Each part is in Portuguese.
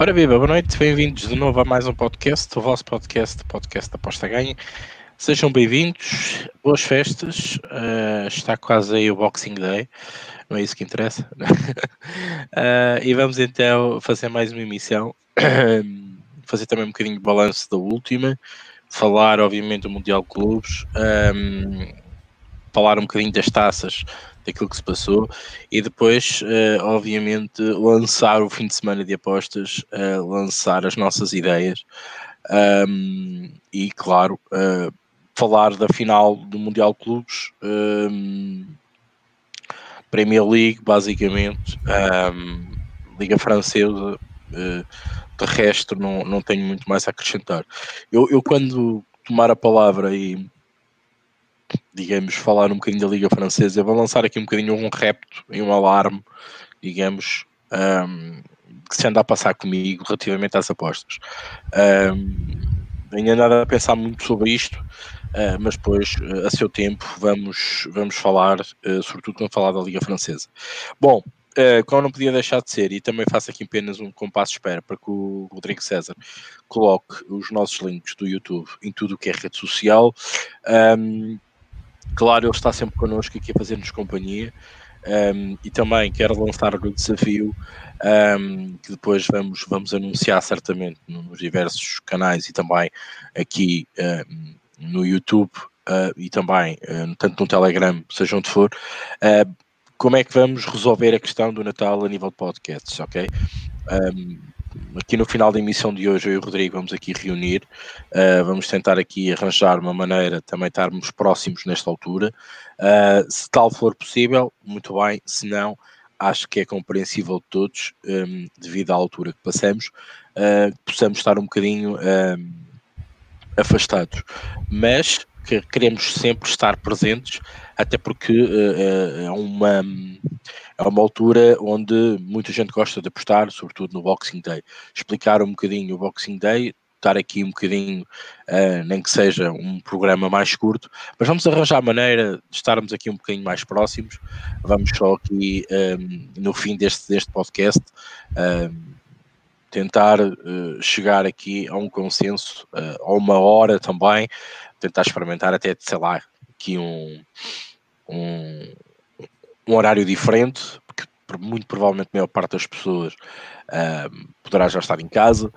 Ora viva, boa noite, bem-vindos de novo a mais um podcast, o vosso podcast, podcast Aposta Ganha. Sejam bem-vindos, boas festas, uh, está quase aí o Boxing Day, não é isso que interessa. uh, e vamos então fazer mais uma emissão, fazer também um bocadinho de balanço da última, falar obviamente do Mundial Clubes, um, falar um bocadinho das taças daquilo que se passou e depois, uh, obviamente, lançar o fim de semana de apostas, uh, lançar as nossas ideias um, e, claro, uh, falar da final do Mundial Clubes, um, Premier League, basicamente, um, Liga Francesa. de resto, não, não tenho muito mais a acrescentar. Eu, eu quando tomar a palavra e digamos, falar um bocadinho da Liga Francesa. Vou lançar aqui um bocadinho um repto e um alarme, digamos, um, que se anda a passar comigo relativamente às apostas. Um, ainda nada a pensar muito sobre isto, uh, mas depois, uh, a seu tempo, vamos, vamos falar, uh, sobretudo quando falar da Liga Francesa. Bom, uh, como não podia deixar de ser, e também faço aqui apenas um compasso de espera para que o Rodrigo César coloque os nossos links do YouTube em tudo o que é rede social. Um, Claro, ele está sempre connosco aqui a fazer-nos companhia. Um, e também quero lançar o desafio um, que depois vamos, vamos anunciar certamente nos diversos canais e também aqui um, no YouTube uh, e também uh, tanto no Telegram, seja onde for, uh, como é que vamos resolver a questão do Natal a nível de podcasts, ok? Aqui no final da emissão de hoje, eu e o Rodrigo vamos aqui reunir, uh, vamos tentar aqui arranjar uma maneira também estarmos próximos nesta altura. Uh, se tal for possível, muito bem, se não, acho que é compreensível de todos, um, ehm, devido à altura que passamos, uh, possamos estar um bocadinho ehm, afastados. Mas que queremos sempre estar presentes, até porque uh, é, uma, é uma altura onde muita gente gosta de apostar, sobretudo no Boxing Day. Explicar um bocadinho o Boxing Day, estar aqui um bocadinho, uh, nem que seja um programa mais curto, mas vamos arranjar maneira de estarmos aqui um bocadinho mais próximos. Vamos só aqui um, ehm, no fim deste, deste podcast. Um, ehm, tentar uh, chegar aqui a um consenso, uh, a uma hora também, tentar experimentar até, sei lá, aqui um, um, um horário diferente, porque muito provavelmente a maior parte das pessoas uh, poderá já estar em casa.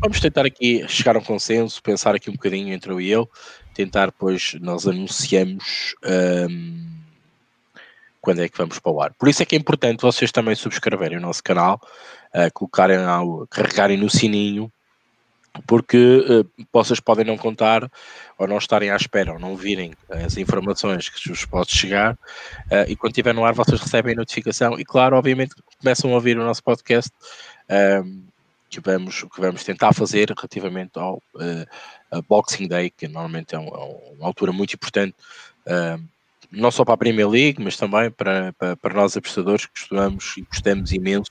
Vamos tentar aqui chegar a um consenso, pensar aqui um bocadinho entre eu e eu, tentar depois nós anunciamos um, quando é que vamos para o ar. Por isso é que é importante vocês também subscreverem o nosso canal, uh, colocarem ao, carregarem no sininho porque uh, vocês podem não contar ou não estarem à espera ou não virem as informações que vos pode chegar uh, e quando estiver no ar vocês recebem notificação e claro, obviamente começam a ouvir o nosso podcast uh, que, vamos, que vamos tentar fazer relativamente ao uh, Boxing Day, que normalmente é, um, é uma altura muito importante não só para a Premier League, mas também para, para, para nós apostadores que gostamos e gostamos imenso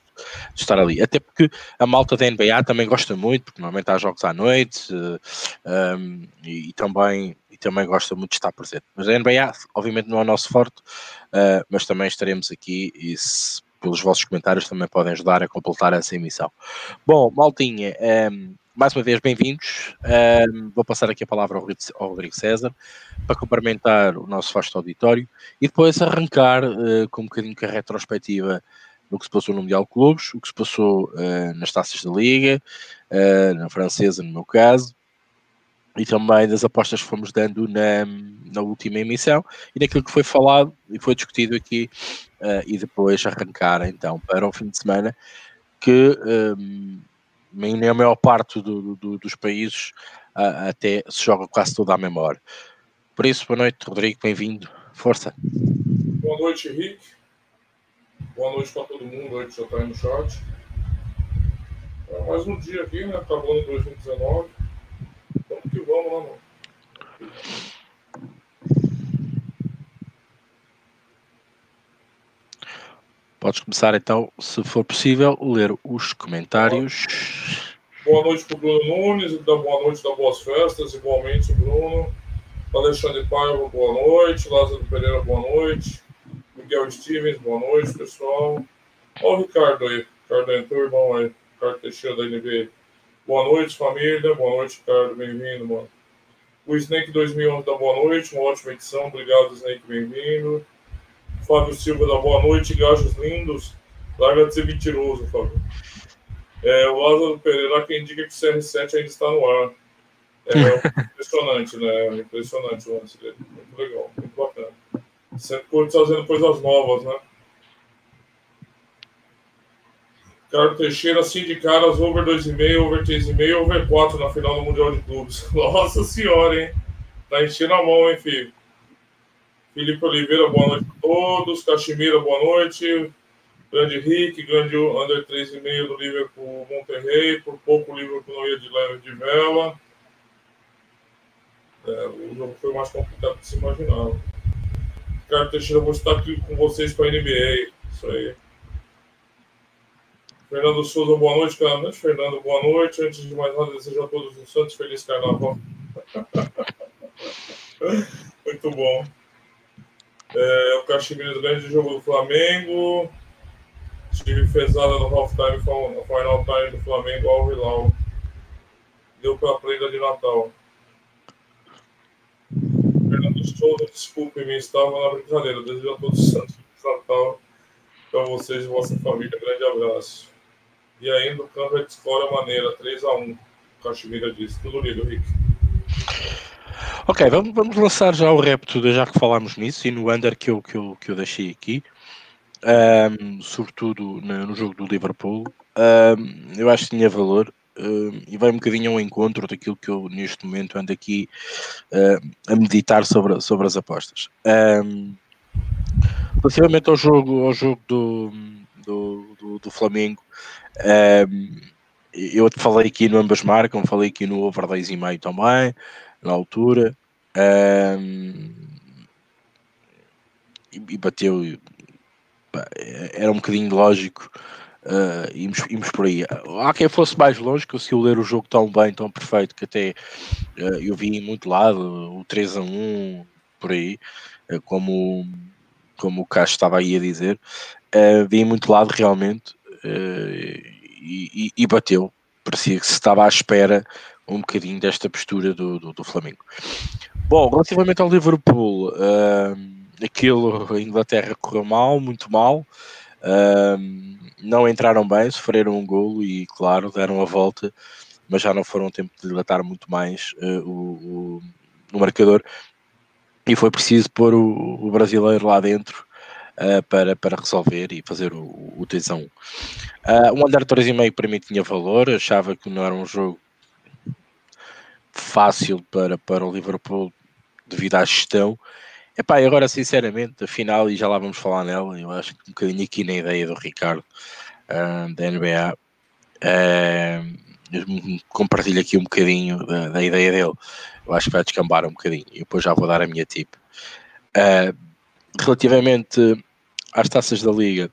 de estar ali. Até porque a malta da NBA também gosta muito, porque normalmente há jogos à noite uh, eh, um, e, e, também, e também gosta muito de estar presente. Mas a NBA, obviamente, não é o nosso forte, uh, mas também estaremos aqui e se, pelos vossos comentários também podem ajudar a completar essa emissão. Bom, Maltinha, um, ehm, mais uma vez, bem-vindos. Um, vou passar aqui a palavra ao Rodrigo César para cumprimentar o nosso vasto auditório e depois arrancar uh, com um bocadinho de retrospectiva no que se passou no Mundial Clubes, o que se passou uh, nas taças da Liga, uh, na francesa, no meu caso, e também das apostas que fomos dando na, na última emissão e naquilo que foi falado e foi discutido aqui, e depois arrancar então para o fim de semana que. Um, na maior parte do, do, dos países uh, até se joga quase tudo à memória. Por isso, boa noite, Rodrigo, bem-vindo. Força. Boa noite, Henrique. Boa noite para todo mundo aí que já está aí no chat. É mais um dia aqui, né? Acabando 2019. Vamos que vamos, né, mano? Podes começar então, se for possível, ler os comentários. Boa noite para o Bruno Nunes, então boa noite da Boas Festas, igualmente, Bruno. Alexandre Paiva, boa noite. Lázaro Pereira, boa noite. Miguel Stevens, boa noite, pessoal. Olha o Ricardo aí. Ricardo entrou, irmão aí. Ricardo Teixeira da NB. Boa noite, família. Boa noite, Ricardo. Bem-vindo, mano. O Snake 2011 da boa noite. Uma ótima edição. Obrigado, Snake. Bem-vindo. Fábio Silva da boa noite. Gajos lindos. Larga de ser mentiroso, Fábio. É, o Lázaro Pereira, quem indica que o CR7 ainda está no ar. É impressionante, né? Impressionante o lance dele. Muito legal, muito bacana. Sempre fazendo coisas novas, né? Ricardo Teixeira, assim de caras, over 2,5, over 3,5, over 4 na final do Mundial de Clubes. Nossa senhora, hein? Tá enchendo a mão, hein, filho? Felipe Oliveira, boa noite a todos. Caximira, boa noite. Grande Rick, grande under 3,5 do Liverpool Monterrey. Por pouco o Liverpool não ia de leve de vela. É, o jogo foi mais complicado do que se imaginava. Ricardo Teixeira, vou estar aqui com vocês para a NBA. Isso aí. Fernando Souza, boa noite, cara. Fernando, boa noite. Antes de mais nada, desejo a todos os santos feliz carnaval. Muito bom. É, o Caximiro grande jogo do Flamengo. Time pesada no halftime, no final time do Flamengo ao Hilal. Deu para a prenda de Natal. Fernando Souza, desculpe-me, estava na brincadeira. Desejo a todos os santos feliz Natal para vocês e vossa família. Grande abraço. E ainda o campo é de escola maneira, 3x1. O Caximira disse. Tudo lindo, Rick. Ok, vamos, vamos lançar já o repto, já que falámos nisso, e no under que eu, que eu, que eu deixei aqui, um, sobretudo no, no, jogo do Liverpool, um, eu acho que tinha valor um, e vai um bocadinho ao encontro daquilo que eu neste momento ando aqui a meditar sobre, sobre as apostas. relativamente ao jogo, ao jogo do, do, do, do Flamengo, eu te falei aqui no ambas marcam, falei aqui no over 10,5 também, na altura. Um, e, e, bateu. Era um bocadinho lógico. Uh, íamos, íamos por aí. Há quem fosse mais longe, que conseguiu ler o jogo tão bem, tão perfeito, que até uh, eu vi em muito lado o 3 a 1 por aí, uh, como, como o Castro estava aí a dizer. vi em muito lado realmente e, e, e bateu. Parecia que se estava à espera um bocadinho desta postura do, do, do Flamengo. Bom, relativamente ao Liverpool, uh, aquilo, a Inglaterra correu mal, muito mal. Uh, não entraram bem, sofreram um golo e, claro, deram a volta, mas já não foram tempo de dilatar muito mais uh, o, o, o, marcador. E foi preciso pôr o, o brasileiro lá dentro uh, para, para resolver e fazer o, o 3 a 1. Uh, um under 3,5 para mim tinha valor, achava que não era um jogo fácil para, para o Liverpool devido à gestão. Epá, e agora sinceramente, afinal, e já lá vamos falar nela, eu acho que um bocadinho aqui na ideia do Ricardo, uh, da NBA, uh, compartilho aqui um bocadinho da, da, ideia dele, eu acho que vai descambar um bocadinho, e depois já vou dar a minha tip. Uh, relativamente às taças da Liga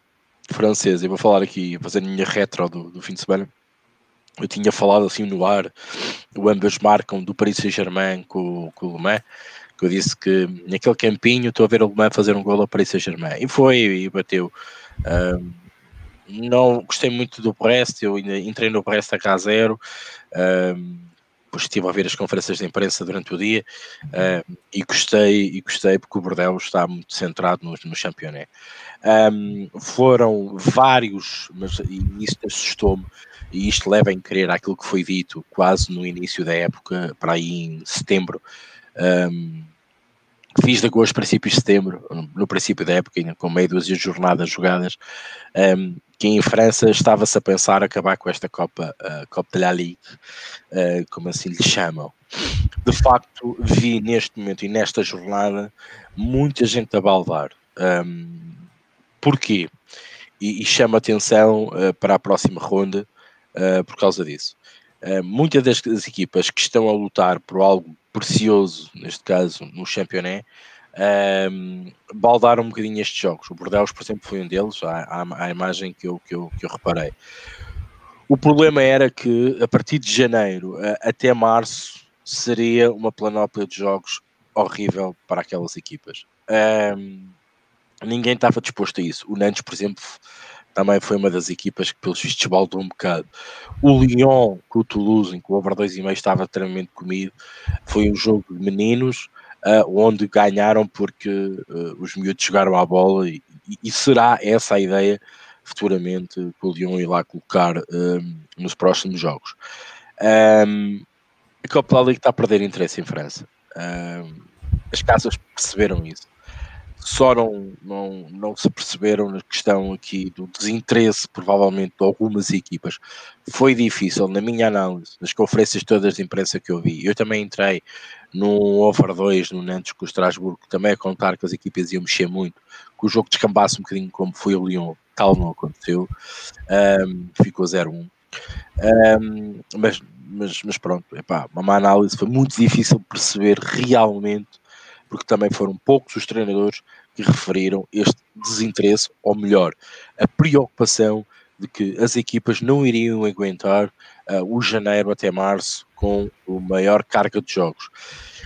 Francesa, eu vou falar aqui, fazer a minha retro do, do fim de semana, eu tinha falado assim no ar, o ambas marcam do Paris Saint-Germain com, com o Le Mans, que eu disse que naquele campinho estou a ver o Le Mans fazer um gol ao Paris Saint-Germain, e foi, e bateu. Um, não gostei muito do Brest, eu entrei no Brest a K0, um, depois estive a ver as conferências de imprensa durante o dia um, e gostei, e gostei porque o Bordeaux está muito centrado no, no campeonato. Um, foram vários, mas isso assustou-me, e isto leva a crer aquilo que foi dito quase no início da época, para aí em setembro, um, fiz de agosto, princípios de setembro, no princípio da época, com meio duas jornadas jogadas, um, que em França estava-se a pensar acabar com esta Copa, uh, Copa de la Ligue, uh, como assim lhe chamam. De facto, vi neste momento e nesta jornada muita gente a baldar. Um, porquê? E, e chama atenção uh, para a próxima ronda, uh, por causa disso. Uh, muitas das, das, equipas que estão a lutar por algo precioso, neste caso no campeonato, uh, baldaram um bocadinho estes jogos. O Bordeaux, por exemplo, foi um deles, à, à, imagem que eu, que, eu, que eu reparei. O problema era que a partir de janeiro até março seria uma planóplia de jogos horrível para aquelas equipas. ninguém estava disposto a isso. O Nantes, por exemplo, também foi uma das equipas que, pelos vistos, baldou um bocado. O Lyon, com o Toulouse, em que o over 2,5 estava extremamente comido, foi um jogo de meninos, uh, onde ganharam porque uh, os miúdos jogaram à bola e, e, será essa a ideia futuramente que o Lyon ir lá colocar um, nos próximos jogos. Um, a Copa da Liga está a perder interesse em França. Um, as casas perceberam isso só não, não, não se perceberam na questão aqui do desinteresse, provavelmente, de algumas equipas. Foi difícil, na minha análise, nas conferências todas de imprensa que eu vi. Eu também entrei num over 2 no Nantes com o Strasbourg, também a contar que as equipas iam mexer muito, que o jogo descambasse um bocadinho como foi o Lyon, tal não aconteceu, um, ficou 0-1. Um, mas, mas, mas pronto, epá, uma má análise, foi muito difícil perceber realmente porque também foram poucos os treinadores que referiram este desinteresse, ou melhor, a preocupação de que as equipas não iriam aguentar uh, o janeiro até março com o maior carga de jogos.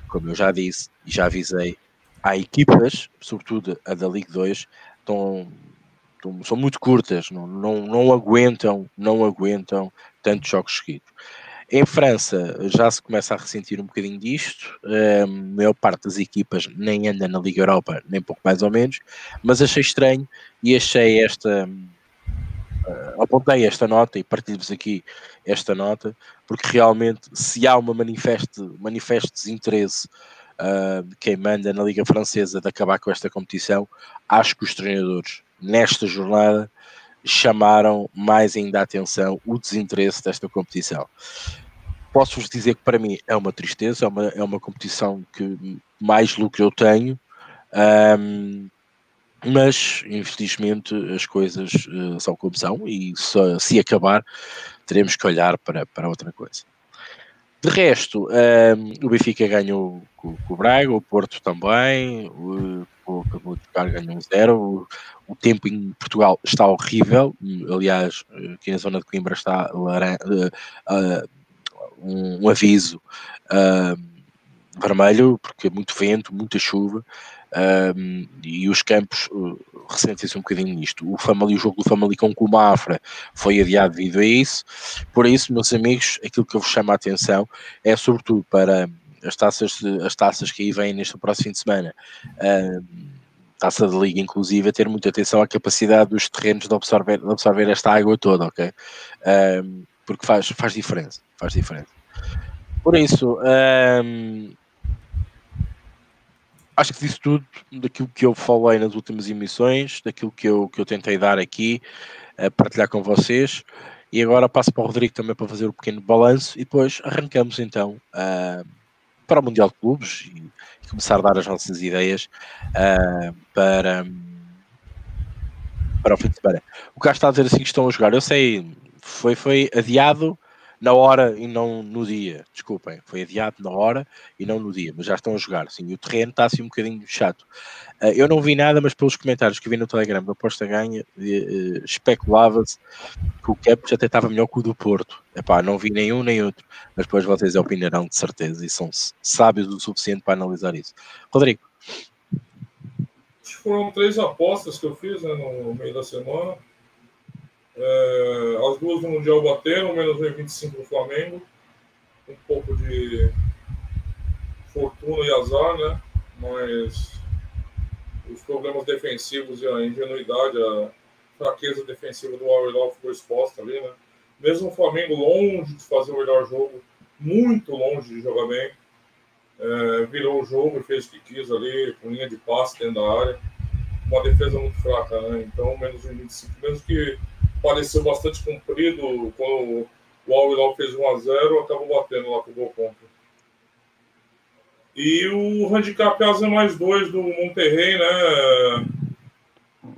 Como eu já disse e já avisei, há equipas, sobretudo a da Ligue 2, estão, estão, são muito curtas, não, não, não aguentam, não aguentam tantos jogos seguidos. Em França já se começa a ressentir um bocadinho disto, a maior parte das equipas nem anda na Liga Europa, nem pouco mais ou menos, mas achei estranho e achei esta. Uh, apontei esta nota e partilho-vos aqui esta nota, porque realmente, se há uma manifesto, manifesto desinteresse uh, de quem manda na Liga Francesa de acabar com esta competição, acho que os treinadores, nesta jornada, chamaram mais ainda a atenção o desinteresse desta competição. Posso-vos dizer que para mim é uma tristeza, é uma, é uma competição que mais lucro eu tenho, um, mas infelizmente as coisas uh, são como são e se, se acabar teremos que olhar para, para outra coisa. De resto, um, o Benfica ganhou com, com, o Braga, o Porto também, o, o acabou de jogar, ganhou um zero. O, o, tempo em Portugal está horrível, aliás, aqui na zona de Coimbra está uh, uh, um, um, aviso uh, vermelho, porque é muito vento, muita chuva, um, e os campos uh, ressentem-se um bocadinho nisto. O, family, o jogo do Famalicão com o Mafra foi adiado devido a isso. Por isso, meus amigos, aquilo que eu vos chamo a atenção é sobretudo para as taças, as taças que aí vêm neste próximo fim de semana. Uh, taça de liga, inclusive, a ter muita atenção à capacidade dos terrenos de absorver, de absorver esta água toda, ok? Uh, porque faz, faz diferença, faz diferença. Por isso, acho que disse tudo daquilo que eu falei nas últimas emissões, daquilo que eu, que eu tentei dar aqui, a partilhar com vocês. E agora passo para o Rodrigo também para fazer o um pequeno balanço e depois arrancamos então uh, para o Mundial de Clubes e, e, começar a dar as nossas ideias uh, para, para o fim de semana. O que está a dizer assim que estão a jogar, eu sei, foi, foi adiado na hora e não no dia. Desculpem, foi adiado na hora e não no dia, mas já estão a jogar. Sim, o terreno está assim um bocadinho chato. Uh, eu não vi nada, mas pelos comentários que vi no Telegram da aposta ganha, uh, especulava-se que o Campos até estava melhor que o do Porto. Epá, não vi nenhum nem outro, mas depois vocês opinarão de certeza e são sábios o suficiente para analisar isso. Rodrigo. Foram três apostas que eu fiz né, no meio da semana. É, as duas no Mundial bateram, menos 1,25 no Flamengo. Um pouco de fortuna e azar, né? Mas os problemas defensivos e a ingenuidade, a fraqueza defensiva do Al ficou exposta ali, né? Mesmo o Flamengo longe de fazer o melhor jogo, muito longe de jogar bem, é, virou o jogo e fez o que quis ali, com linha de passe dentro da área. Uma defesa muito fraca, né? Então, menos 1,25, mesmo que pareceu bastante comprido quando o Al Hilal fez 1 a 0 acabou batendo lá com o gol contra. E o handicap asa mais 2 do Monterrey, né?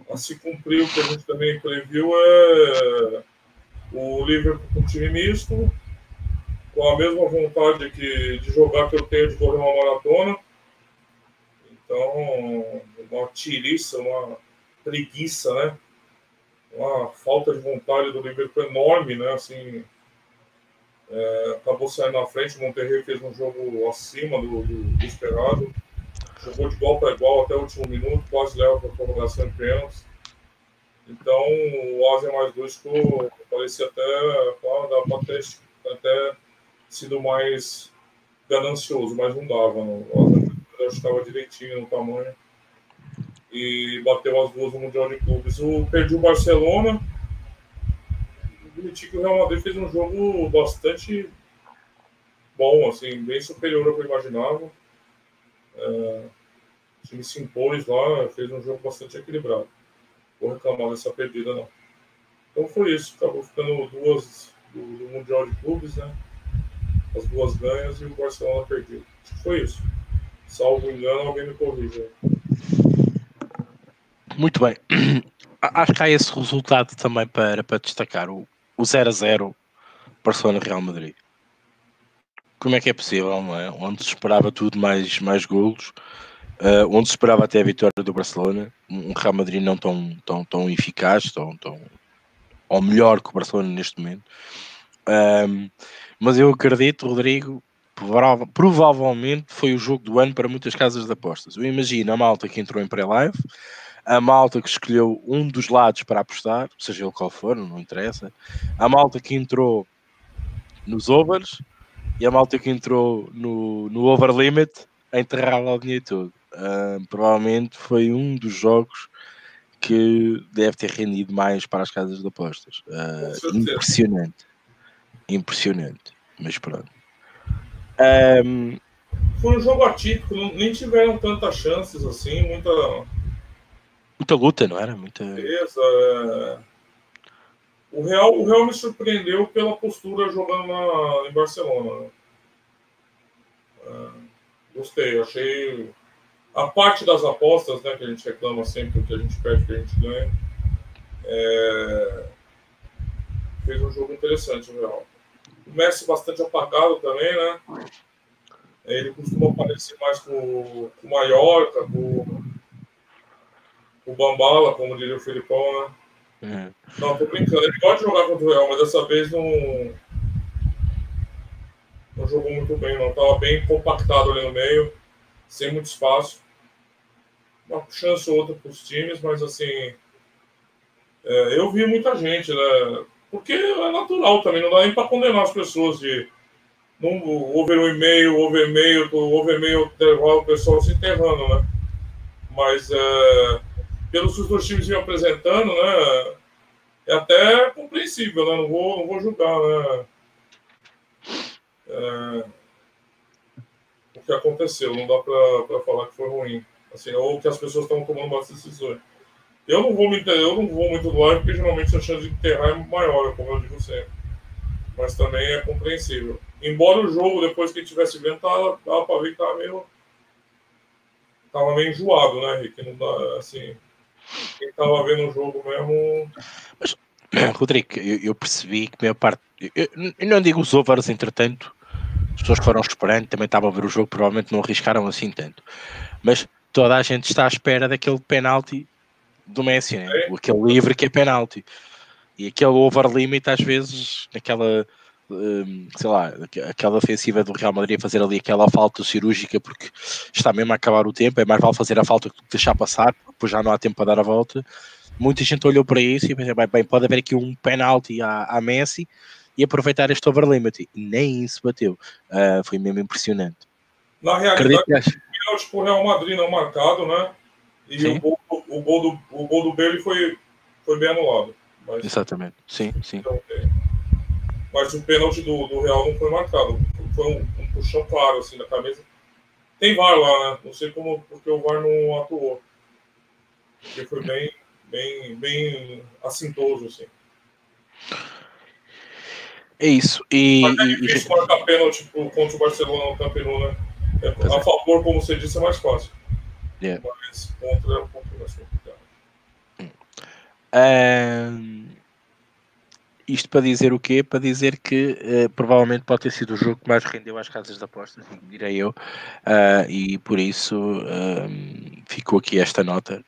A se cumprir o que a gente também previu é o Liverpool com time misto, com a mesma vontade que, de jogar que eu tenho de correr uma maratona. Então, uma tiriça, uma preguiça, né? Uma falta de vontade do Liverpool enorme, né? Assim, é, acabou saindo na frente. O Monterrey fez um jogo acima do, do, do esperado. Jogou de igual para igual até o último minuto, quase leva para a prorrogação de pênaltis. Então o Ásia mais dois parecia até, dá para ter até sido mais ganancioso, mas não dava. Não. O Ásia estava direitinho no tamanho e bateu as duas no Mundial de Clubes. O, perdi o Barcelona. Admiti que o Real Madrid fez um jogo bastante bom, assim, bem superior ao que eu imaginava. É, o time se impôs lá, fez um jogo bastante equilibrado. Vou reclamar dessa perdida, não. Então foi isso, acabou ficando duas do, do Mundial de Clubes, né? As duas ganhas e o Barcelona perdido. Foi isso. Salvo engano, alguém me corrija. Muito bem. Acho que há esse resultado também para, para destacar. O, o 0 a 0 Barcelona-Real Madrid. Como é que é possível, não é? Onde se esperava tudo mais, mais golos, uh, onde se esperava até a vitória do Barcelona, um Real Madrid não tão, tão, tão eficaz, tão, tão, ou melhor que o Barcelona neste momento. Um, mas eu acredito, Rodrigo, prova provavelmente foi o jogo do ano para muitas casas de apostas. Eu imagino a malta que entrou em pré-live, a malta que escolheu um dos lados para apostar, seja ele qual for, não interessa, a malta que entrou nos overs e a malta que entrou no, no over limit a enterrar lá o dinheiro todo. Uh, provavelmente foi um dos jogos que deve ter rendido mais para as casas de apostas. Uh, impressionante. Impressionante. Mas pronto. Um, foi um jogo atípico, nem tiveram tantas chances assim, muita Muita luta, não era? Muita. Beleza. É... O, Real, o Real me surpreendeu pela postura jogando na, em Barcelona. É... Gostei, achei. A parte das apostas, né, que a gente reclama sempre, que a gente perde, que a gente ganha. É... Fez um jogo interessante o Real. O Messi bastante apagado também, né? Ele costuma aparecer mais com, com o Mallorca, com o Bambala, como diria o Filipão, né? É. Não, tô brincando. Ele pode jogar contra o Real, mas dessa vez não. Não jogou muito bem, não. Tava bem compactado ali no meio, sem muito espaço. Uma chance ou outra para os times, mas assim. É, eu vi muita gente, né? Porque é natural também, não dá nem para condenar as pessoas de. Não, over um e-mail, over e-mail, over e-mail, o pessoal se enterrando, né? Mas é, pelos que os dois times iam apresentando, né? É até compreensível, né? Não vou, não vou julgar, né? É, o que aconteceu, não dá para falar que foi ruim, assim, ou que as pessoas estão tomando mais decisões. Eu não vou me eu não vou muito do porque geralmente a chance de enterrar é maior, como eu digo sempre. Mas também é compreensível. Embora o jogo, depois que tivesse vendo, dava para ver que tava meio. Tava meio enjoado, né, Rick? Não dá, assim. Quem estava vendo o jogo mesmo. Mas, Rodrigo, eu, eu percebi que a maior parte. Eu, eu, não digo os overs, entretanto, as pessoas foram esperando, também estavam a ver o jogo, provavelmente não arriscaram assim tanto. Mas toda a gente está à espera daquele penalti do Messi, né? É. aquele livre que é penalti. E aquele over limit, às vezes, naquela sei lá, aquela ofensiva do Real Madrid fazer ali aquela falta cirúrgica porque está mesmo a acabar o tempo, é mais vale fazer a falta que deixar passar, porque já não há tempo para dar a volta. Muita gente olhou para isso e pensou, bem, pode haver aqui um penalti à, à Messi e aproveitar este over limit. E nem isso bateu. Uh, foi mesmo impressionante. Na realidade, o Real Madrid não marcado, né? E o gol, o gol, do, o gol do Bailey foi, foi bem anulado. Mas... Exatamente, sim, sim. Então, mas o pênalti do, do Real não foi marcado. Foi um, um puxão claro, assim, na cabeça. Tem VAR lá, né? Não sei como, porque o VAR não atuou. Porque foi bem, bem, bem assintoso, assim. É isso. E, Mas é difícil e... marcar pênalti contra o Barcelona no Campeonato, né? É, a favor, como você disse, é mais fácil. Yeah. Mas contra é um pouco mais complicado. Um... Isto para dizer o quê? Para dizer que uh, provavelmente pode ter sido o jogo que mais rendeu às casas de apostas, direi eu, uh, e por isso uh, ficou aqui esta nota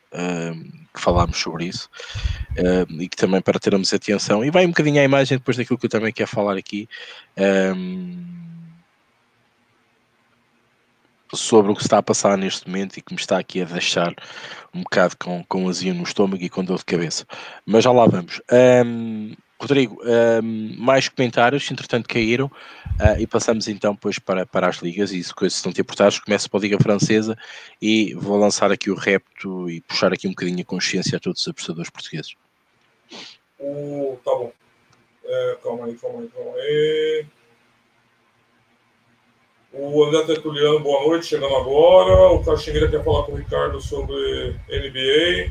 que falámos sobre isso e que também para termos atenção. E vai um bocadinho à imagem depois daquilo que eu também quero falar aqui. sobre o que está a passar neste momento e que me está aqui a deixar um bocado com, com azia no estômago e com dor de cabeça. Mas já lá vamos. Rodrigo, um, mais comentários, entretanto caíram, uh, e passamos então depois para, para as ligas, e se coisas estão te importares, começo para a Liga Francesa e vou lançar aqui o repto e puxar aqui um bocadinho a consciência a todos os apostadores portugueses. Uh, tá bom. É, calma aí, calma aí, calma aí. O André Tertuliano, boa noite, chegando agora. O Caximira quer falar com o Ricardo sobre NBA.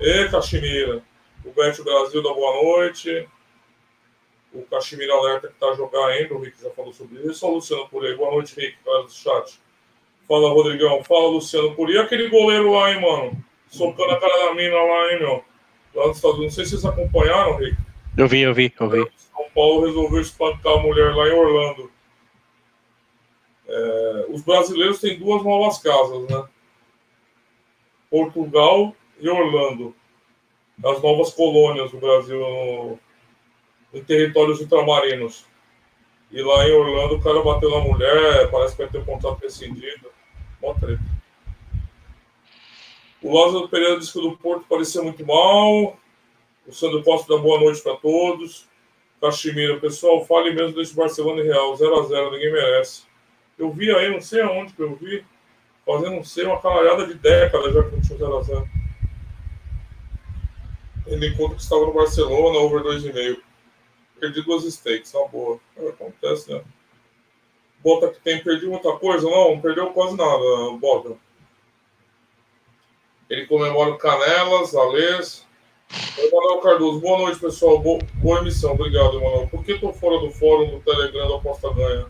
E Caximira, o Bet Brasil da boa noite. O Caximira alerta que está a jogar ainda, o Rick já falou sobre isso. O Luciano Puri, boa noite, Rick, cara do chat. Fala, Rodrigão. Fala, Luciano Puri. E aquele goleiro lá, hein, mano? Socando a cara da mina lá, hein, meu? Lá nos Estados Unidos. Não sei se vocês acompanharam, Rick. Eu vi, eu vi, eu vi. São Paulo resolveu espancar a mulher lá em Orlando. É, os brasileiros têm duas novas casas, né? Portugal e Orlando. As novas colônias do Brasil em territórios ultramarinos. E lá em Orlando o cara bateu na mulher, parece que vai ter um contrato rescindido. Mó treta. O Lázaro Pereira disse que o do Porto parecia muito mal. O Sandro Costa dá boa noite para todos. Caximira, pessoal, fale mesmo desse Barcelona e Real, 0x0, ninguém merece. Eu vi aí, não sei aonde que eu vi, fazendo, não sei, uma canalhada de décadas já que não tinha 0x0. Ele encontra que estava no Barcelona, over 2,5. Perdi duas stakes, na boa. Acontece, né? Bota que tem, perdi muita coisa? Não perdeu quase nada, Bota. Ele comemora o Canelas, Alês. Emanuel Cardoso, boa noite, pessoal. Boa, boa emissão, obrigado, Emanuel. Por que estou fora do fórum do Telegram da Aposta Ganha?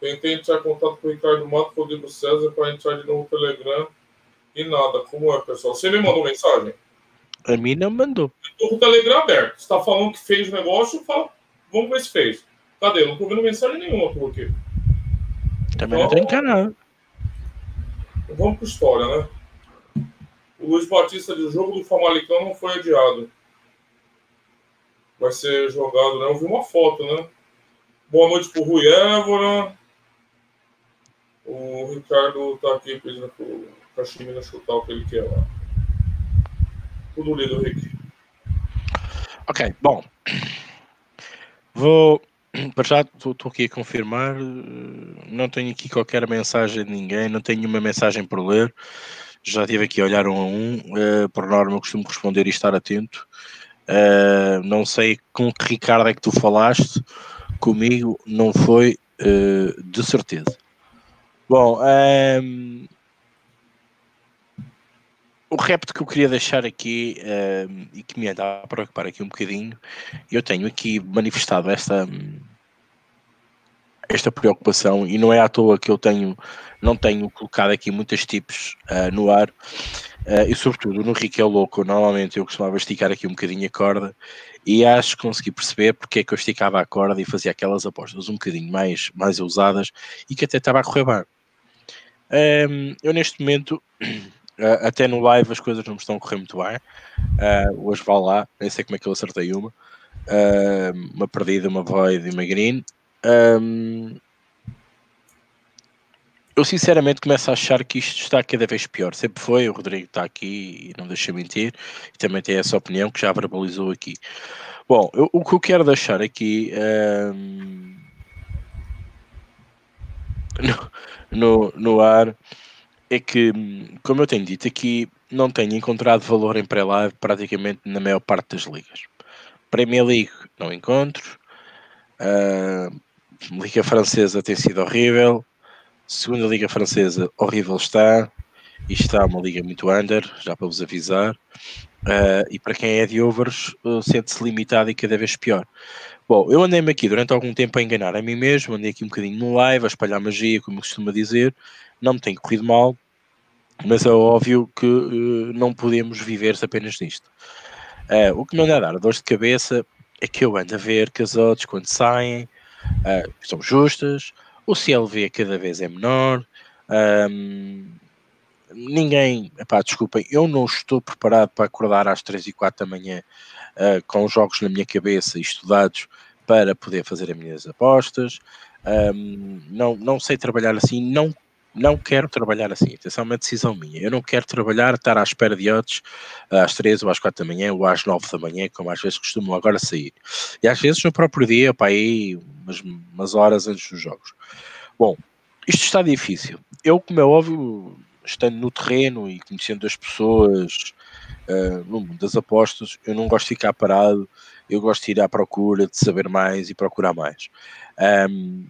Tentei entrar em contato com o Ricardo Mato, Rodrigo César, para entrar de novo no Telegram e nada. Como é, pessoal? Você me mandou mensagem? A mim não mandou. Estou com o Telegram aberto. Você está falando que fez o negócio, fala... vamos ver se fez. Cadê? Não estou vendo mensagem nenhuma por aqui. Também então, não tem canal. Vamos para história, né? O Luiz Batista o jogo do Famalicão não foi adiado. Vai ser jogado, né? Eu vi uma foto, né? Boa noite para o Rui Évora. O Ricardo está aqui pedindo para o Caximina chutar o que ele quer lá. Tudo lido, Rick. Ok, bom. Vou. Para já estou aqui a confirmar. Não tenho aqui qualquer mensagem de ninguém, não tenho nenhuma mensagem por ler. Já estive aqui a olhar um a um. Uh, por norma, eu costumo responder e estar atento. Uh, não sei com que Ricardo é que tu falaste. Comigo não foi uh, de certeza. Bom, um, ehm, o repto que eu queria deixar aqui um, e que me anda a preocupar aqui um bocadinho, eu tenho aqui manifestado esta, esta preocupação e não é à toa que eu tenho, não tenho colocado aqui muitos tipos uh, no ar uh, e sobretudo no Rico é Louco, normalmente eu costumava esticar aqui um bocadinho a corda e acho que consegui perceber porque é que eu esticava a corda e fazia aquelas apostas um bocadinho mais, mais ousadas e que até estava a correr bem. Um, eu neste momento, uh, até no live as coisas não me estão a correr muito bem. Uh, hoje vá lá, nem sei como é que eu acertei uma. Uh, uma perdida, uma void e uma green. Um, eu sinceramente começo a achar que isto está cada vez pior. Sempre foi, o Rodrigo está aqui e não deixa mentir, e também tem essa opinião que já verbalizou aqui. Bom, eu, o que eu quero deixar aqui um, no, no ar é que, como eu tenho dito aqui, não tenho encontrado valor em pré-live praticamente na maior parte das ligas. Premier League não encontro. Uh, Liga Francesa tem sido horrível. Segunda Liga Francesa, horrível está. Isto está uma liga muito under, já para vos avisar. Uh, e para quem é de overs, uh, sente-se limitado e cada vez pior. Bom, eu andei-me aqui durante algum tempo a enganar a mim mesmo, andei aqui um bocadinho no live, a espalhar magia, como costuma dizer, não me tem corrido mal, mas é óbvio que uh, não podemos viver apenas nisto. Uh, o que me anda a dar dor de cabeça é que eu ando a ver que as odds, quando saem, uh, são justas, o CLV cada vez é menor, um, ninguém, epá, desculpem, eu não estou preparado para acordar às 3 e 4 da manhã uh, com jogos na minha cabeça e estudados para poder fazer as minhas apostas. Um, não, não sei trabalhar assim, não não quero trabalhar assim. Atenção, é uma decisão minha. Eu não quero trabalhar, estar à espera de odds às 3 ou às 4 da manhã ou às 9 da manhã, como às vezes costumam agora sair. E às vezes no próprio dia, para aí umas, umas horas antes dos jogos. Bom, isto está difícil. Eu, como é óbvio, estando no terreno e conhecendo as pessoas uh, no mundo das apostas, eu não gosto de ficar parado, eu gosto de ir à procura, de saber mais e procurar mais. Um,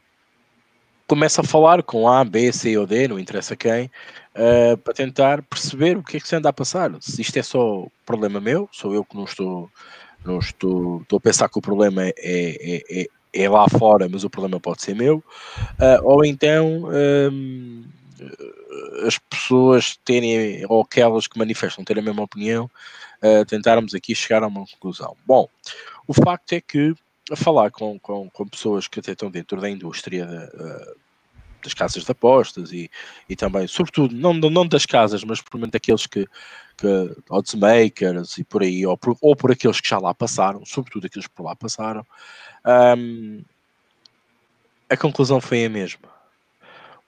começa a falar com A, B, C ou D, não interessa quem, uh, para tentar perceber o que é que se anda a passar. Se isto é só problema meu, sou eu que não estou, não estou, estou a pensar que o problema é, é, é, é lá fora, mas o problema pode ser meu, uh, ou então um, as pessoas terem, ou aquelas que manifestam ter a mesma opinião, uh, tentarmos aqui chegar a uma conclusão. Bom, o facto é que a falar com, com, com pessoas que até estão dentro da indústria uh, das casas de apostas e, e também, sobretudo, não, não das casas, mas menos daqueles que, que oddsmakers e por aí, ou por, ou por aqueles que já lá passaram, sobretudo aqueles que por lá passaram, um, a conclusão foi a mesma.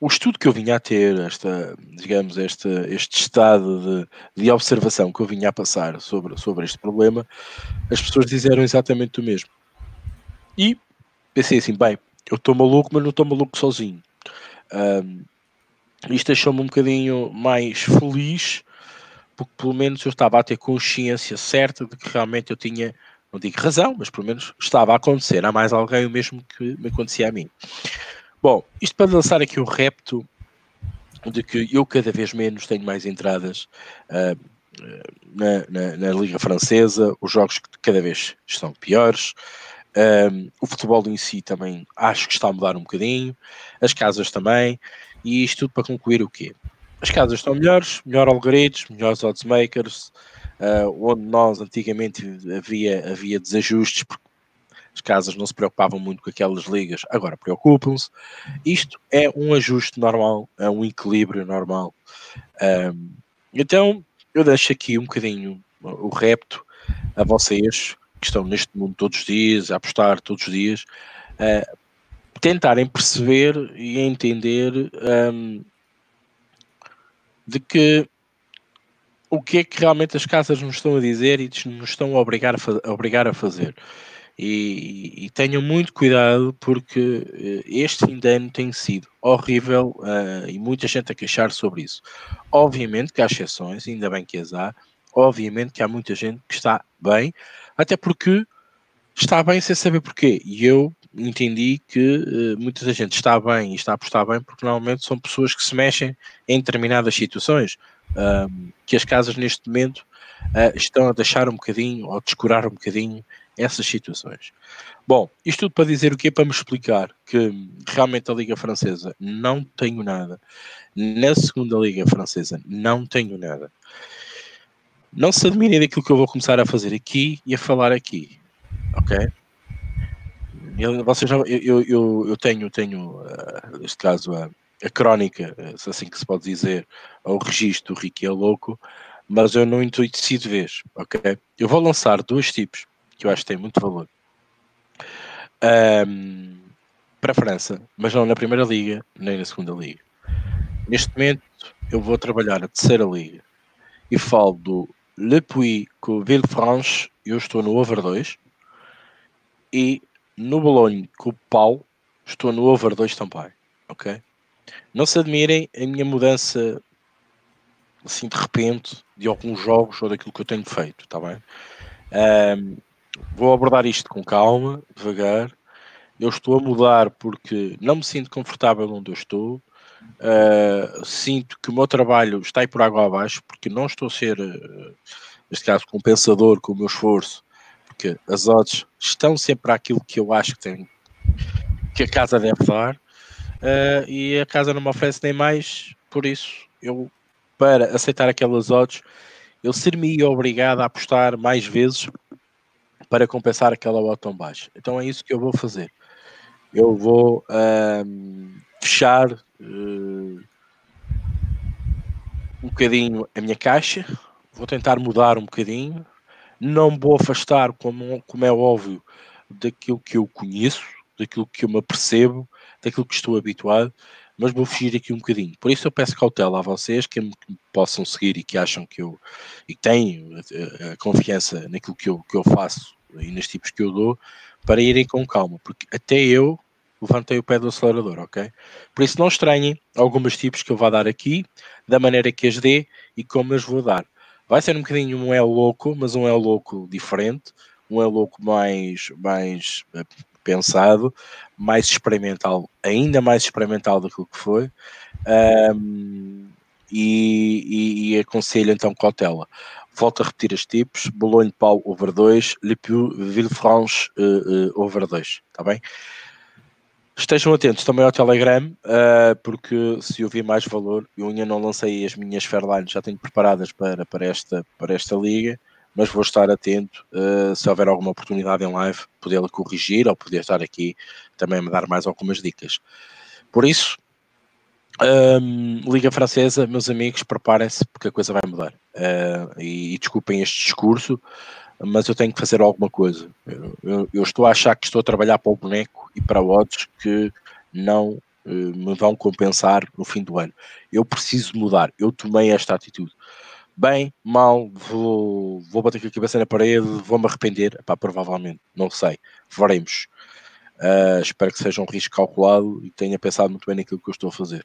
O estudo que eu vinha a ter, esta, digamos, este, este estado de, de observação que eu vinha a passar sobre, sobre este problema, as pessoas disseram exatamente o mesmo. E pensei assim, bem, eu estou maluco, mas não estou maluco sozinho. Um, isto deixou-me um bocadinho mais feliz, porque pelo menos eu estava a ter consciência certa de que realmente eu tinha, não digo razão, mas pelo menos estava a acontecer a mais alguém o mesmo que me acontecia a mim. Bom, isto para lançar aqui o repto de que eu cada vez menos tenho mais entradas uh, na, na, na, Liga Francesa, os jogos cada vez estão piores, um, o futebol em si também acho que está a mudar um bocadinho, as casas também, e isto tudo para concluir o quê? As casas estão melhores, melhor algoritmos, melhores oddsmakers, uh, onde nós antigamente havia, havia desajustes, porque as casas não se preocupavam muito com aquelas ligas, agora preocupam-se. Isto é um ajuste normal, é um equilíbrio normal. Um, então, eu deixo aqui um bocadinho o repto a vocês que estão neste mundo todos os dias, a apostar todos os dias, uh, tentarem perceber e entender um, de que o que é que realmente as casas nos estão a dizer e nos estão a obrigar a, a obrigar a fazer. E, e, tenham muito cuidado porque eh, este fim de ano tem sido horrível uh, e muita gente a queixar sobre isso. Obviamente que há exceções, ainda bem que as há, obviamente que há muita gente que está bem, até porque está bem sem saber porquê. E eu entendi que uh, muita gente está bem e está a apostar bem porque normalmente são pessoas que se mexem em determinadas situações, uh, que as casas neste momento uh, estão a deixar um bocadinho ou descurar um bocadinho essas situações. Bom, isto tudo para dizer o que é para me explicar que realmente a Liga Francesa não tenho nada. Na segunda Liga Francesa não tenho nada. Não se admirem daquilo que eu vou começar a fazer aqui e a falar aqui. Ok? Eu, vocês já, eu, eu, eu tenho, tenho uh, neste caso, a, a crónica, se assim que se pode dizer, ao registro Ricky é louco, mas eu não intuito de vez, ok? Eu vou lançar dois tipos que eu acho que têm muito valor um, para a França, mas não na primeira liga, nem na segunda liga. Neste momento, eu vou trabalhar a terceira liga e falo do Le Puy com o Villefranche, eu estou no over 2. E no Bolonha com o Pau, estou no over 2 também. Ok? Não se admirem a minha mudança assim de repente de alguns jogos ou daquilo que eu tenho feito, está bem? Um, vou abordar isto com calma, devagar. Eu estou a mudar porque não me sinto confortável onde eu estou. Uh, sinto que o meu trabalho está aí por água abaixo, porque não estou a ser, uh, neste caso, compensador com o meu esforço, porque as odds estão sempre àquilo que eu acho que, tem, que a casa deve dar, uh, e a casa não me oferece nem mais, por isso, eu, para aceitar aquelas odds, eu ser-me obrigado a apostar mais vezes para compensar aquela odd tão baixa. Então é isso que eu vou fazer. Eu vou fechar uh, um bocadinho a minha caixa, vou tentar mudar um bocadinho, não vou afastar, como, como é óbvio, daquilo que eu conheço, daquilo que eu me apercebo, daquilo que estou habituado, mas vou fugir aqui um bocadinho. Por isso eu peço cautela a vocês que me possam seguir e que acham que eu e têm a, a confiança naquilo que eu, que eu faço e nos tipos que eu dou, para irem com calma, porque até eu levantei o pé do acelerador, ok? Por isso não estranhem algumas tipos que eu vou dar aqui, da maneira que as dê e como as vou dar. Vai ser um bocadinho um é louco, mas um é louco diferente, um é louco mais, mais eh, pensado, mais experimental, ainda mais experimental do que foi. Um, e, e, e, aconselho então cautela. Volto a repetir os tipos: Boulogne Pau over 2, Le Puy Villefranche uh, uh, over 2, está bem? Estejam atentos também ao Telegram, uh, porque se houver mais valor, eu ainda não lancei as minhas Fairlines, já tenho preparadas para, para, esta, para esta liga, mas vou estar atento uh, se houver alguma oportunidade em live, poder corrigir ou poder estar aqui também a me dar mais algumas dicas. Por isso, um, Liga Francesa, meus amigos, preparem-se porque a coisa vai mudar. Uh, e, e desculpem este discurso, mas eu tenho que fazer alguma coisa. Eu, eu, eu, estou a achar que estou a trabalhar para o boneco e para odds que não uh, me vão compensar no fim do ano. Eu preciso mudar. Eu tomei esta atitude. Bem, mal, vou, vou bater com a cabeça na parede, vou-me arrepender. Epá, provavelmente, não sei. Veremos. Uh, espero que seja um risco calculado e tenha pensado muito bem naquilo que eu estou a fazer.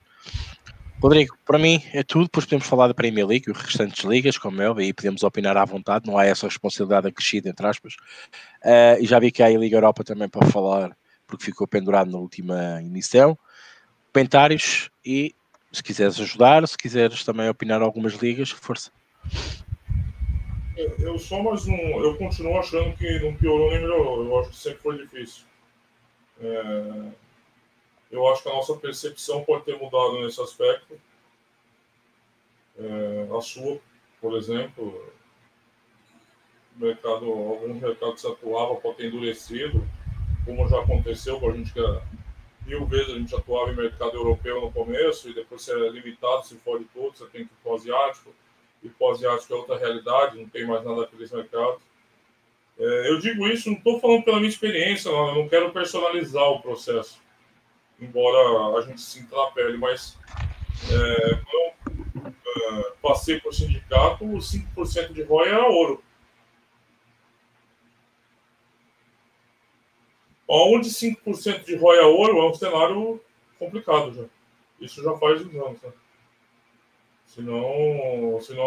Rodrigo, para mim é tudo, depois podemos falar da Premier League e os restantes ligas, como é, e podemos opinar à vontade, não há essa responsabilidade acrescida, entre aspas. Uh, e já vi que há a Liga Europa também para falar, porque ficou pendurado na última emissão. Comentários e se quiseres ajudar, se quiseres também opinar algumas ligas, força. Eu só mais um. Eu continuo achando que não piorou nem melhorou. Eu acho que sempre foi difícil. É eu acho que a nossa percepção pode ter mudado nesse aspecto. É, a sua, por exemplo, mercado, alguns mercados se atuava pode ter endurecido, como já aconteceu com a gente que mil vezes a gente atuava em mercado europeu no começo e depois você é limitado, se for de tudo, você tem que ir para o asiático, e o asiático é outra realidade, não tem mais nada daqueles mercados. É, eu digo isso, não estou falando pela minha experiência, não, não quero personalizar o processo embora a gente sinta na pele, mas é, quando eu é, passei por sindicato, 5% de ROI era ouro. Onde 5% de ROI é ouro é um cenário complicado já. Isso já faz uns anos. Né? Senão, senão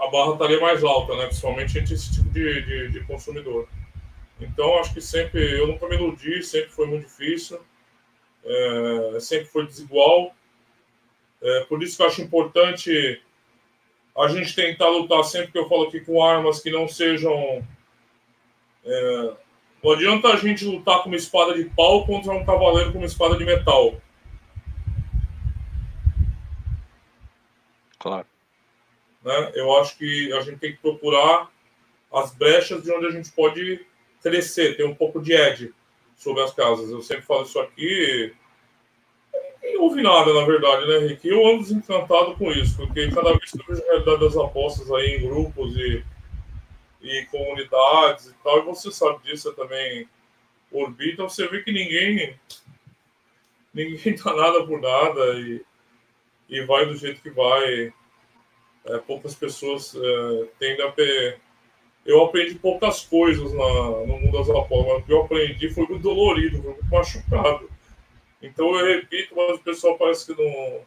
a barra estaria mais alta, né? principalmente entre esse tipo de, de, de consumidor. Então, acho que sempre, eu nunca me iludi, sempre foi muito difícil é, sempre foi desigual. É, por isso que eu acho importante a gente tentar lutar sempre que eu falo aqui com armas que não sejam. É, não adianta a gente lutar com uma espada de pau contra um cavaleiro com uma espada de metal. Claro. Né? Eu acho que a gente tem que procurar as brechas de onde a gente pode crescer, ter um pouco de edge sobre as casas. Eu sempre falo isso aqui. E não houve nada, na verdade, né, Henrique? Eu ando desencantado com isso, porque cada vez que eu vejo a realidade das apostas aí em grupos e, e comunidades e tal, e você sabe disso, também orbita, você vê que ninguém ninguém dá nada por nada e, e vai do jeito que vai. É, poucas pessoas é, tendem a ter eu aprendi poucas coisas na, no mundo das apostas, mas o que eu aprendi foi muito dolorido, foi muito machucado. Então eu repito, mas o pessoal parece que não,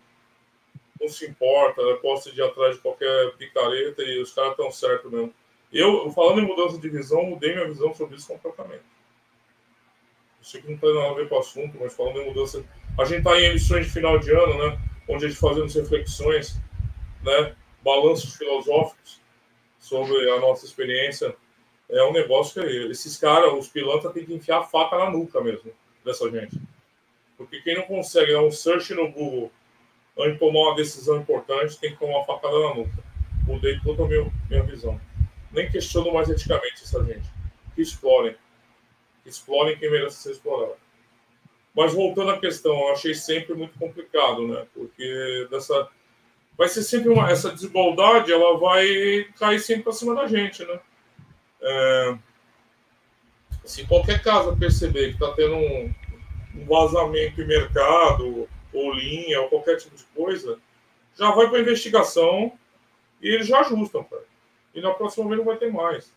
não se importa, né? posso ir atrás de qualquer picareta e os caras estão certos mesmo. Eu, falando em mudança de visão, mudei minha visão sobre isso completamente. Eu sei que não tem nada a ver com o assunto, mas falando em mudança. A gente está em emissões de final de ano, né? Onde a gente fazemos reflexões, né? Balanços filosóficos sobre a nossa experiência. É um negócio que esses caras, os pilantras, têm que enfiar a faca na nuca mesmo dessa gente. Porque quem não consegue dar um search no Google antes de tomar uma decisão importante, tem que tomar uma facada na nuca. Mudei toda a minha, minha visão. Nem questiono mais eticamente essa gente. Que explorem. Que explorem quem merece ser explorado. Mas voltando à questão, eu achei sempre muito complicado, né? Porque dessa vai ser sempre uma, essa desigualdade, ela vai cair sempre para cima da gente, né? É, se qualquer casa perceber que está tendo um, um vazamento em mercado, ou linha, ou qualquer tipo de coisa, já vai para investigação e eles já ajustam, cara. E na próxima vez não vai ter mais.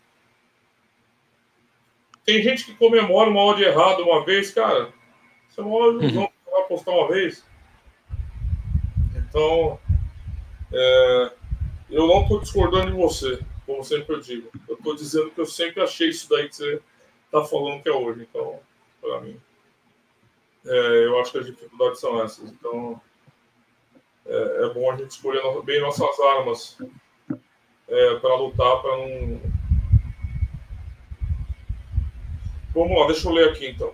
Tem gente que comemora uma odd errada uma vez, cara. Você é uma ilusão, uhum. vai postar uma vez. Então, é, eu não estou discordando de você, como sempre eu digo. Eu estou dizendo que eu sempre achei isso daí que você está falando que é hoje. Então, para mim, é, eu acho que as dificuldades são essas. Então, é, é bom a gente escolher bem nossas armas é, para lutar, para não. Vamos lá, deixa eu ler aqui então.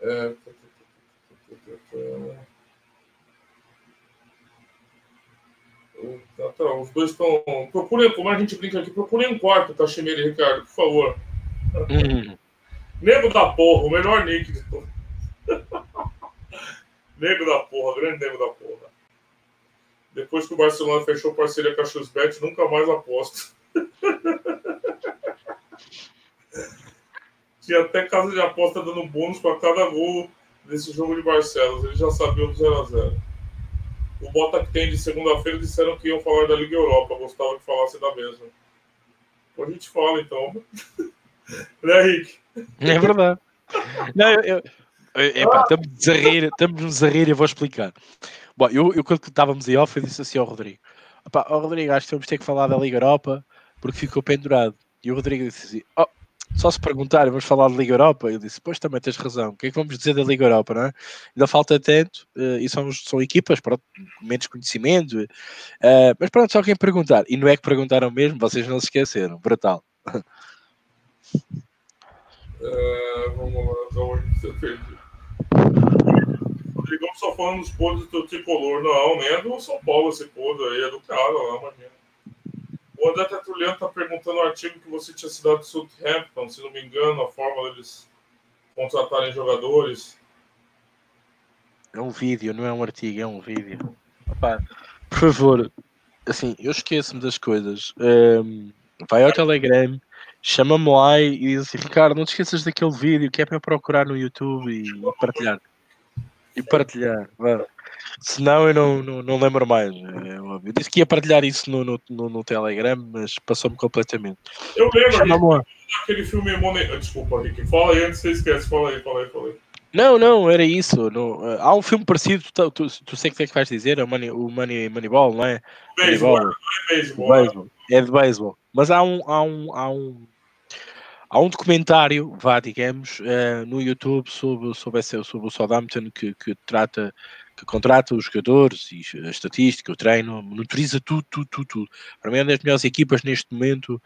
É... Tá, tá, os dois estão. Procurem, como a gente brinca aqui, procurem um quarto, Cachimeira e Ricardo, por favor. Hum. Nego da porra, o melhor nick de todos. nego da porra, grande nego da porra. Depois que o Barcelona fechou parceria com a Xbet, nunca mais aposto. Tinha até casa de aposta dando bônus para cada gol desse jogo de Barcelos. Eles já sabiam do 0x0. O Bota que tem de segunda-feira disseram que iam falar da Liga Europa. Gostava que falasse da mesma. Depois a gente fala então. né, Rick? É verdade. Não, eu, eu, epá, estamos a rir, estamos a rir eu vou explicar. Bom, eu, eu quando estávamos em off, eu disse assim ao Rodrigo: Epá, oh, Rodrigo, acho que vamos ter que falar da Liga Europa porque ficou pendurado. E o Rodrigo disse assim: oh, só se perguntar, vamos falar da Liga Europa? Eu disse: Pois também tens razão. O que é que vamos dizer da Liga Europa? Não é? Ainda falta tanto, uh, e são, são equipas pronto, menos conhecimento. Uh, mas pronto, só quem perguntar. E não é que perguntaram mesmo, vocês não se esqueceram. Brutal. É, vamos lá. Rodrigão só falando dos podres do tricolor. Não, nem é do São Paulo esse podre aí, é do cara lá, imagina. O André Tertuliano está perguntando no artigo que você tinha citado de Southampton, se não me engano, a forma deles contratarem jogadores. É um vídeo, não é um artigo, é um vídeo. Opa, por favor, assim, eu esqueço-me das coisas. Um, vai ao Telegram, chama-me lá e diz assim, Ricardo, não te esqueças daquele vídeo que é para procurar no YouTube e partilhar. E partilhar, vá. Senão eu não, não, não lembro mais. É óbvio. Eu disse que ia partilhar isso no, no, no, no Telegram, mas passou-me completamente. Eu lembro aquele filme Money... Desculpa, Rick. Fala aí antes você esquece. Fala aí, fala aí, fala aí. Não, não, era isso. Uh, há um filme parecido, tu, tu, tu sei o que é que vais dizer, é o, Money, o Money, Moneyball, não é? Baseball, Moneyball. é. É de beisebol. Mas há um, há um, há um Há um documentário, vá, digamos, uh, no YouTube sobre, sobre, esse, sobre o Southampton que, que trata, que contrata os jogadores e a estatística, o treino, monitoriza tudo, tudo, tudo, tudo. Para mim é uma das melhores equipas neste momento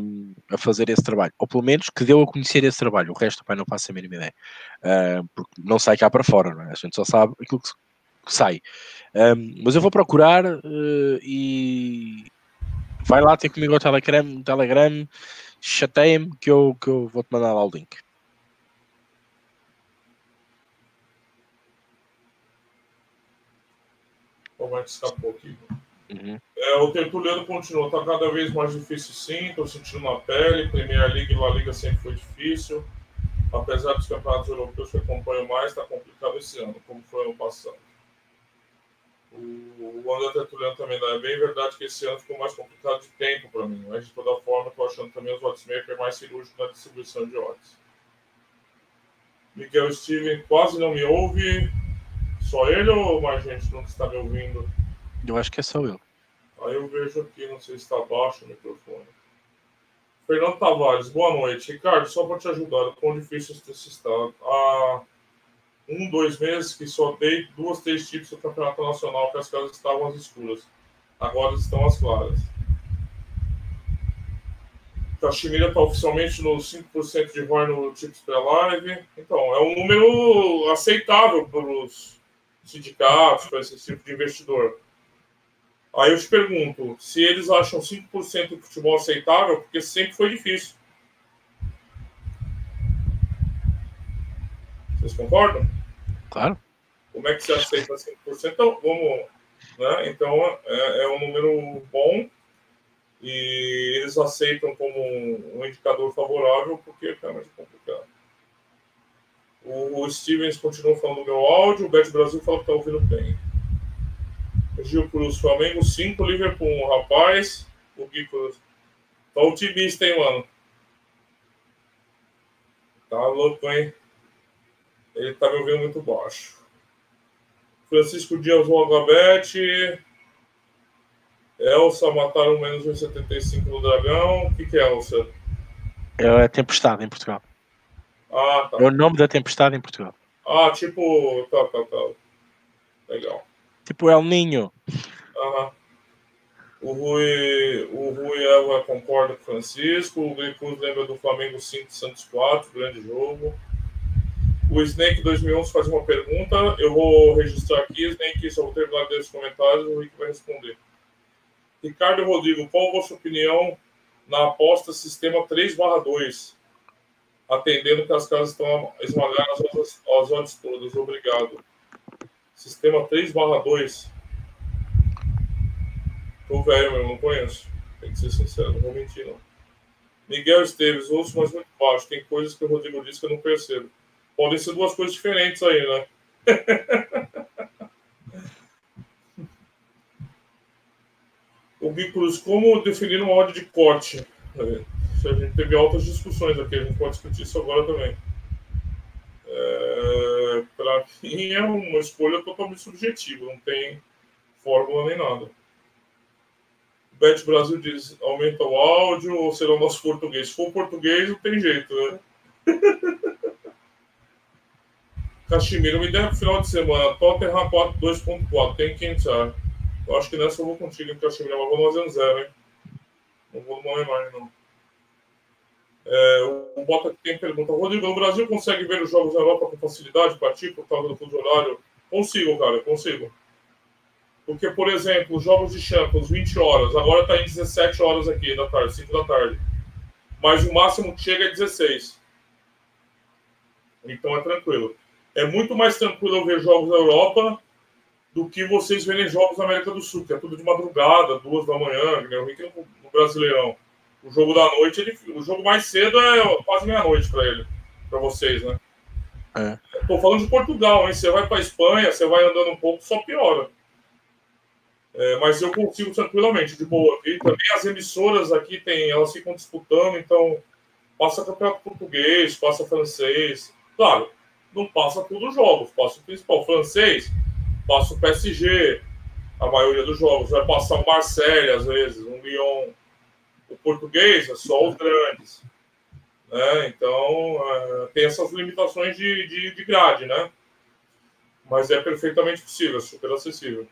um, a fazer esse trabalho. Ou pelo menos que deu a conhecer esse trabalho. O resto, pai, não faço a mínima ideia. Uh, porque não sai cá para fora, é? A gente só sabe aquilo que, sai. Um, mas eu vou procurar uh, e vai lá ter comigo ao Telegram, Telegram chateia-me que eu, que eu vou-te mandar lá o link. Como é que escapou aqui? Uhum. É, o Tertuliano continua, está cada vez mais difícil sim, estou sentindo na pele, Premier League e La Liga sempre foi difícil, apesar dos campeonatos europeus que acompanho mais, está complicado esse ano, como foi ano passado. O André Tertuliano também dá. É bem verdade que esse ano ficou mais complicado de tempo para mim, mas de toda forma estou achando também os oddsmakers mais cirúrgicos na distribuição de odds. Miguel Steven quase não me ouve. Só ele ou mais gente não está me ouvindo? Eu acho que é só eu. Aí eu vejo aqui, não sei se está baixo o microfone. Fernando Tavares, boa noite. Ricardo, só para te ajudar, o quão difícil esse estado. Ah, um, dois meses que só dei duas, três tipos do campeonato nacional que as casas estavam às escuras. Agora estão às claras. Caxemira está oficialmente no 5% de ROI no Tips Pré-Live. Então, é um número aceitável para os sindicatos, para esse tipo de investidor. Aí eu te pergunto, se eles acham 5% de futebol aceitável, porque sempre foi difícil. Vocês concordam? Claro. Como é que você aceita 5%? Então, vamos. Né? Então, é, é um número bom. e eles aceitam como um, um indicador favorável porque é mais complicado. O, o Stevens continua falando do meu áudio, o Bet Brasil fala que está ouvindo bem. Gil Cruz, Flamengo 5, Liverpool 1. Rapaz, o Gui Cruz. Tá otimista, hein, mano? Tá louco, hein? Ele tá me ouvindo muito baixo. Francisco Dias Logabete. Elsa mataram menos 1,75 no Dragão. O que, que é Elsa? É a Tempestade em Portugal. Ah, tá. É o nome da Tempestade em Portugal. Ah, tipo. Tá, tá, tá. Legal. Tipo El Ninho. Aham. O Rui, o Rui Elva concorda com o Francisco. O Glicus lembra do Flamengo 5 Santos 4, grande jogo. O Snake 2011 faz uma pergunta. Eu vou registrar aqui, Snake, só vou terminar desses comentários. O Rick vai responder. Ricardo Rodrigo, qual a vossa opinião na aposta sistema 3/2? Atendendo que as casas estão esmagando as as odds todas. Obrigado. Sistema 3/2. Tô velho mesmo, não conheço. Tem que ser sincero, não vou mentir, não. Miguel Esteves, ouço, mas muito baixo. Tem coisas que o Rodrigo disse que eu não percebo. Podem ser duas coisas diferentes aí, né? o Gui Cruz, como definir uma ordem de corte? A gente teve altas discussões aqui, a gente pode discutir isso agora também. É, Para mim é uma escolha totalmente subjetiva, não tem fórmula nem nada. Bet Brasil diz: aumenta o áudio ou será o nosso português? Se for português, não tem jeito, né? Caximiro, me der final de semana. Tottenham 2.4, tem que entrar. Eu acho que nessa eu vou contigo em Caximiro, mas vou no fazendo zero, hein? Não vou no Neymar, não. É, o Bota aqui tem pergunta. Rodrigo, no Brasil consegue ver os jogos na Europa com facilidade para ti, por causa do fuso horário? Consigo, cara, consigo. Porque, por exemplo, os jogos de Champions, 20 horas, agora está em 17 horas aqui da tarde, 5 da tarde. Mas o máximo que chega é 16. Então é tranquilo. É muito mais tranquilo eu ver jogos na Europa do que vocês verem jogos na América do Sul, que é tudo de madrugada, duas da manhã, né? no Brasileirão. O jogo da noite, ele, o jogo mais cedo é quase meia-noite para ele, para vocês, né? É. Tô falando de Portugal, hein? Você vai para Espanha, você vai andando um pouco, só piora. É, mas eu consigo tranquilamente, de boa. E também as emissoras aqui tem, elas ficam disputando, então passa campeonato português, passa francês. Claro, não passa todos os jogos, passa o principal francês, passa o PSG, a maioria dos jogos. Vai passar o Marseille, às vezes, um Lyon. O português é só os grandes. Né? Então, é, tem essas limitações de, de, de grade, né? Mas é perfeitamente possível, é super acessível.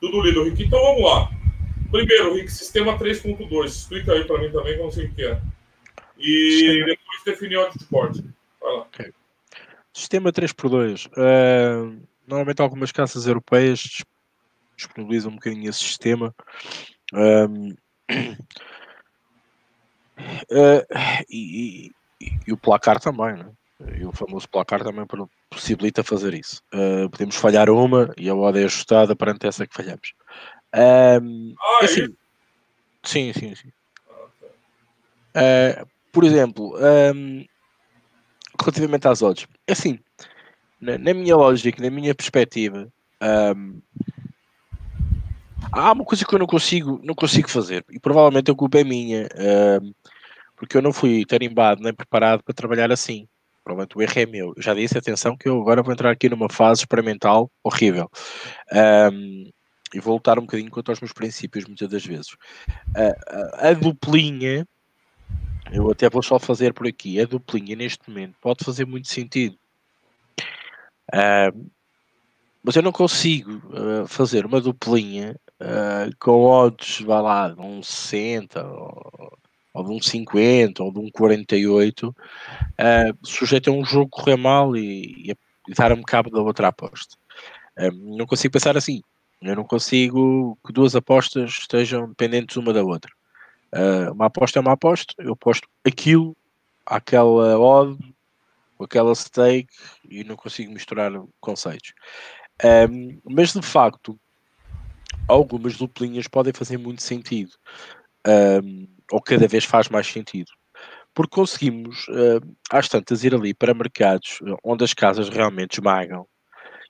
Tudo lido, Rick. Então vamos lá. Primeiro, Rick, sistema 3.2. Explica aí para mim também, não sei o que é. E depois definir o lá. Okay. Sistema 3x2. Uh, normalmente algumas casas europeias disponibilizam um bocadinho esse sistema. Um, uh, e, e, e, o placar também, né? E o famoso placar também possibilita fazer isso. Uh, podemos falhar uma e a odd é ajustada perante essa que falhamos. Um, ah, é assim, sim, sim, sim. Uh, por exemplo, um, relativamente às odds, é assim, na, na, minha lógica, na minha perspectiva, um, há uma coisa que eu não consigo, não consigo fazer, e provavelmente a culpa é minha, um, porque eu não fui tarimbado nem preparado para trabalhar assim. Provavelmente o erro é meu. Eu já disse, atenção, que eu agora vou entrar aqui numa fase experimental horrível. Um, e vou lutar um bocadinho contra os meus princípios, muitas das vezes. Uh, a duplinha, eu até vou só fazer por aqui, a duplinha neste momento pode fazer muito sentido. Uh, mas eu não consigo uh, fazer uma duplinha uh, com odds, vá lá, de um 60 ou, ou de um 50 ou de um 48, uh, sujeito a um jogo correr mal e, e, e dar-me cabo da outra aposta. Não consigo pensar assim. Eu não consigo que duas apostas estejam dependentes uma da outra. Uh, uma aposta é uma aposta, eu aposto aquilo, aquela odd, aquela stake e não consigo misturar conceitos. Um, mas de facto, algumas duplinhas podem fazer muito sentido, um, ou cada vez faz mais sentido, porque conseguimos, uh, às tantas, ir ali para mercados onde as casas realmente esmagam,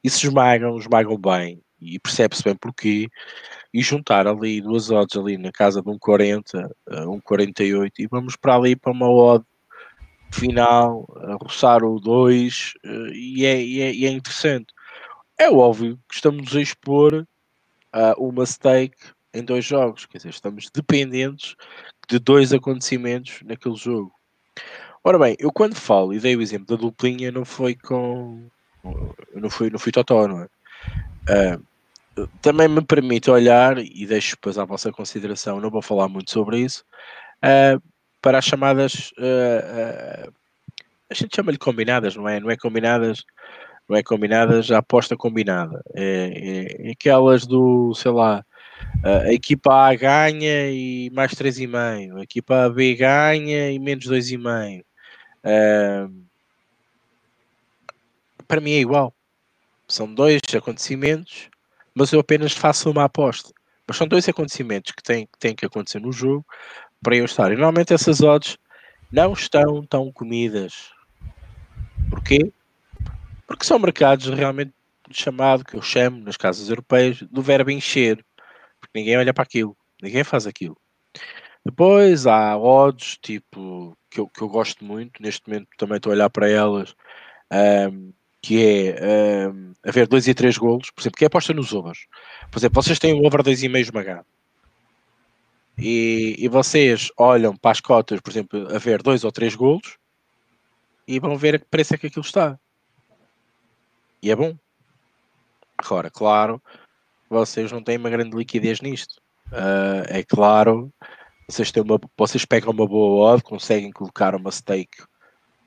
e se esmagam, esmagam bem, e percebe-se bem porquê, e juntar ali duas odds ali na casa de um 40, um 48, e vamos para ali para uma odd final, roçar o 2, uh, e, é, e, é, e é interessante. É óbvio que estamos a expor uh, uma stake em dois jogos, quer dizer, estamos dependentes de dois acontecimentos naquele jogo. Ora bem, eu quando falo e dei o exemplo da duplinha, não foi com. Não fui, não fui totó, não é? Uh, também me permite olhar, e deixo depois à vossa consideração, não vou falar muito sobre isso, uh, para as chamadas. Uh, a gente chama-lhe combinadas, não é? Não é combinadas não é combinadas, a aposta combinada. É, é, é aquelas do, sei lá, a equipa A ganha e mais 3,5, a equipa B ganha e menos 2,5. Uh, para mim é igual. São dois acontecimentos, mas eu apenas faço uma aposta. Mas são dois acontecimentos que têm, que têm que acontecer no jogo para eu estar. E normalmente essas odds não estão tão comidas. Porquê? Porque são mercados realmente chamado, que eu chamo nas casas europeias, do verbo encher. Porque ninguém olha para aquilo, ninguém faz aquilo. Depois há odds, tipo, que eu, que eu gosto muito, neste momento também estou a olhar para elas, um, que é um, haver 2 e 3 golos, por exemplo, que é aposta nos overs. Por exemplo, vocês têm um over 2,5 esmagado. E, e vocês olham para as cotas, por exemplo, a ver 2 ou 3 golos e vão ver a que preço é que aquilo está. E é bom. Agora, claro, vocês não têm uma grande liquidez nisto. Uh, é claro, vocês, têm uma, vocês pegam uma boa odd, conseguem colocar uma stake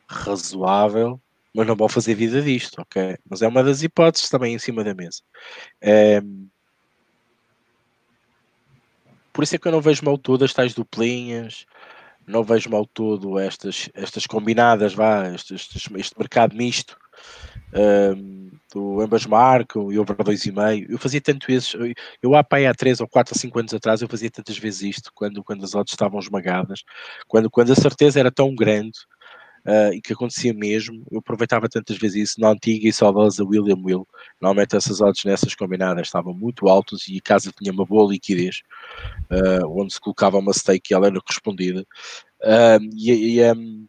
razoável, mas não vão fazer vida disto, ok? Mas é uma das hipóteses também em cima da mesa. É, por isso é que eu não vejo mal todas tais duplinhas, não vejo mal todo estas, estas combinadas, vá, este, este, este mercado misto um, do ambas marcam e over 2,5. Eu fazia tanto vezes, eu, eu há, há 3 ou 4 ou 5 anos atrás, eu fazia tantas vezes isto, quando, quando as odds estavam esmagadas, quando, quando a certeza era tão grande uh, e que acontecia mesmo, eu aproveitava tantas vezes isso na antiga e saudosa William Will. Normalmente essas odds nessas combinadas estavam muito altas e a casa tinha uma boa liquidez, uh, onde se colocava uma stake e ela era correspondida. Uh, e, e um,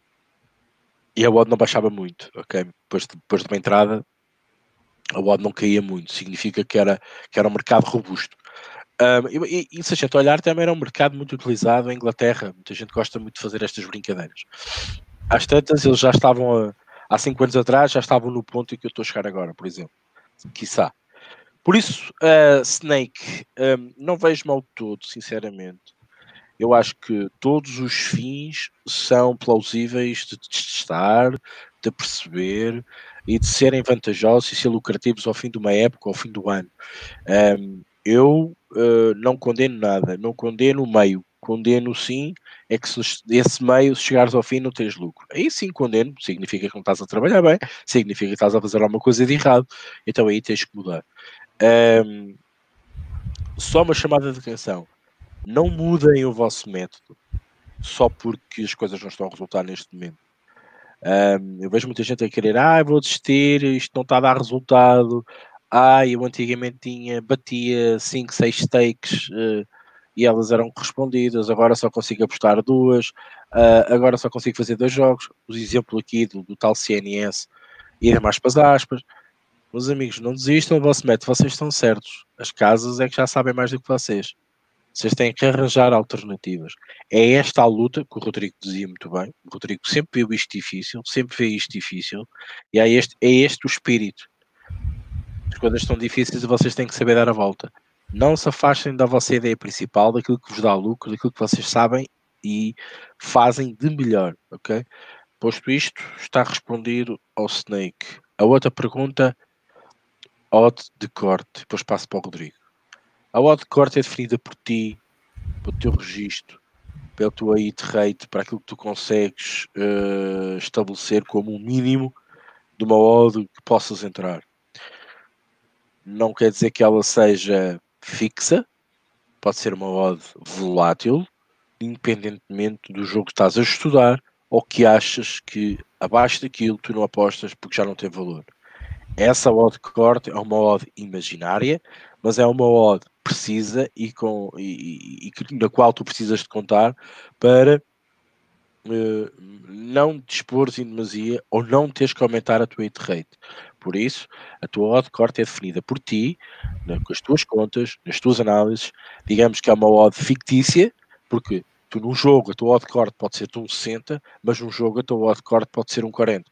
e a odd não baixava muito, ok? Depois, depois de uma entrada, a odd não caía muito, significa que era, que era um mercado robusto. Um, e, e, se a gente olhar, também era um mercado muito utilizado em Inglaterra, muita gente gosta muito de fazer estas brincadeiras. Às tantas, eles já estavam, a, há 5 anos atrás, já estavam no ponto em que eu estou a chegar agora, por exemplo. Quiçá. Por isso, uh, Snake, um, não vejo mal todo, sinceramente eu acho que todos os fins são plausíveis de testar, de perceber e de serem vantajosos e ser lucrativos ao fim de uma época, ao fim do ano. Um, eu uh, não condeno nada, não condeno o meio, condeno sim, é que se esse meio, se chegares ao fim, não tens lucro. Aí sim condeno, significa que não estás a trabalhar bem, significa que estás a fazer alguma coisa de errado, então aí tens que mudar. Um, só uma chamada de atenção não mudem o vosso método só porque as coisas não estão a resultar neste momento. Um, eu vejo muita gente a querer, ah, vou desistir, isto não está a dar resultado. Ah, eu antigamente tinha, batia 5, 6 stakes uh, e elas eram correspondidas, agora só consigo apostar duas, uh, agora só consigo fazer dois jogos. O exemplo aqui do, do tal CNS, ir mais para as aspas. Meus amigos, não desistam do vosso método, vocês estão certos. As casas é que já sabem mais do que vocês. Vocês têm que arranjar alternativas. É esta a luta que o Rodrigo dizia muito bem. O Rodrigo sempre viu isto difícil, sempre vê isto difícil, e é este, é este o espírito. As coisas estão difíceis e vocês têm que saber dar a volta. Não se afastem da vossa ideia principal, daquilo que vos dá lucro, daquilo que vocês sabem e fazem de melhor, ok? Posto isto, está respondido ao Snake. A outra pergunta, odd de corte, depois passo para o Rodrigo. A odd corte é definida por ti, pelo teu registro, pelo teu hit rate, para aquilo que tu consegues uh, estabelecer como um mínimo de uma odd que possas entrar. Não quer dizer que ela seja fixa, pode ser uma odd volátil, independentemente do jogo que estás a estudar ou que achas que abaixo daquilo tu não apostas porque já não tem valor. Essa odd corte é uma odd imaginária, mas é uma odd precisa e, com, e, e, na qual tu precisas de contar para uh, não dispores em demasia ou não teres que aumentar a tua hit rate. Por isso, a tua odd corte é definida por ti, com as tuas contas, nas tuas análises. Digamos que é uma odd fictícia, porque tu num jogo a tua odd corte pode ser de um 60, mas num jogo a tua odd corte pode ser um 40.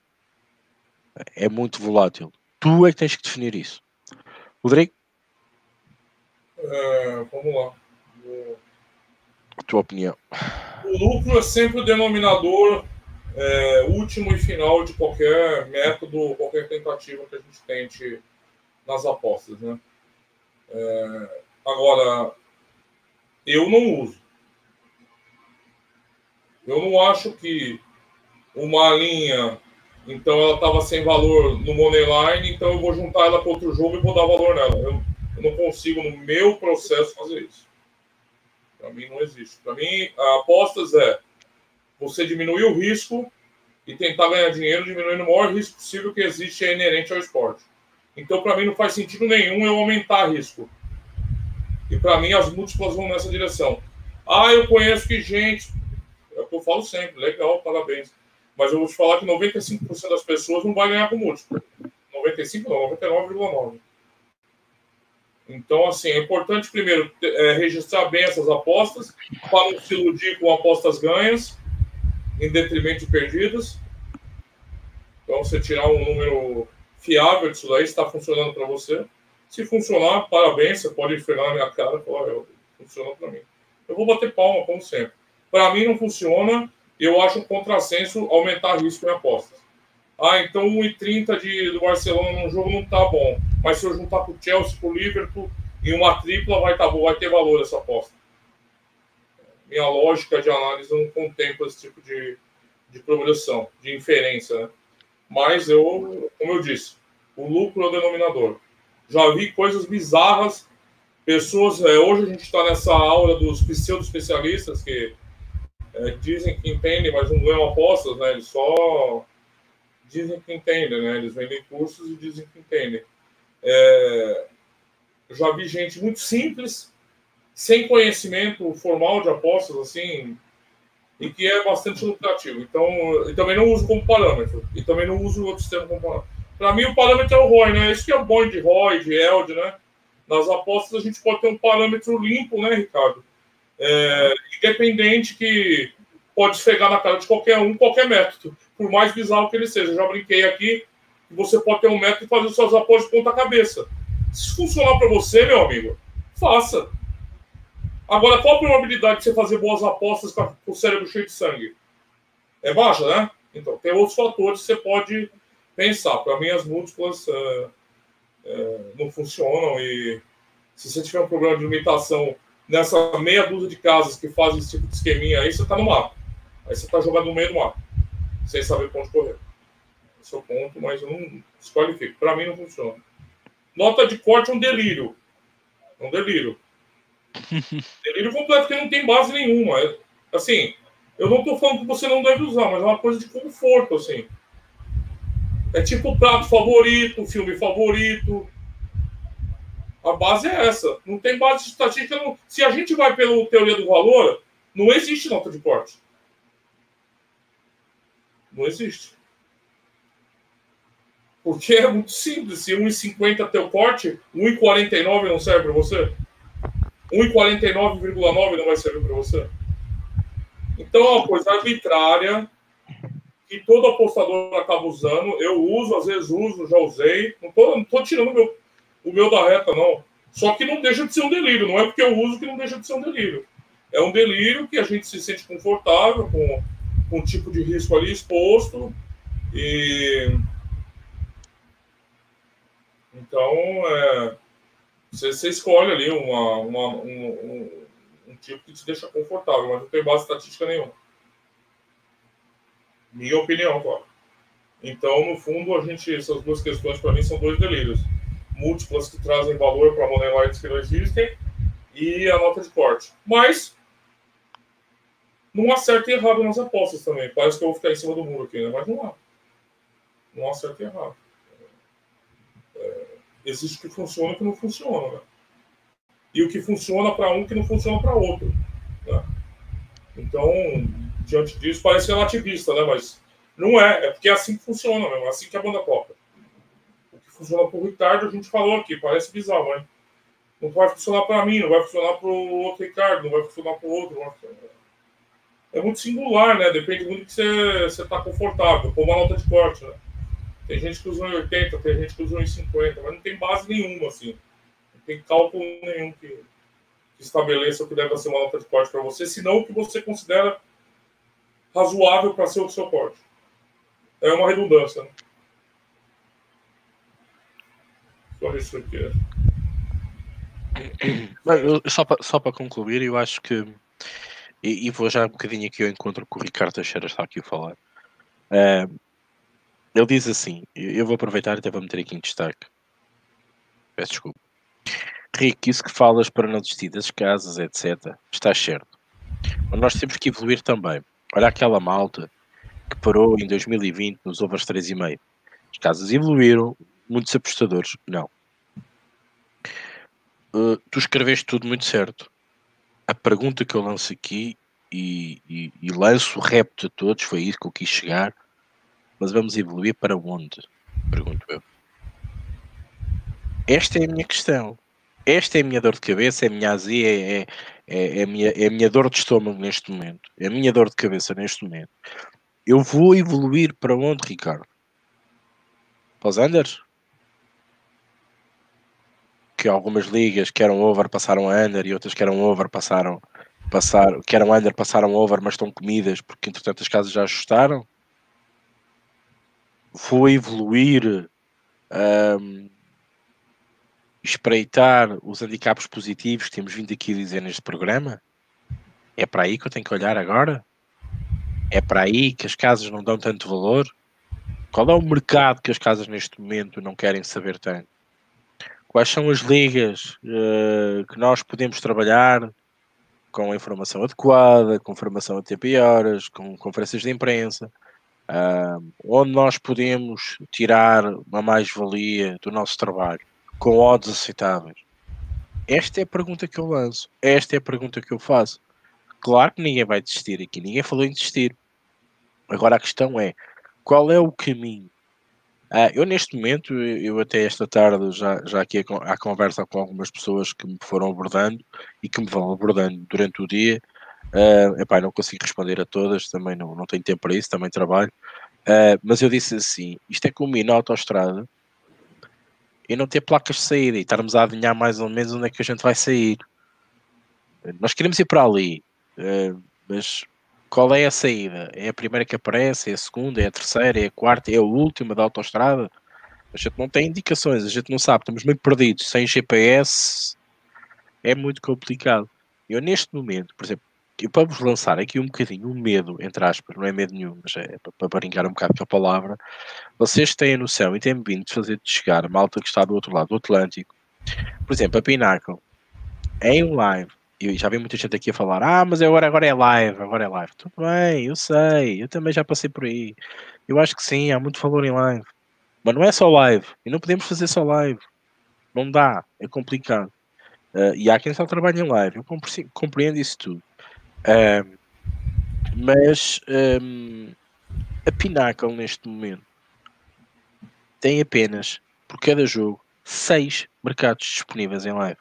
É muito volátil. Tu é que tens que definir isso. Rodrigo? É, vamos lá. A tua opinião. O lucro é sempre o denominador é, último e final de qualquer método, qualquer tentativa que a gente tente nas apostas. Né? É, agora, eu não uso. Eu não acho que uma linha, então ela estava sem valor no Moneyline, então eu vou juntar ela com outro jogo e vou dar valor nela. Eu, eu não consigo, no meu processo, fazer isso. Para mim não existe. Para mim, apostas é você diminuir o risco e tentar ganhar dinheiro diminuindo o maior risco possível que existe é inerente ao esporte. Então, para mim, não faz sentido nenhum eu aumentar risco. E para mim, as múltiplas vão nessa direção. Ah, eu conheço que gente. É o que eu falo sempre, legal, parabéns. Mas eu vou te falar que 95% das pessoas não vai ganhar com múltiplo. 95 não, 99,9%. Então, assim, é importante primeiro é, registrar bem essas apostas para não se iludir com apostas ganhas em detrimento de perdidas. Então, você tirar um número fiável disso daí, está funcionando para você. Se funcionar, parabéns, você pode enfiar na minha cara e falar, funcionou para mim. Eu vou bater palma, como sempre. Para mim não funciona, eu acho um contrassenso aumentar risco em apostas. Ah, então 1,30 de, do Barcelona num jogo não tá bom. Mas se eu juntar com o Chelsea, com o Liverpool, em uma tripla vai, tá, vai ter valor essa aposta minha lógica de análise não contempla esse tipo de, de progressão, de inferência. Né? Mas eu, como eu disse, o lucro é o denominador. Já vi coisas bizarras, pessoas. É, hoje a gente está nessa aula dos pseudo-especialistas que é, dizem que entendem, mas não ganham apostas, né? Eles só dizem que entendem, né? Eles vendem cursos e dizem que entendem. É, já vi gente muito simples sem conhecimento formal de apostas, assim, e que é bastante lucrativo. Então, eu também não uso como parâmetro. E também não uso outro sistema como parâmetro. Para mim, o parâmetro é o ROI, né? Isso que é bom de ROI, de ELD, né? Nas apostas, a gente pode ter um parâmetro limpo, né, Ricardo? É, independente que pode esfregar na cara de qualquer um, qualquer método, por mais bizarro que ele seja. Eu já brinquei aqui você pode ter um método e fazer suas apostas de ponta cabeça. Se funcionar para você, meu amigo, faça. Agora, qual a probabilidade de você fazer boas apostas com o cérebro cheio de sangue? É baixa, né? Então, tem outros fatores que você pode pensar. Para mim, as múltiplas é, é, não funcionam e se você tiver um problema de limitação nessa meia dúzia de casas que fazem esse tipo de esqueminha aí, você está no mato. Aí você está jogando no meio do mato, sem saber para onde correr. Esse é o ponto, mas eu não desqualifico. Para mim, não funciona. Nota de corte é um delírio. É um delírio. Delírio completo que não tem base nenhuma. É, assim, eu não tô falando que você não deve usar, mas é uma coisa de conforto, assim. É tipo prato favorito, filme favorito. A base é essa. Não tem base estatística. Não... Se a gente vai pela teoria do valor, não existe nota de corte. Não existe. Porque é muito simples. Se 1,50 é teu corte, 1,49 não serve para você? 1,49,9 não vai servir para você? Então é uma coisa arbitrária que todo apostador acaba usando. Eu uso, às vezes uso, já usei. Não estou não tô tirando o meu, o meu da reta, não. Só que não deixa de ser um delírio. Não é porque eu uso que não deixa de ser um delírio. É um delírio que a gente se sente confortável com, com um tipo de risco ali exposto. E. Então, é você, você escolhe ali uma, uma um, um, um, tipo que te deixa confortável, mas não tem base estatística nenhuma. Minha opinião, claro. Então, no fundo, a gente, essas duas questões para mim são dois delírios. Múltiplas que trazem valor para moneylights que não existem e a nota de corte. Mas não acerta errado nas apostas também. Parece que eu vou ficar em cima do muro aqui, né? mas não há. Não acerta errado. Existe o que funciona e o que não funciona. Né? E o que funciona para um que não funciona para outro. Né? Então, diante disso, parece relativista, né? mas não é. É porque é assim que funciona mesmo, é assim que a banda toca. O que funciona para o Ricardo, a gente falou aqui, parece bizarro, não vai funcionar para mim, não vai funcionar para o outro Ricardo, não vai funcionar para o outro. É muito singular, né? Depende muito do que você está confortável. Pô, uma nota de corte, né? Tem gente que usa em 80, tem gente que usa em 50, mas não tem base nenhuma, assim. Não tem cálculo nenhum que, que estabeleça o que deve ser uma nota de corte para você, senão o que você considera razoável para ser o seu corte. É uma redundância, né? Só isso aqui. Só para só concluir, eu acho que e, e, vou já um bocadinho aqui ao encontro que o Ricardo Teixeira está aqui a falar. Uh, ele diz assim: eu vou aproveitar até vou meter aqui em destaque. Peço desculpa. Rick, isso que falas para não desistir das casas, etc., está certo. Mas nós temos que evoluir também. Olha aquela malta que parou em 2020 nos overs 3,5. As casas evoluíram, muitos apostadores, não. Uh, tu escreveste tudo muito certo a pergunta que eu lanço aqui e, e, e lanço o repto a todos, foi isso que eu quis chegar, mas vamos evoluir para onde? Pergunto eu. Esta é a minha questão. Esta é a minha dor de cabeça, é a minha azia, é, é, é, a minha, é a minha dor de estômago neste momento. É a minha dor de cabeça neste momento. Eu vou evoluir para onde, Ricardo? Para os Anders? que algumas ligas que eram over passaram a under e outras que eram over passaram passar, que eram under passaram over, mas estão comidas porque entretanto as casas já ajustaram. Vou evoluir, um, espreitar os handicaps positivos que temos vindo aqui a dizer neste programa. É para aí que eu tenho que olhar agora? É para aí que as casas não dão tanto valor? Qual é o mercado que as casas neste momento não querem saber tanto? quais são as ligas uh, que nós podemos trabalhar com a informação adequada, com formação a tempo e horas, com conferências de imprensa, uh, onde nós podemos tirar uma mais-valia do nosso trabalho com odds aceitáveis. Esta é a pergunta que eu lanço, esta é a pergunta que eu faço. Claro que ninguém vai desistir aqui, ninguém falou em desistir. Agora a questão é qual é o caminho Uh, eu neste momento, eu até esta tarde já, já aqui a conversa com algumas pessoas que me foram abordando e que me vão abordando durante o dia. Uh, epá, não consigo responder a todas, também não, não tenho tempo para isso, também trabalho. Uh, mas eu disse assim: isto é como ir na autostrada e não ter placas de saída e estarmos a adivinhar mais ou menos onde é que a gente vai sair. Nós queremos ir para ali, uh, mas qual é a saída? É a primeira que aparece? É a segunda? É a terceira? É a quarta? É a última da autostrada? A gente não tem indicações, a gente não sabe, estamos meio perdidos. Sem GPS é muito complicado. Eu, neste momento, por exemplo, para vos lançar aqui um bocadinho o um medo, entre aspas, não é medo nenhum, mas é para, brincar um bocado com a palavra. Vocês têm a noção e têm vindo de fazer de chegar a malta que está do outro lado do Atlântico. Por exemplo, a Pinnacle, em live, eu já vi muita gente aqui a falar, ah, mas agora, agora é live, agora é live. Tudo bem, eu sei, eu também já passei por aí. Eu acho que sim, há muito valor em live. Mas não é só live, e não podemos fazer só live. Não dá, é complicado. Uh, e há quem só trabalha em live, eu compreendo isso tudo. Uh, mas um, a Pinnacle neste momento tem apenas, por cada jogo, seis mercados disponíveis em live.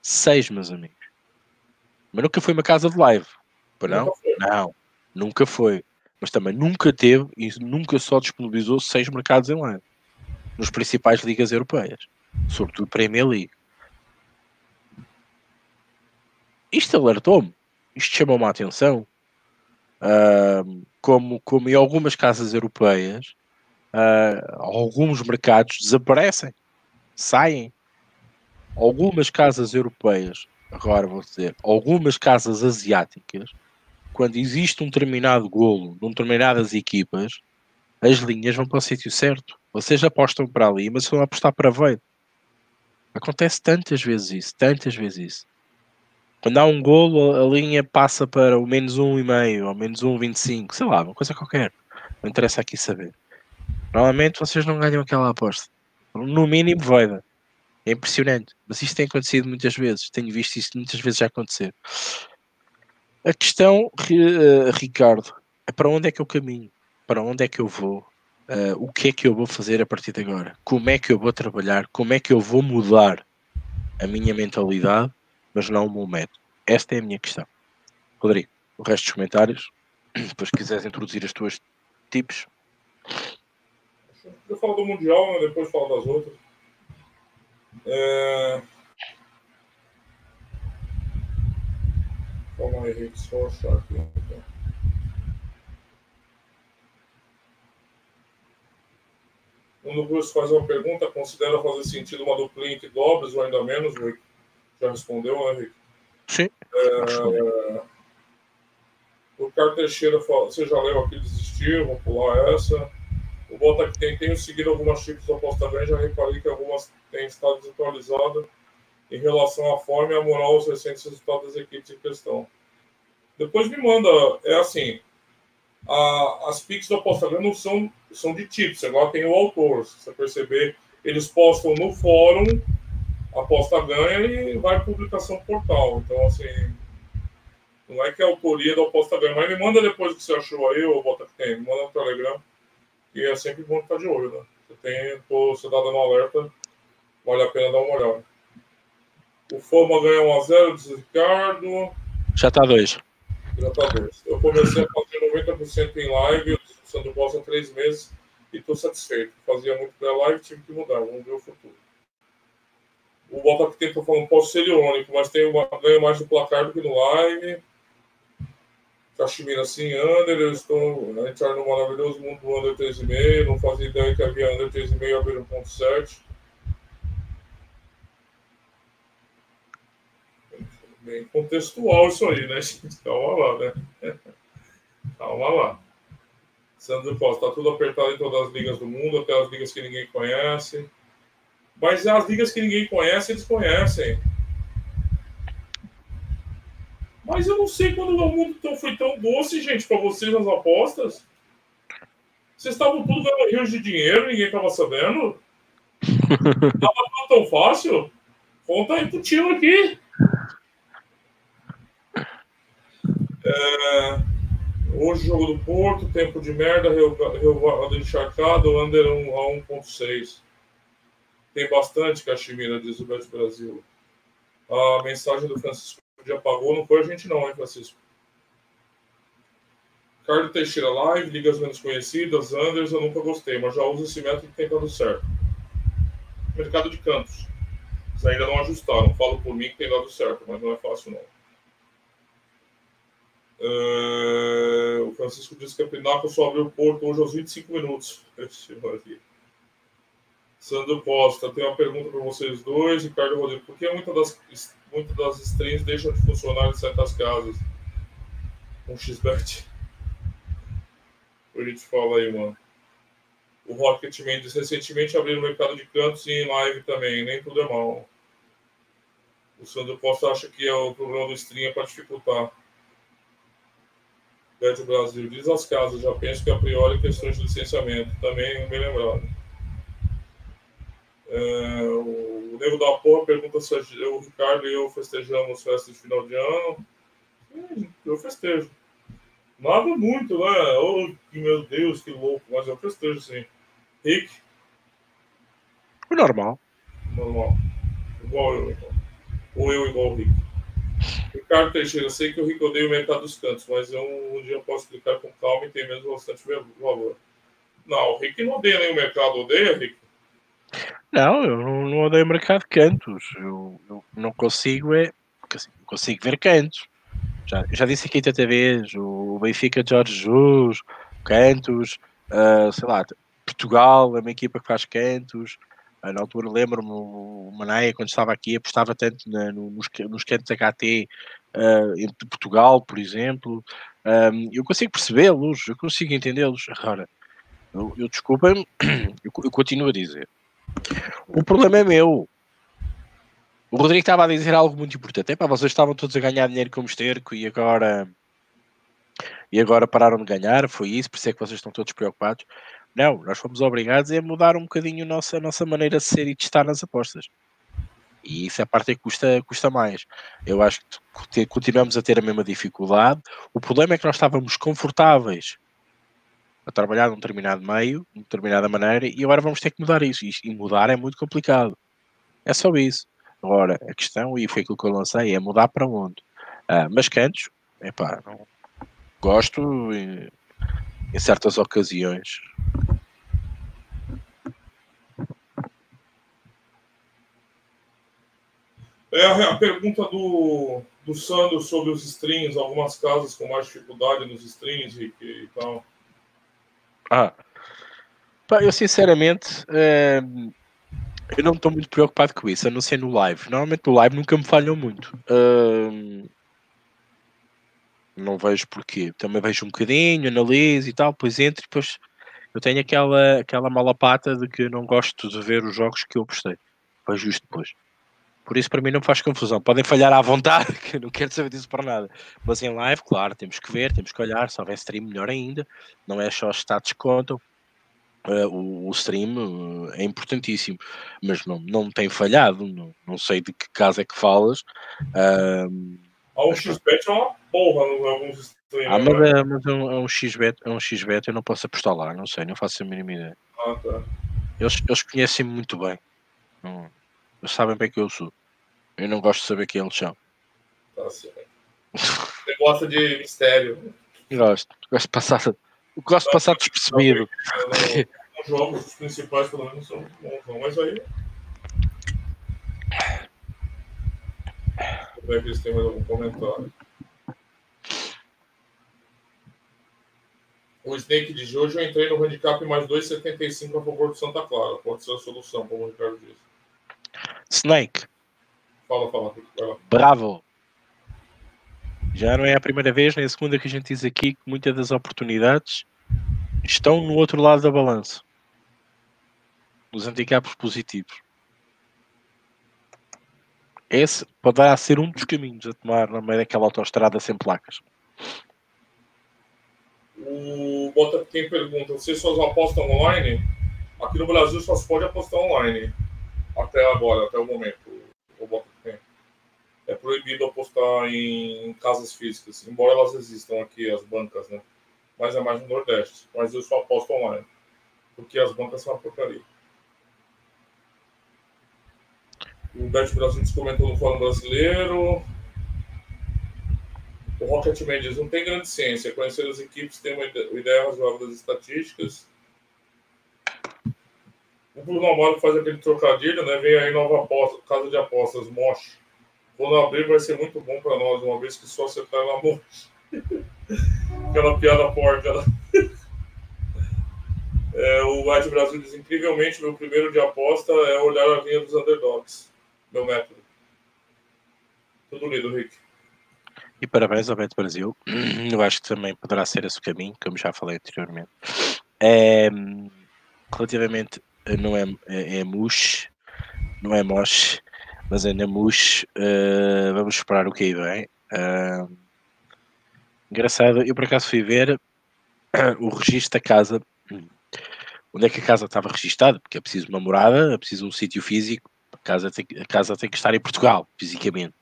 Seis, meus amigos. Mas nunca foi uma casa de live. Não? Nunca não, nunca foi. Mas também nunca teve e nunca só disponibilizou seis mercados em live. Nos principais ligas europeias. Sobretudo Premier League. Isto alertou-me. Isto chamou-me a atenção. Uh, como, como em algumas casas europeias, uh, alguns mercados desaparecem, saem. Algumas casas europeias agora vou dizer, algumas casas asiáticas, quando existe um determinado golo num determinadas equipas, as linhas vão para o sítio certo. Vocês apostam para ali, mas vão apostar para veio. Acontece tantas vezes isso, tantas vezes isso. Quando há um golo, a linha passa para o menos 1,5 ou menos 1,25, sei lá, uma coisa qualquer. Não interessa aqui saber. Normalmente vocês não ganham aquela aposta. No mínimo, voida. É impressionante. Mas isto tem acontecido muitas vezes. Tenho visto isto muitas vezes já acontecer. A questão, eh, Ricardo, é para onde é que eu caminho? Para onde é que eu vou? Uh, o que é que eu vou fazer a partir de agora? Como é que eu vou trabalhar? Como é que eu vou mudar a minha mentalidade mas não o meu método. Esta é a minha questão. Rodrigo, o resto dos comentários, depois quiseres introduzir as tuas tips. Eu falo do Mundial, né? depois falo das outras. É... Calma aí, Henrique, só achar aqui. Então. Um do Bruce faz uma pergunta: considera fazer sentido uma duplinha entre dobras ou ainda menos, Rick? Já respondeu, Henrique? Sim. É, o Carlos Teixeira fala, você já leu aqui desistir, vou pular essa. O Bota que tem, tenho seguido algumas chips do aposta bem, já reparei que algumas têm estado desatualizadas em relação à forma e à moral dos recentes resultados das equipes em questão. Depois me manda, é assim, a, as pics do aposta não são, são de tips, agora tem o autor, se você perceber, eles postam no fórum aposta ganha e vai publicação portal. Então, assim, não é que a autoria da aposta ganha, mas me manda depois o que você achou aí, ou bota que tem, me manda no Telegram, e é sempre bom estar de olho, né? Você tem, tô, você tá dando um alerta, vale a pena dar uma olhada. O Foma ganha 1x0, diz Ricardo. Já tá 2. Já tá 2. Eu comecei a fazer 90% em live, o Sandro Bossa há 3 meses, e estou satisfeito. Fazia muito pré-live, tive que mudar, vamos ver o futuro. O Botafogo tentou falando posso ser irônico, mas tem uma, ganha mais no placar do que no live. Cachimira assim, Under, eu estou a entrar no maravilhoso mundo do Under 3,5. Não fazia ideia que havia Under 3,5 abrir 1,7. Bem contextual isso aí, né, gente? Calma lá, né? Calma lá. Sandro Costa, tá tudo apertado em todas as ligas do mundo, até as ligas que ninguém conhece. Mas as ligas que ninguém conhece, eles conhecem. Mas eu não sei quando o mundo tão, foi tão doce, gente, para vocês nas apostas. Vocês estavam tudo ganhando rios de dinheiro, ninguém estava sabendo. Tava tão fácil. Conta aí pro tio aqui. É, hoje, jogo do Porto, tempo de merda, relvado encharcado, under a 1.6. Tem bastante Caximira, diz o Beto Brasil. A mensagem do Francisco já apagou, não foi a gente não, hein, Francisco? Carlos Teixeira Live, ligas menos conhecidas, Anders, eu nunca gostei, mas já uso esse método que tem dado certo. Mercado de cantos. Eles ainda não ajustaram. Falo por mim que tem dado certo, mas não é fácil não. Uh, o Francisco disse que a Pinaco só abriu o porto hoje aos 25 minutos. Esse Sandro Costa, tem uma pergunta para vocês dois. Ricardo Rodrigo, por que muitas das, muitas das streams deixam de funcionar em certas casas? Um XBet. A gente fala aí, mano. O Rocket Mendes recentemente abriu o mercado de cantos e em live também. Nem tudo é mal. O Sandro Costa acha que é o problema do stream é para dificultar. Bet Brasil diz as casas, já penso que a priori questões de licenciamento. Também bem lembrado. É, o Nego da Porra pergunta se o Ricardo e eu festejamos festa de final de ano. Sim, eu festejo. Nada muito, né? Oh, meu Deus, que louco, mas eu festejo sim. Rick? Normal. Normal. Igual eu, então. Ou eu igual o Rick. Ricardo Teixeira, eu sei que o Rick odeia o mercado dos cantos, mas eu um dia posso explicar com calma e tem mesmo bastante valor. Não, o Rick não odeia nem o mercado, odeia, Rick? Não, eu não, não odeio mercado de cantos. Eu, eu não consigo é. Assim, consigo ver cantos. Já, já disse aqui tanta vez, o Benfica de Jorge Jesus, cantos, uh, sei lá, Portugal é uma equipa que faz cantos. Uh, na altura lembro-me, o Maneia, quando estava aqui, apostava tanto na, no, nos, nos cantos HT uh, entre Portugal, por exemplo. Um, eu consigo percebê-los, eu consigo entendê-los. Agora, eu, eu desculpa-me, eu, eu continuo a dizer o problema é meu. O Rodrigo estava a dizer algo muito importante. Para vocês estavam todos a ganhar dinheiro como esterco e agora e agora pararam de ganhar, foi isso, por isso é que vocês estão todos preocupados. Não, nós fomos obrigados a mudar um bocadinho a nossa, a nossa maneira de ser e de estar nas apostas. E isso é a parte que custa, custa mais. Eu acho que continuamos a ter a mesma dificuldade. O problema é que nós estávamos confortáveis a trabalhar num determinado meio, de determinada maneira, e agora vamos ter que mudar isso. E mudar é muito complicado. É só isso. Agora, a questão, e foi aquilo que eu lancei, é mudar para onde? Ah, mas cantos, epá, não, gosto em, em certas ocasiões. É a, pergunta do, do Sandro sobre os streams, algumas casas com mais dificuldade nos streams e, e tal. Ah, pá, eu sinceramente é, eu não estou muito preocupado com isso, a não ser no live. Normalmente no live nunca me falham muito. Uh, não vejo porquê. Também vejo um bocadinho, analiso e tal, depois entro e depois eu tenho aquela, aquela mala pata de que não gosto de ver os jogos que eu postei. Vejo isto depois. Por isso, para mim, não faz confusão. Podem falhar à vontade, que eu não quero saber disso para nada. Mas em live, claro, temos que ver, temos que olhar. Se houver stream, melhor ainda. Não é só os status que contam. Uh, o, o, stream uh, é importantíssimo, mas não, não tem falhado. Não, não sei de que caso é que falas. Uh, ah, o XBet é uma porra em alguns streams. Ah, mas, né? é, mas é um, é um XBet, é um XBet, eu não posso apostar lá, não sei, não faço a mínima ideia. Ah, tá. Eles, eles conhecem-me muito bem. Não, sabem bem que eu sou. Eu não gosto de saber quem eles são. Tá. Você gosta de mistério. Gosto. Gosto de passar, gosto de passar despercebido. Os jogos principais, pelo menos, são bons. Mas aí. Vou ver se tem mais algum comentário. O Snake de hoje eu entrei no handicap mais 2,75 a favor do Santa Clara. Pode ser a solução, como o Ricardo disse. Snake. Fala, fala. Bravo. Já não é a primeira vez, nem a segunda que a gente diz aqui que muitas das oportunidades estão no outro lado da balança. Nos handicaps positivos. Esse poderá ser um dos caminhos a tomar no meio daquela autoestrada sem placas. O Bota tem pergunta: vocês só apostam online? Aqui no Brasil só se pode apostar online. Até agora, até o momento É proibido apostar em casas físicas, embora elas existam aqui, as bancas, né? Mas é mais no Nordeste. Mas eu só aposto online, porque as bancas são uma porcaria. O Bet Brasil comentou no Fórum Brasileiro. O Rocketman diz: não tem grande ciência. Conhecer as equipes tem uma ideia razoável das estatísticas o Bruno Amaro faz aquele trocadilho, né? Vem aí nova aposta, casa de apostas, Mosh. Quando abrir vai ser muito bom para nós, uma vez que só acertar na Mosh. Aquela piada porca. Né? É, o White Brasil diz: incrivelmente, meu primeiro de aposta é olhar a linha dos underdogs. Meu método. Tudo lido, Rick. E parabéns ao Beto Brasil. Eu acho que também poderá ser esse o caminho, como já falei anteriormente. É, relativamente não é, é, é Mush, não é Mosh, mas é Namush. Uh, vamos esperar o que aí vem. Uh, engraçado, eu por acaso fui ver o registro da casa, onde é que a casa estava registada, porque é preciso uma morada, é preciso um sítio físico, a casa, tem, a casa tem que estar em Portugal, fisicamente.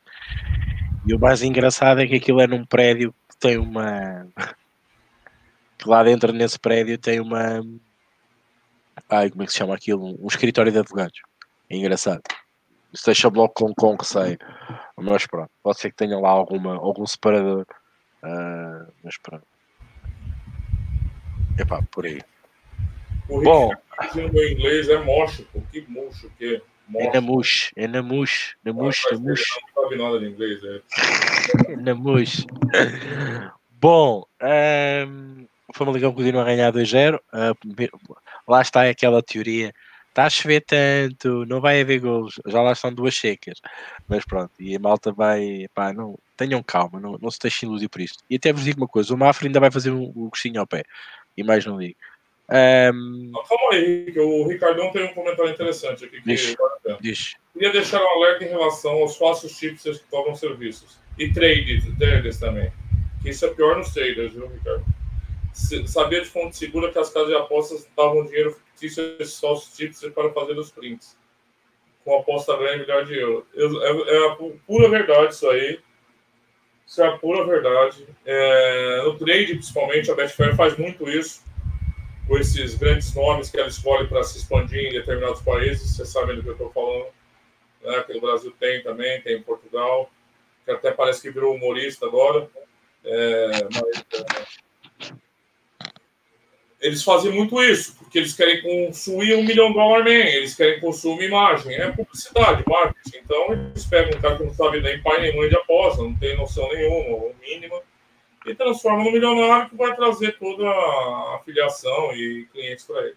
E o mais engraçado é que aquilo é num prédio que tem uma. que lá dentro nesse prédio tem uma Ai, como é que se chama aquilo? Um escritório de advogados. É engraçado. Isso deixa logo com, com receio. Mas pronto, pode ser que tenha lá alguma, algum separador. Uh, mas pronto. Epá, por aí. O Bom, meu inglês é mocho, que mocho que é? É na mush, é na mush, na mush, na mush. Não sabe nada de inglês, é. na mush. Bom, um, o Famalicão continua a ganhar 2-0. Uh, lá está aquela teoria. Está a chover tanto, não vai haver gols. Já lá estão duas secas. Mas pronto, e a malta vai. Pá, não, tenham calma, não, não se deixem iludir por isto. E até vos digo uma coisa: o Mafra ainda vai fazer um, um gostinho ao pé. E mais não digo. Um... Calma aí, Henrique. O Ricardão tem um comentário interessante aqui. Que Diz. Queria deixar um alerta em relação aos falsos chipsters que cobram serviços. E traders, traders também. Que isso é pior nos traders, viu, Ricardo? Sabia de fonte segura que as casas de apostas davam dinheiro fictício esses falsos chipsters para fazer os prints. Com aposta ganha milhar de euros. É, é a pura verdade isso aí. Isso é a pura verdade. É, no trade, principalmente, a Betfair faz muito isso com esses grandes nomes que ela escolhe para se expandir em determinados países. Vocês sabem do que eu estou falando. Né? Que no Brasil tem também, tem em Portugal, que até parece que virou humorista agora. É, mas, é, eles fazem muito isso, porque eles querem consumir um milhão de dólares man, eles querem consumir imagem, é publicidade, marketing. Então, eles pegam um cara que não sabe nem pai nem mãe de aposta, não tem noção nenhuma, ou mínima, e transforma no milionário que vai trazer toda a afiliação e clientes para ele.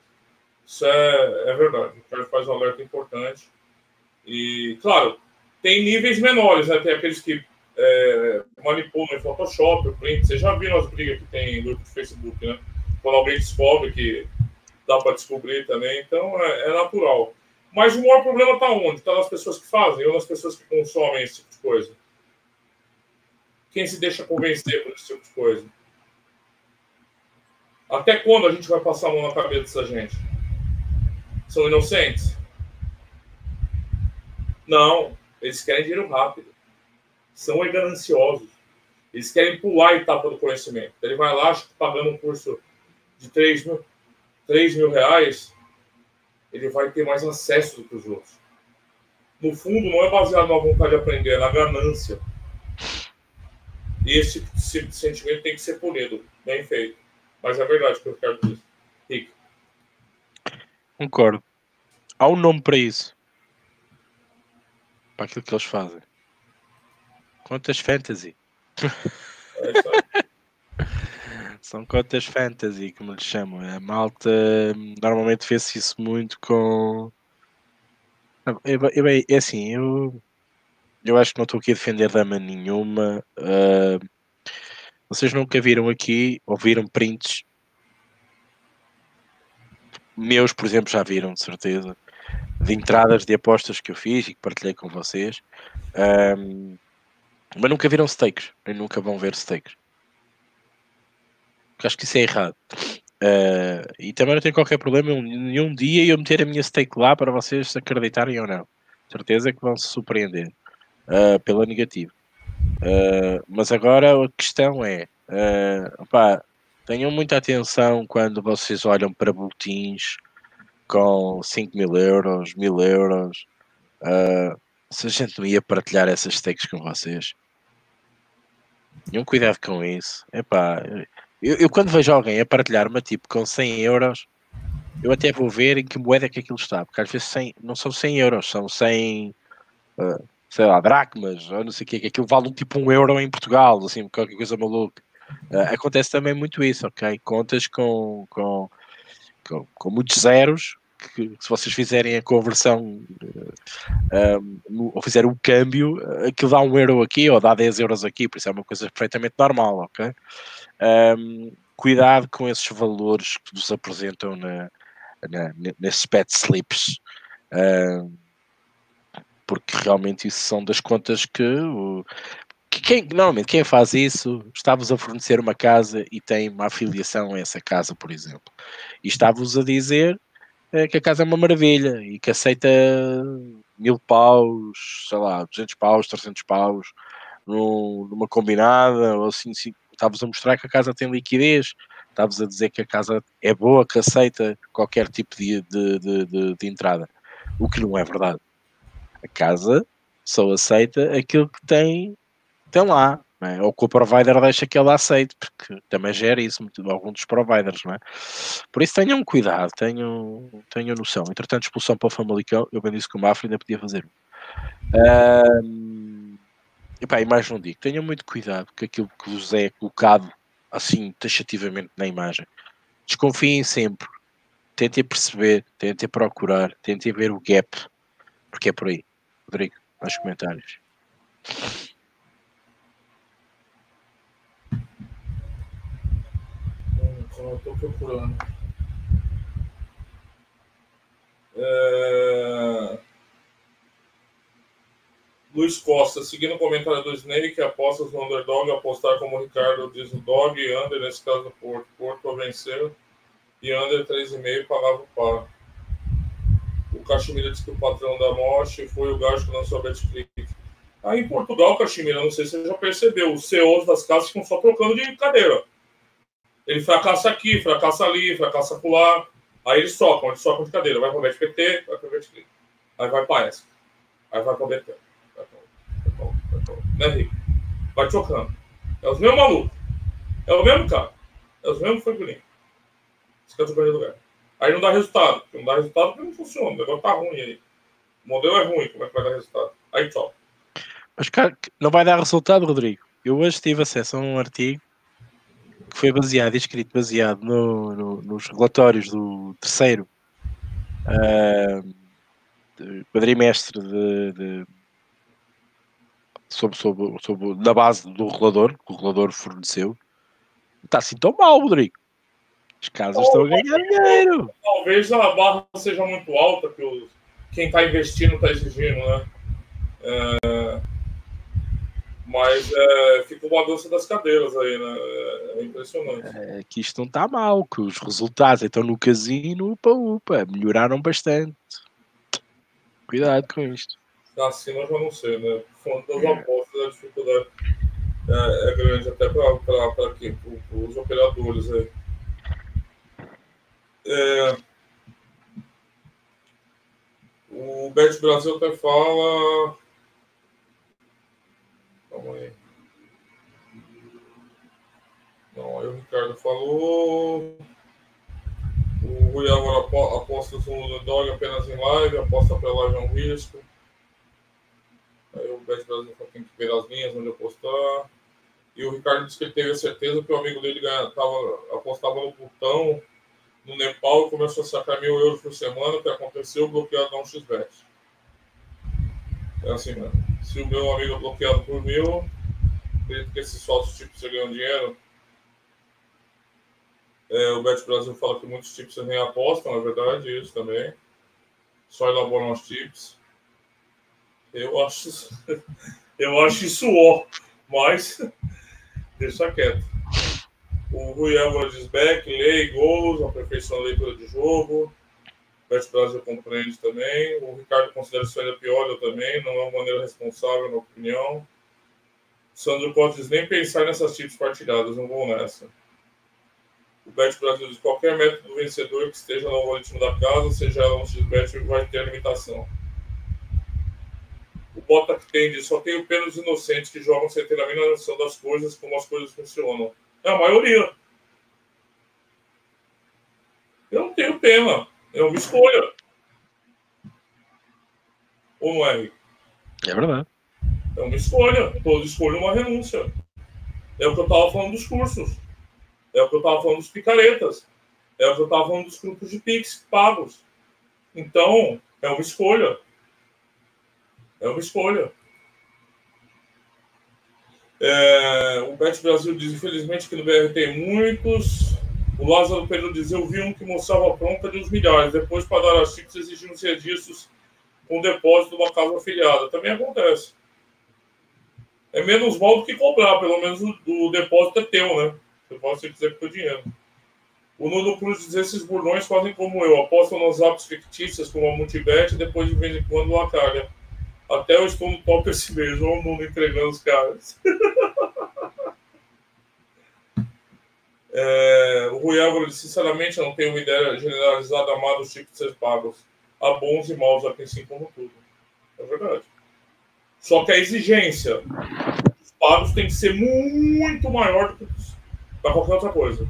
Isso é, é verdade. O cara faz um alerta importante. E, claro, tem níveis menores, né? Tem aqueles que é, manipulam em Photoshop, print. Vocês já viram as brigas que tem no grupo do Facebook, né? Quando alguém descobre que dá para descobrir também. Então, é, é, natural. Mas o maior problema está onde? Está nas pessoas que fazem ou nas pessoas que consomem esse tipo de coisa? Quem se deixa convencer por esse tipo de coisa? Até quando a gente vai passar a mão na cabeça dessa gente? São inocentes? Não, eles querem dinheiro rápido. São gananciosos. Eles querem pular a etapa do conhecimento. Ele vai lá, que pagando um curso de 3 mil, 3 mil reais, ele vai ter mais acesso do que os outros. No fundo, não é baseado na vontade de aprender, é na ganância. E esse tipo de sentimento tem que ser punido, bem feito. Mas é verdade o que eu quero dizer. Rico. Concordo. Há um nome para isso. Para aquilo que eles fazem. Contas fantasy. É São contas fantasy, como lhes chamam. A malta normalmente fez isso muito com. É, é assim, eu eu acho que não estou aqui a defender dama nenhuma. Uh, vocês nunca viram aqui, ou viram prints meus, por exemplo, já viram, de certeza, de entradas de apostas que eu fiz e que partilhei com vocês. Um, mas nunca viram stakes, nem nunca vão ver stakes. Porque acho que isso é errado. Uh, e também não tenho qualquer problema nenhum dia eu meter a minha stake lá para vocês acreditarem ou não. Certeza que vão se surpreender uh, pela negativa. Uh, mas agora a questão é, uh, tenham muita atenção quando vocês olham para boletins com 5 mil euros, mil euros. Uh, se a gente não ia partilhar essas stakes com vocês. Tenham cuidado com isso. Epá, eu, eu quando vejo alguém a partilhar uma tipo com 100 euros, eu até vou ver em que moeda é que aquilo está, porque às vezes 100, não são 100 euros, são 100, uh, sei lá, dracmas, ou não sei o que, que aquilo vale tipo um euro em Portugal, assim, qualquer coisa maluca. Uh, acontece também muito isso, ok? Contas com, com, com, com muitos zeros, que se vocês fizerem a conversão um, ou fizerem o câmbio, aquilo dá um euro aqui ou dá 10 euros aqui, por isso é uma coisa perfeitamente normal, ok? Um, cuidado com esses valores que nos apresentam na, na, nesses pet slips. Porque realmente isso são das contas que, que quem, normalmente quem faz isso está-vos a fornecer uma casa e tem uma afiliação a essa casa, por exemplo, e está-vos a dizer é, que a casa é uma maravilha e que aceita mil paus, sei lá, 200 paus, 300 paus num, numa combinada, ou assim, assim está-vos a mostrar que a casa tem liquidez, está-vos a dizer que a casa é boa, que aceita qualquer tipo de, de, de, de entrada, o que não é verdade. A casa só aceita aquilo que tem, tem lá. É? Ou que o provider deixa que ele aceite, porque também gera isso, muito, algum dos providers, não é? Por isso tenham cuidado, tenham, tenham noção. Entretanto, expulsão para o Famalicão, eu bem disse que o Mafra ainda podia fazer. Um, e pá, e mais não digo, tenham muito cuidado com aquilo que vos é colocado assim taxativamente na imagem. Desconfiem sempre, tentem perceber, tentem procurar, tentem ver o gap, porque é por aí. Rodrigo, nos comentários. Hum, estou procurando. É... Luiz Costa, seguindo o comentário do Snake, apostas no underdog, apostar como o Ricardo diz o dog, under, nesse caso do Porto. Porto a vencer e under 3,5 pagava o par. O Caximira disse que o patrão da morte foi o gajo que lançou a BetClick. Aí em Portugal, Caximira, não sei se você já percebeu, os CEOs das casas ficam só trocando de cadeira. Ele fracassa aqui, fracassa ali, fracassa lá. Aí eles trocam, eles trocam de cadeira. Vai para o BetPT, vai para o BetClick. Aí vai para essa. Aí vai para o BT. Né, Rico? Vai trocando. É os mesmos malucos. É o mesmo cara. É os mesmos figurinhos. Você quer trocar de lugar. Aí não dá resultado. Não dá resultado porque não funciona. O negócio tá ruim aí. O modelo é ruim, como é que vai dar resultado? Aí tchau. Mas, cara, não vai dar resultado, Rodrigo. Eu hoje tive acesso a um artigo que foi baseado, escrito baseado no, no, nos relatórios do terceiro uh, quadrimestre de, de sobre, sobre, sobre, na base do regulador, que o regulador forneceu, está assim tão mal, Rodrigo. As casas estão a ganhar dinheiro. Talvez a barra seja muito alta que quem está investindo está exigindo, né? É, mas é, fica uma dança das cadeiras aí, né? É impressionante. É que isto não está mal, que os resultados então no casino, upa, upa, melhoraram bastante. Cuidado com isto. Assim eu já não sei, né? Falando das apostas, a dificuldade é, é grande até para os operadores aí. É, o Bet Brasil até fala. Calma aí. Não, aí o Ricardo falou. O Rui Álvaro aposta no dog apenas em live, aposta para live é um risco. Aí o Bet Brasil tem que ver as linhas onde apostar. E o Ricardo disse que ele teve a certeza que o amigo dele ganha, tava, apostava no botão no Nepal começou a sacar mil euros por semana, o que aconteceu, bloqueado na 1xBet. É assim mesmo. Se o meu amigo é bloqueado por mil, acredito que esses sócios tipos ganham dinheiro. É, o Bet Brasil fala que muitos tipos nem apostam, é verdade isso também. Só elaboram os tips. Eu acho, eu acho isso ó, mas deixa quieto. O Rui Álvaro diz back, lei, gols, aperfeiçoando a leitura de jogo. O Bet Brasil compreende também. O Ricardo considera isso ainda pior, eu também. Não é uma maneira responsável, na opinião. O Sandro diz nem pensar nessas tips partilhadas, não vou nessa. O Bet Brasil diz qualquer método vencedor que esteja no algoritmo da casa, seja ela um XBet, vai ter limitação. O Bota que tem diz só tem apenas inocentes que jogam sem ter a mínima noção das coisas, como as coisas funcionam. É a maioria. Eu não tenho tema. É uma escolha. Ou não é? É verdade. É uma escolha. Toda escolha é uma renúncia. É o que eu estava falando dos cursos. É o que eu estava falando dos picaretas. É o que eu estava falando dos grupos de Pix pagos. Então, é uma escolha. É uma escolha. É, o Bet Brasil diz, infelizmente, que no BR tem muitos. O Lázaro Pedro diz, eu vi um que mostrava pronta de uns milhares. Depois, para dar as chips, exigindo registros com depósito de uma casa afiliada. Também acontece. É menos mal do que cobrar, pelo menos o, o depósito é teu, né? Você pode se quiser com o dinheiro. O Nuno Cruz diz, esses burlões fazem como eu, apostam nos apps fictícias como a Multibet e depois de vez em quando a calha. Até eu estou no top esse mês. O mundo entregando os caras. é, o Rui Álvaro sinceramente, eu não tenho uma ideia generalizada amada dos tipos de ser pagos. Há bons e maus, aqui assim como tudo. É verdade. Só que a exigência dos pagos tem que ser muito maior do que para qualquer outra coisa.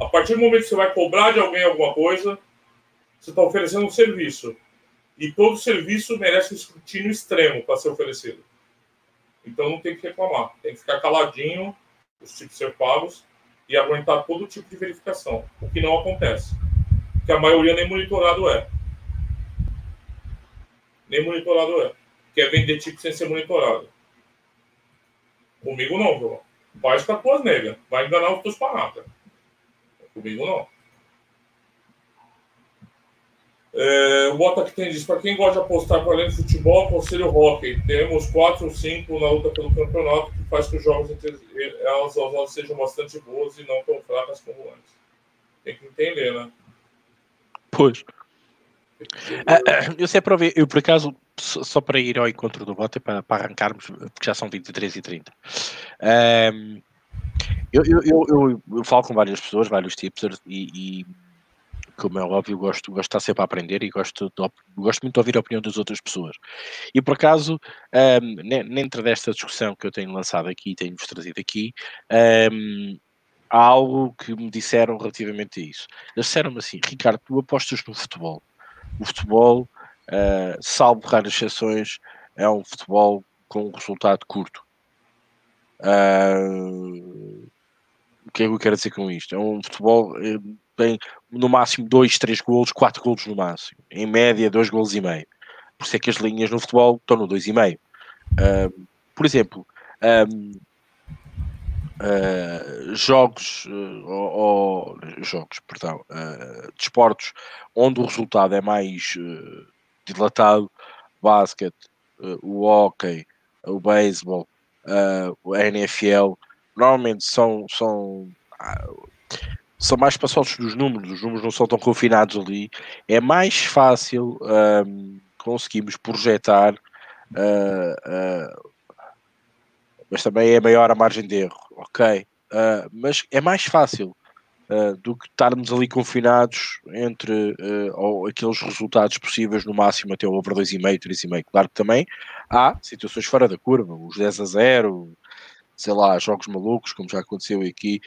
A partir do momento que você vai cobrar de alguém alguma coisa, você está oferecendo um serviço. E todo serviço merece um escrutínio extremo para ser oferecido. Então não tem que reclamar, tem que ficar caladinho, os tipos ser pagos e aguentar todo tipo de verificação, o que não acontece. Porque a maioria nem monitorado é. Nem monitorado é. Quer vender tipo sem ser monitorado. Comigo não, João. Vai com as tuas. Vai enganar os teus panacas. Comigo não. É, o Bota que tem diz, para quem gosta de apostar além de futebol, aconselho o hockey. Temos quatro ou cinco na luta pelo campeonato, que faz que os jogos entre elas, sejam bastante boas e não tão fracas como antes. Tem que entender, né? Pois. Ah, eu para ver, eu por acaso, só para ir ao encontro do Bota, para, para arrancarmos, porque já são 23 e 30. Um, eu, eu, eu, eu, eu falo com várias pessoas, vários tipos, e, e como é óbvio, gosto, gosto de estar sempre a aprender e gosto, de, gosto muito de ouvir a opinião das outras pessoas. E por acaso, um, dentro desta discussão que eu tenho lançado aqui, tenho-vos trazido aqui, um, há algo que me disseram relativamente a isso. Eles disseram-me assim: Ricardo, tu apostas no futebol. O futebol, uh, salvo raras exceções, é um futebol com um resultado curto. Uh, o que é que eu quero dizer com isto? É um futebol eh, tem no máximo 2, 3 golos, 4 golos no máximo. Em média, 2 golos e meio. Por isso é que as linhas no futebol estão no 2,5. Uh, por exemplo, um, uh, jogos, uh, ou, jogos, perdão, uh, desportos onde o resultado é mais dilatado, basquete, o hockey, o beisebol, a NFL, normalmente são, são são mais passados dos números, os números não são tão confinados ali, é mais fácil um, conseguirmos projetar, uh, uh, mas também é maior a margem de erro, ok? Uh, mas é mais fácil do que estarmos ali confinados entre ou aqueles resultados possíveis no máximo até o over 2,5, 3,5. Claro que também há situações fora da curva, os 10 a 0, sei lá, jogos malucos, como já aconteceu aqui,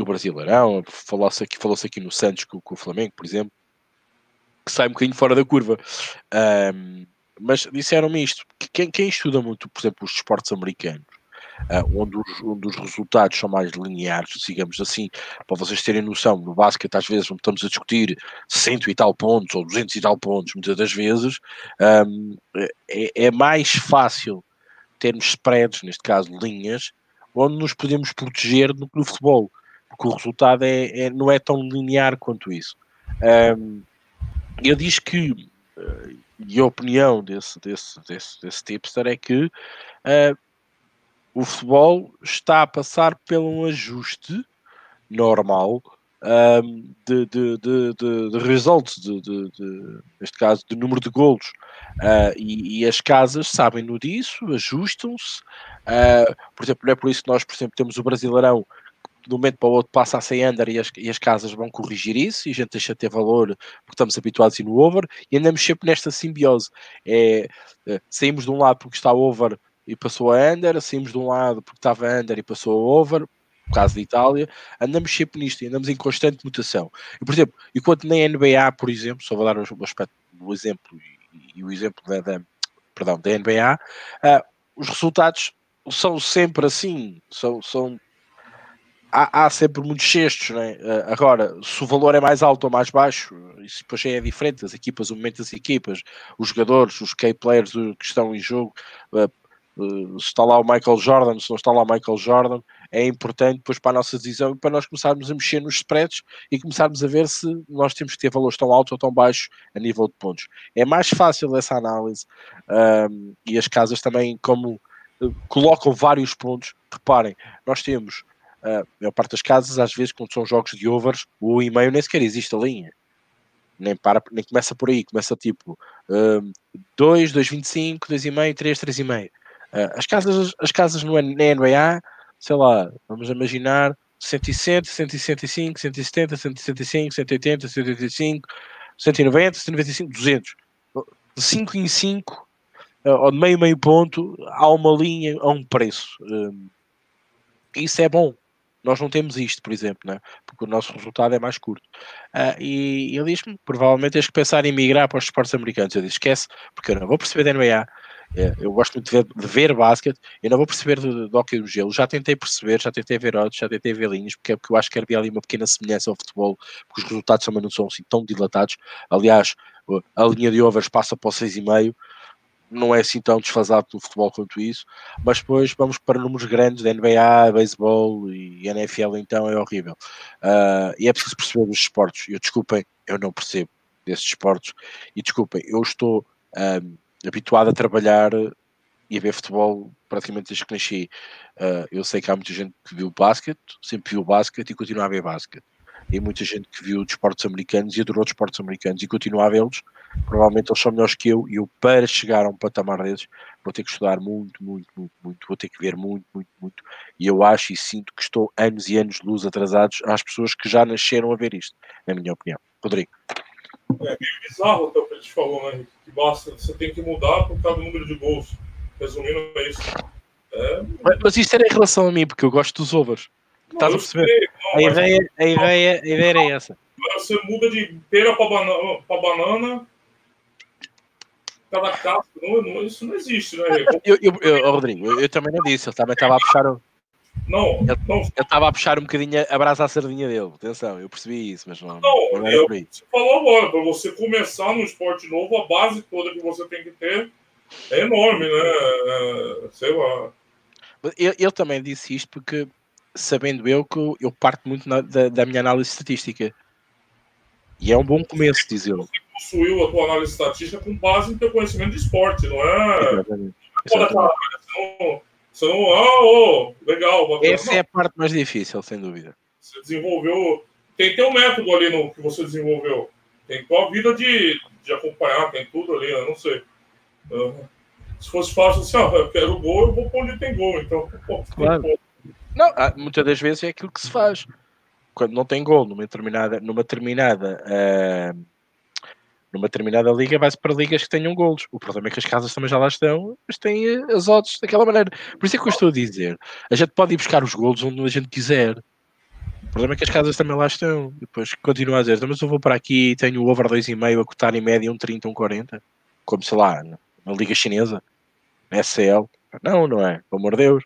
no Brasileirão, falou-se aqui, falou aqui no Santos com, com, o Flamengo, por exemplo, que sai um bocadinho fora da curva. Um, mas disseram-me isto: que quem, quem, estuda muito, por exemplo, os esportes americanos, uh, onde, os, onde, os, resultados são mais lineares, digamos assim, para vocês terem noção, no basquete, às vezes, estamos a discutir cento e tal pontos ou duzentos e tal pontos, muitas das vezes, um, é, é mais fácil termos spreads, neste caso linhas, onde nos podemos proteger do que no futebol porque o resultado é, é, não é tão linear quanto isso. Um, ele diz que, uh, e a opinião desse, desse, desse, desse tipster é que uh, o futebol está a passar por um ajuste normal um, de, de, de, de, de results, de, de, de, neste caso, de número de golos. Uh, e, e, as casas sabem no disso, ajustam-se. Uh, por exemplo, não é por isso que nós, por exemplo, temos o Brasileirão de um momento para o outro passa a ser under e as, e as casas vão corrigir isso e a gente deixa de ter valor porque estamos habituados a ir no over e andamos sempre nesta simbiose. É, é, saímos de um lado porque está over e passou a under, saímos de um lado porque estava under e passou a over, no caso da Itália, andamos sempre nisto e andamos em constante mutação. E, por exemplo, enquanto na NBA, por exemplo, só vou dar o, aspecto, o exemplo e, e, o exemplo da, da, perdão, da NBA, uh, os resultados são sempre assim, são, são há, há, sempre muitos cestos, né? agora, se o valor é mais alto ou mais baixo, isso depois é diferente, as equipas, o momento das equipas, os jogadores, os key players que estão em jogo, uh, uh, se está lá o Michael Jordan, se não está lá o Michael Jordan, é importante depois para a nossa decisão e para nós começarmos a mexer nos spreads e começarmos a ver se nós temos que ter valores tão altos ou tão baixos a nível de pontos. É mais fácil essa análise um, e as casas também, como colocam vários pontos, reparem, nós temos a maior parte das casas, às vezes, quando são jogos de overs, o e-mail nem sequer existe a linha. Nem, para, nem começa por aí, começa tipo um, 2, 2,25, 2,5, 3, 3,5. Uh, as casas, as casas no, na NBA, sei lá, vamos imaginar 160, 165, 170, 165, 180, 185, 190, 195, 200. De 5 em 5, uh, ou de meio, meio ponto, há uma linha a um preço. Um, isso é bom. Nós não temos isto, por exemplo, né? porque o nosso resultado é mais curto. Uh, e ele diz-me: provavelmente tens que pensar em migrar para os esportes americanos. Eu disse: esquece, porque eu não vou perceber da NBA. É, eu gosto muito de ver, de ver basquete, eu não vou perceber do, do hockey do gelo. Já tentei perceber, já tentei ver odds, já tentei ver linhas, porque, é porque eu acho que havia ali uma pequena semelhança ao futebol, porque os resultados também não são assim tão dilatados. Aliás, a linha de overs passa para o 6,5 não é assim tão desfasado no futebol quanto isso, mas depois vamos para números grandes da NBA, beisebol e NFL, então é horrível. Uh, e é preciso perceber os esportes. Eu desculpem, eu não percebo. desses esportes. E desculpem, eu estou um, habituado a trabalhar e a ver futebol praticamente desde que nasci. Uh, eu sei que há muita gente que viu basquete, sempre viu basquete e continua a ver basquete. E muita gente que viu desportos americanos e adorou desportos americanos e continua a vê-los. Provavelmente eles são melhores que eu e eu, para chegar a um patamar desses, vou ter que estudar muito, muito, muito, muito, vou ter que ver muito, muito, muito. E eu acho e sinto que estou anos e anos de luz atrasados às pessoas que já nasceram a ver isto, na minha opinião. Rodrigo. É meio bizarro até o que a gente falou, né? Que basta, você tem que mudar por causa do número de gols. Resumindo, é isso. É... Mas, mas isso era em relação a mim, porque eu gosto dos overs. Estás a perceber? Não, a, ideia, a, ideia, a ideia era essa. Você muda de pera para banana, pra banana cada casco, não, não, isso não existe, né? Eu, eu, eu, Rodrigo, eu, eu, também não disse, ele também estava a puxar. O... Não, eu, não. estava a puxar um bocadinho a brasa à sardinha dele. Atenção, eu percebi isso, mas não. Não, não eu, você falou agora, para você começar no esporte novo, a base toda que você tem que ter é enorme, né? É, sei lá. Eu, eu também disse isto porque, sabendo eu que eu parto muito na, da, da, minha análise estatística. E é um bom começo, diz eu. Você construiu a tua análise estatística com base no teu conhecimento de esporte, não é? Exatamente. Exatamente. Você não, você não, ah, oh, legal. Bacana. Essa é a parte mais difícil, sem dúvida. Você desenvolveu. Tem que ter um método ali no que você desenvolveu. Tem tua vida de, de acompanhar, tem tudo ali, eu não sei. Uhum. Se fosse fácil assim, ah, eu quero gol, eu vou para onde tem gol. Então, pô, claro. Gol. Não, ah, muitas das vezes é aquilo que se faz. Quando não tem gol numa determinada, numa determinada, uh, numa determinada liga, vai-se para ligas que tenham golos. O problema é que as casas também já lá estão, mas têm eh, as odds daquela maneira. Por isso é que eu estou a dizer. A gente pode ir buscar os golos onde a gente quiser. O problema é que as casas também lá estão. Depois continua a dizer, então, mas eu vou para aqui e tenho o over 2,5 a cotar em média um 30, um 40. Como sei lá, na Liga Chinesa, na SCL. Não, não é, pelo amor de Deus.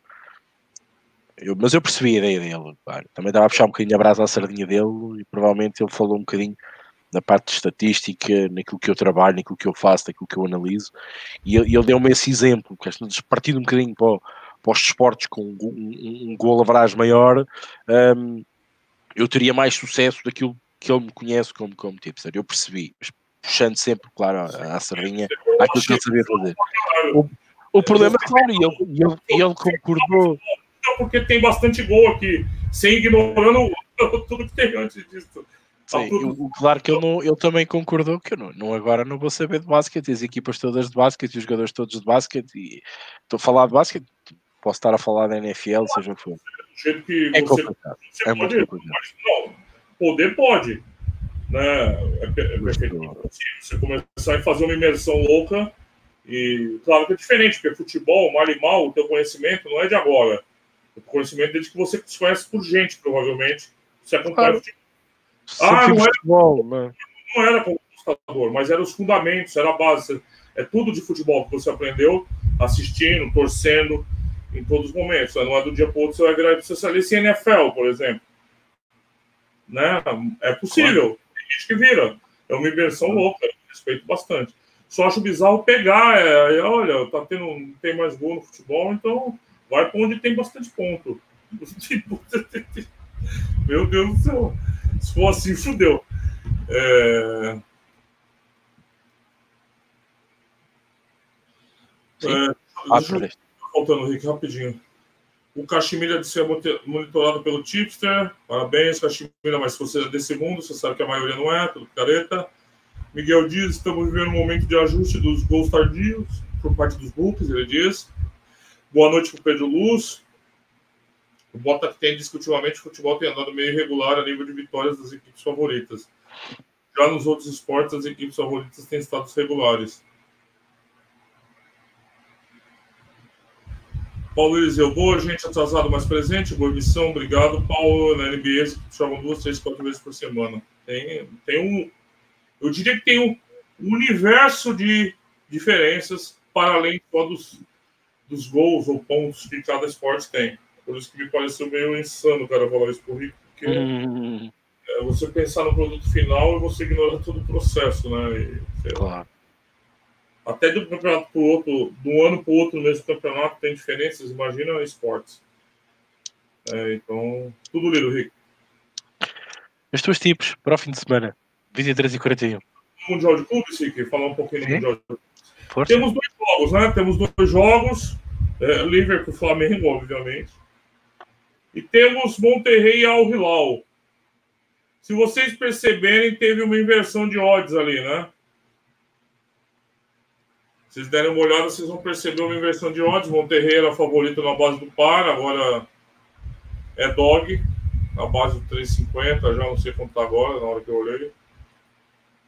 Eu, mas eu percebi a ideia dele. Claro. Também estava a puxar um bocadinho a brasa à sardinha dele e provavelmente ele falou um bocadinho na parte de estatística, naquilo que eu trabalho, naquilo que eu faço, naquilo que eu analiso. E ele, ele deu-me esse exemplo, que partindo um bocadinho para, para os desportos com um, um, um gol average maior, um, eu teria mais sucesso daquilo que ele me conhece como, como tipster. Eu percebi, mas puxando sempre, claro, a sardinha àquilo que ele sabia fazer. O, o problema é claro, e ele, ele, ele concordou. Porque tem bastante gol aqui, sem ignorando tudo que tem antes disso. Sim, eu, claro que ele, não, ele também concordou que eu não, não, agora não vou saber de basquete, as equipas todas de basquete os jogadores todos de basquete, e estou a falar de basquete, posso estar a falar da NFL, seja o que for. é complicado. Você é pode, muito complicado. Não, poder pode, né? É, é perfeitamente Você começar a fazer uma imersão louca e claro que é diferente, porque futebol, mal e mal, o teu conhecimento não é de agora. O conhecimento desde que você se conhece por gente, provavelmente. Você acompanha futebol. Ah, não era, futebol, né? não era computador, mas eram os fundamentos, era a base. É tudo de futebol que você aprendeu assistindo, torcendo, em todos os momentos. Não é do dia para o outro você vai virar especialista em NFL, por exemplo. Né? É possível. Claro gente que vira. É uma inversão louca, respeito bastante. Só acho bizarro pegar, é, olha, tá tendo, não tem mais gol no futebol, então vai para onde tem bastante ponto. Meu Deus do céu. Se for assim, fudeu. É... É, deixa faltando, Rick, rapidinho. O Cachemira de ser monitorado pelo tipster. Parabéns, Cachemira, mas se você é desse mundo, você sabe que a maioria não é, tudo careta. Miguel diz: estamos vivendo um momento de ajuste dos gols tardios por parte dos Hulks, ele diz. Boa noite para Pedro Luz. O Bota tem discutivamente o futebol tem andado meio irregular a nível de vitórias das equipes favoritas. Já nos outros esportes, as equipes favoritas têm estados regulares. Paulo Eliseu, boa gente atrasado, mais presente, boa emissão, obrigado. Paulo, na NBA, jogam duas, três, quatro vezes por semana. Tem, tem um, eu diria que tem um universo de diferenças para além só dos, dos gols ou pontos que cada esporte tem. Por isso que me pareceu meio insano o cara falar isso por Rico, porque hum. é você pensar no produto final e você ignora todo o processo, né? E, claro até de um campeonato para o outro, de um ano para o outro no mesmo campeonato tem diferenças, imagina esportes. É, então, tudo lido, Rico. Os teus tipos para o fim de semana, 23 e 41. do Mundial de Clubes, Rick? Falar um pouquinho do Sim. Mundial de Clubes. Força. Temos dois jogos, né? Temos dois jogos. É, Liverpool Flamengo, obviamente. E temos Monterrey e Al Hilal. Se vocês perceberem, teve uma inversão de odds ali, né? Se vocês derem uma olhada, vocês vão perceber uma inversão de odds. Monterrey era favorito na base do par, agora é dog, na base do 3,50, já não sei quanto tá agora, na hora que eu olhei.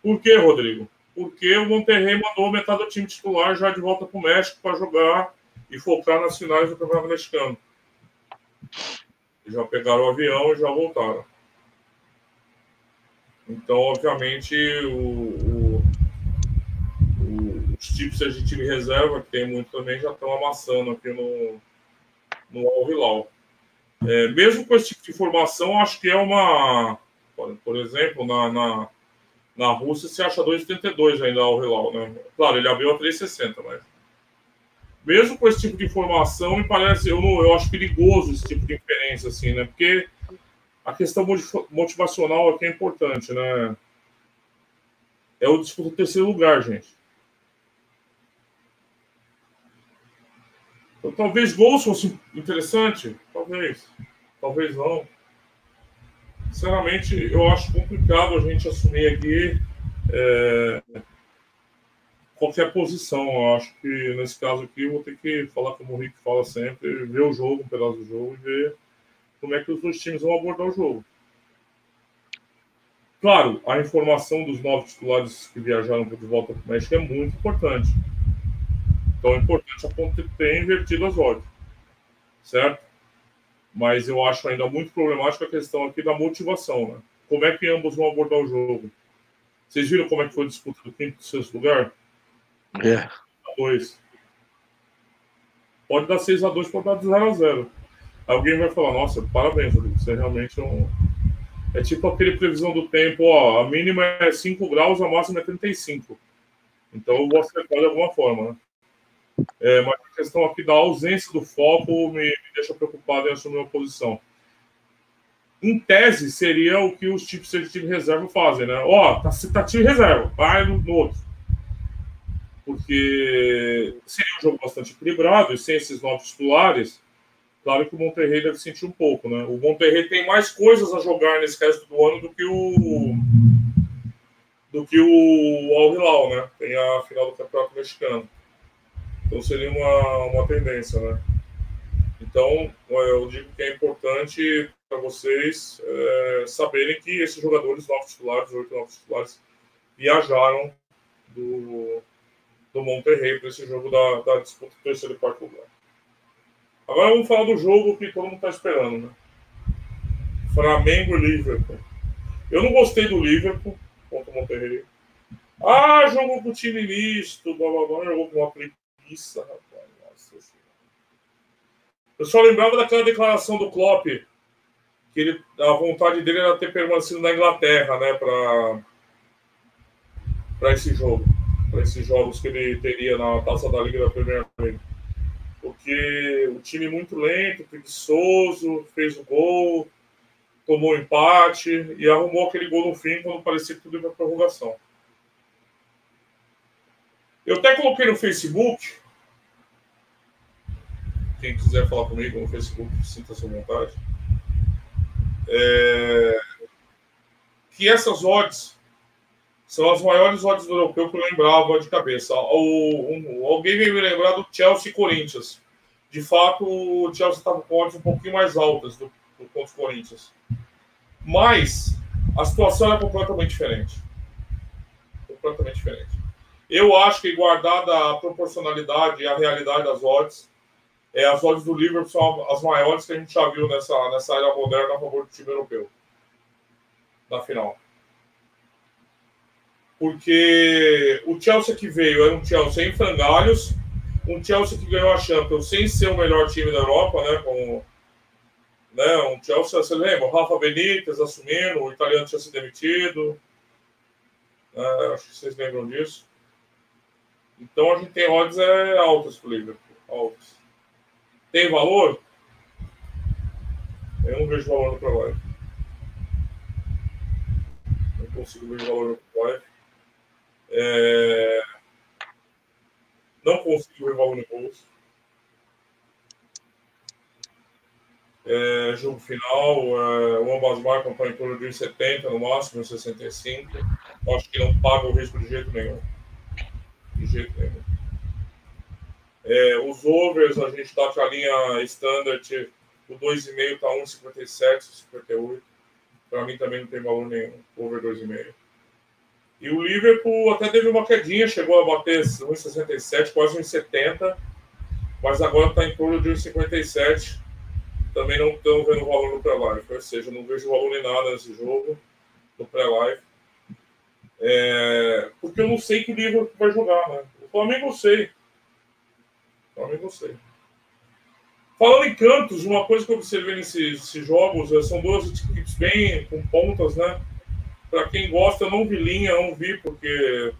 Por que, Rodrigo? Porque o Monterrey mandou metade do time titular já de volta para o México para jogar e focar nas finais do Campeonato Mexicano. Já pegaram o avião e já voltaram. Então, obviamente, o, o, o, os tipos de time reserva, que tem muito também, já estão amassando aqui no, no Al Hilal. É, mesmo com esse tipo de informação, acho que é uma. Por, por exemplo, na, na, na Rússia se acha 2,82 ainda Al Hilal, né? Claro, ele abriu a 3,60, mas mesmo com esse tipo de informação, me parece, eu, não, eu acho perigoso esse tipo de inferência, assim, né? Porque a questão motivacional aqui é importante, né? É o disputa terceiro lugar, gente. Então, talvez gols fosse interessante, talvez, talvez não. Sinceramente, eu acho complicado a gente assumir aqui é, qualquer posição. Eu acho que nesse caso aqui eu vou ter que falar como o Rick fala sempre, ver o jogo, um pedaço do jogo e ver como é que os dois times vão abordar o jogo. Claro, a informação dos novos titulares que viajaram de volta para o México é muito importante. Então é importante a ponto de ter invertido as ordens. Certo? Mas eu acho ainda muito problemática a questão aqui da motivação, né? Como é que ambos vão abordar o jogo? Vocês viram como é que foi a disputa do quinto e sexto lugar? É. 2. Pode dar 6 a 2 pode dar 0 a 0 Alguém vai falar, nossa, parabéns, Rodrigo. Você realmente é um. É tipo aquele previsão do tempo, ó. A mínima é 5 graus, a máxima é 35. Então eu vou acertar de alguma forma, né? É, mas a questão aqui da ausência do foco me, me deixa preocupado em assumir uma posição. Em tese, seria o que os tipos de time reserva fazem, né? Ó, tá, tá time reserva, vai no, no outro porque seria um jogo bastante equilibrado e sem esses novos titulares, claro que o Monterrey deve sentir um pouco, né? O Monterrey tem mais coisas a jogar nesse resto do ano do que o do que o Al Hilal, né? Tem a final do Campeonato Mexicano. Então seria uma, uma tendência, né? Então, eu digo que é importante para vocês é, saberem que esses jogadores novos titulares, oito novos titulares, viajaram do, do Monterrey para esse jogo da, da disputa do terceiro e quarto lugar. Agora vamos falar do jogo que todo mundo está esperando, né? Flamengo e Liverpool. Eu não gostei do Liverpool contra o Monterrey. Ah, jogou com o time misto, blá blá blá, jogou com uma preguiça, rapaz. Nossa senhora. Eu só lembrava daquela declaração do Klopp, que ele, a vontade dele era ter permanecido na Inglaterra, né, para esse jogo para esses jogos que ele teria na taça da Liga da Premier League. Porque o time muito lento, preguiçoso, fez o gol, tomou empate e arrumou aquele gol no fim quando parecia que tudo ia para prorrogação. Eu até coloquei no Facebook. Quem quiser falar comigo no Facebook, sinta-se à vontade. É... Que essas odds são as maiores odds do europeu que eu lembrava de cabeça. O, um, alguém veio me lembrar do Chelsea e Corinthians. De fato, o Chelsea estava com odds um pouquinho mais altas do, do contra o Corinthians. Mas a situação é completamente diferente. Completamente diferente. Eu acho que, guardada a proporcionalidade e a realidade das odds, é, as odds do Liverpool são as maiores que a gente já viu nessa, nessa era moderna a favor do time europeu. Na final porque o Chelsea que veio era um Chelsea em frangalhos, um Chelsea que ganhou a Champions sem ser o melhor time da Europa, né? Com, né um Chelsea, você lembra? O Rafa Benítez assumindo, o italiano tinha se demitido. Né, acho que vocês lembram disso. Então a gente tem odds é, altas para o Liverpool. Altas. Tem valor? Eu não vejo valor no Pro Não consigo ver valor no Pro É... Não consigo ver valor no bolso. É, jogo final, é, o ambas marcam para em torno de 70 no máximo, 65. Acho que não paga o risco de jeito nenhum. Jeito nenhum. É, os overs, a gente está com a linha standard, o 2,5 está 1,57, 58. Para mim também não tem valor nenhum, over 2,5. E o Liverpool até teve uma quedinha, chegou a bater 1,67, quase 1,70, mas agora está em torno de 1,57 também não estão vendo valor no pré-live, ou seja, não vejo valor em nada nesse jogo, no pré-live. É, porque eu não sei que livro vai jogar, né? O Flamengo eu sei. O Flamengo eu sei. Falando em cantos, uma coisa que eu observei nesses, jogos é, são duas equipes bem com pontas, né? Para quem gosta, eu não vi linha, não vi, porque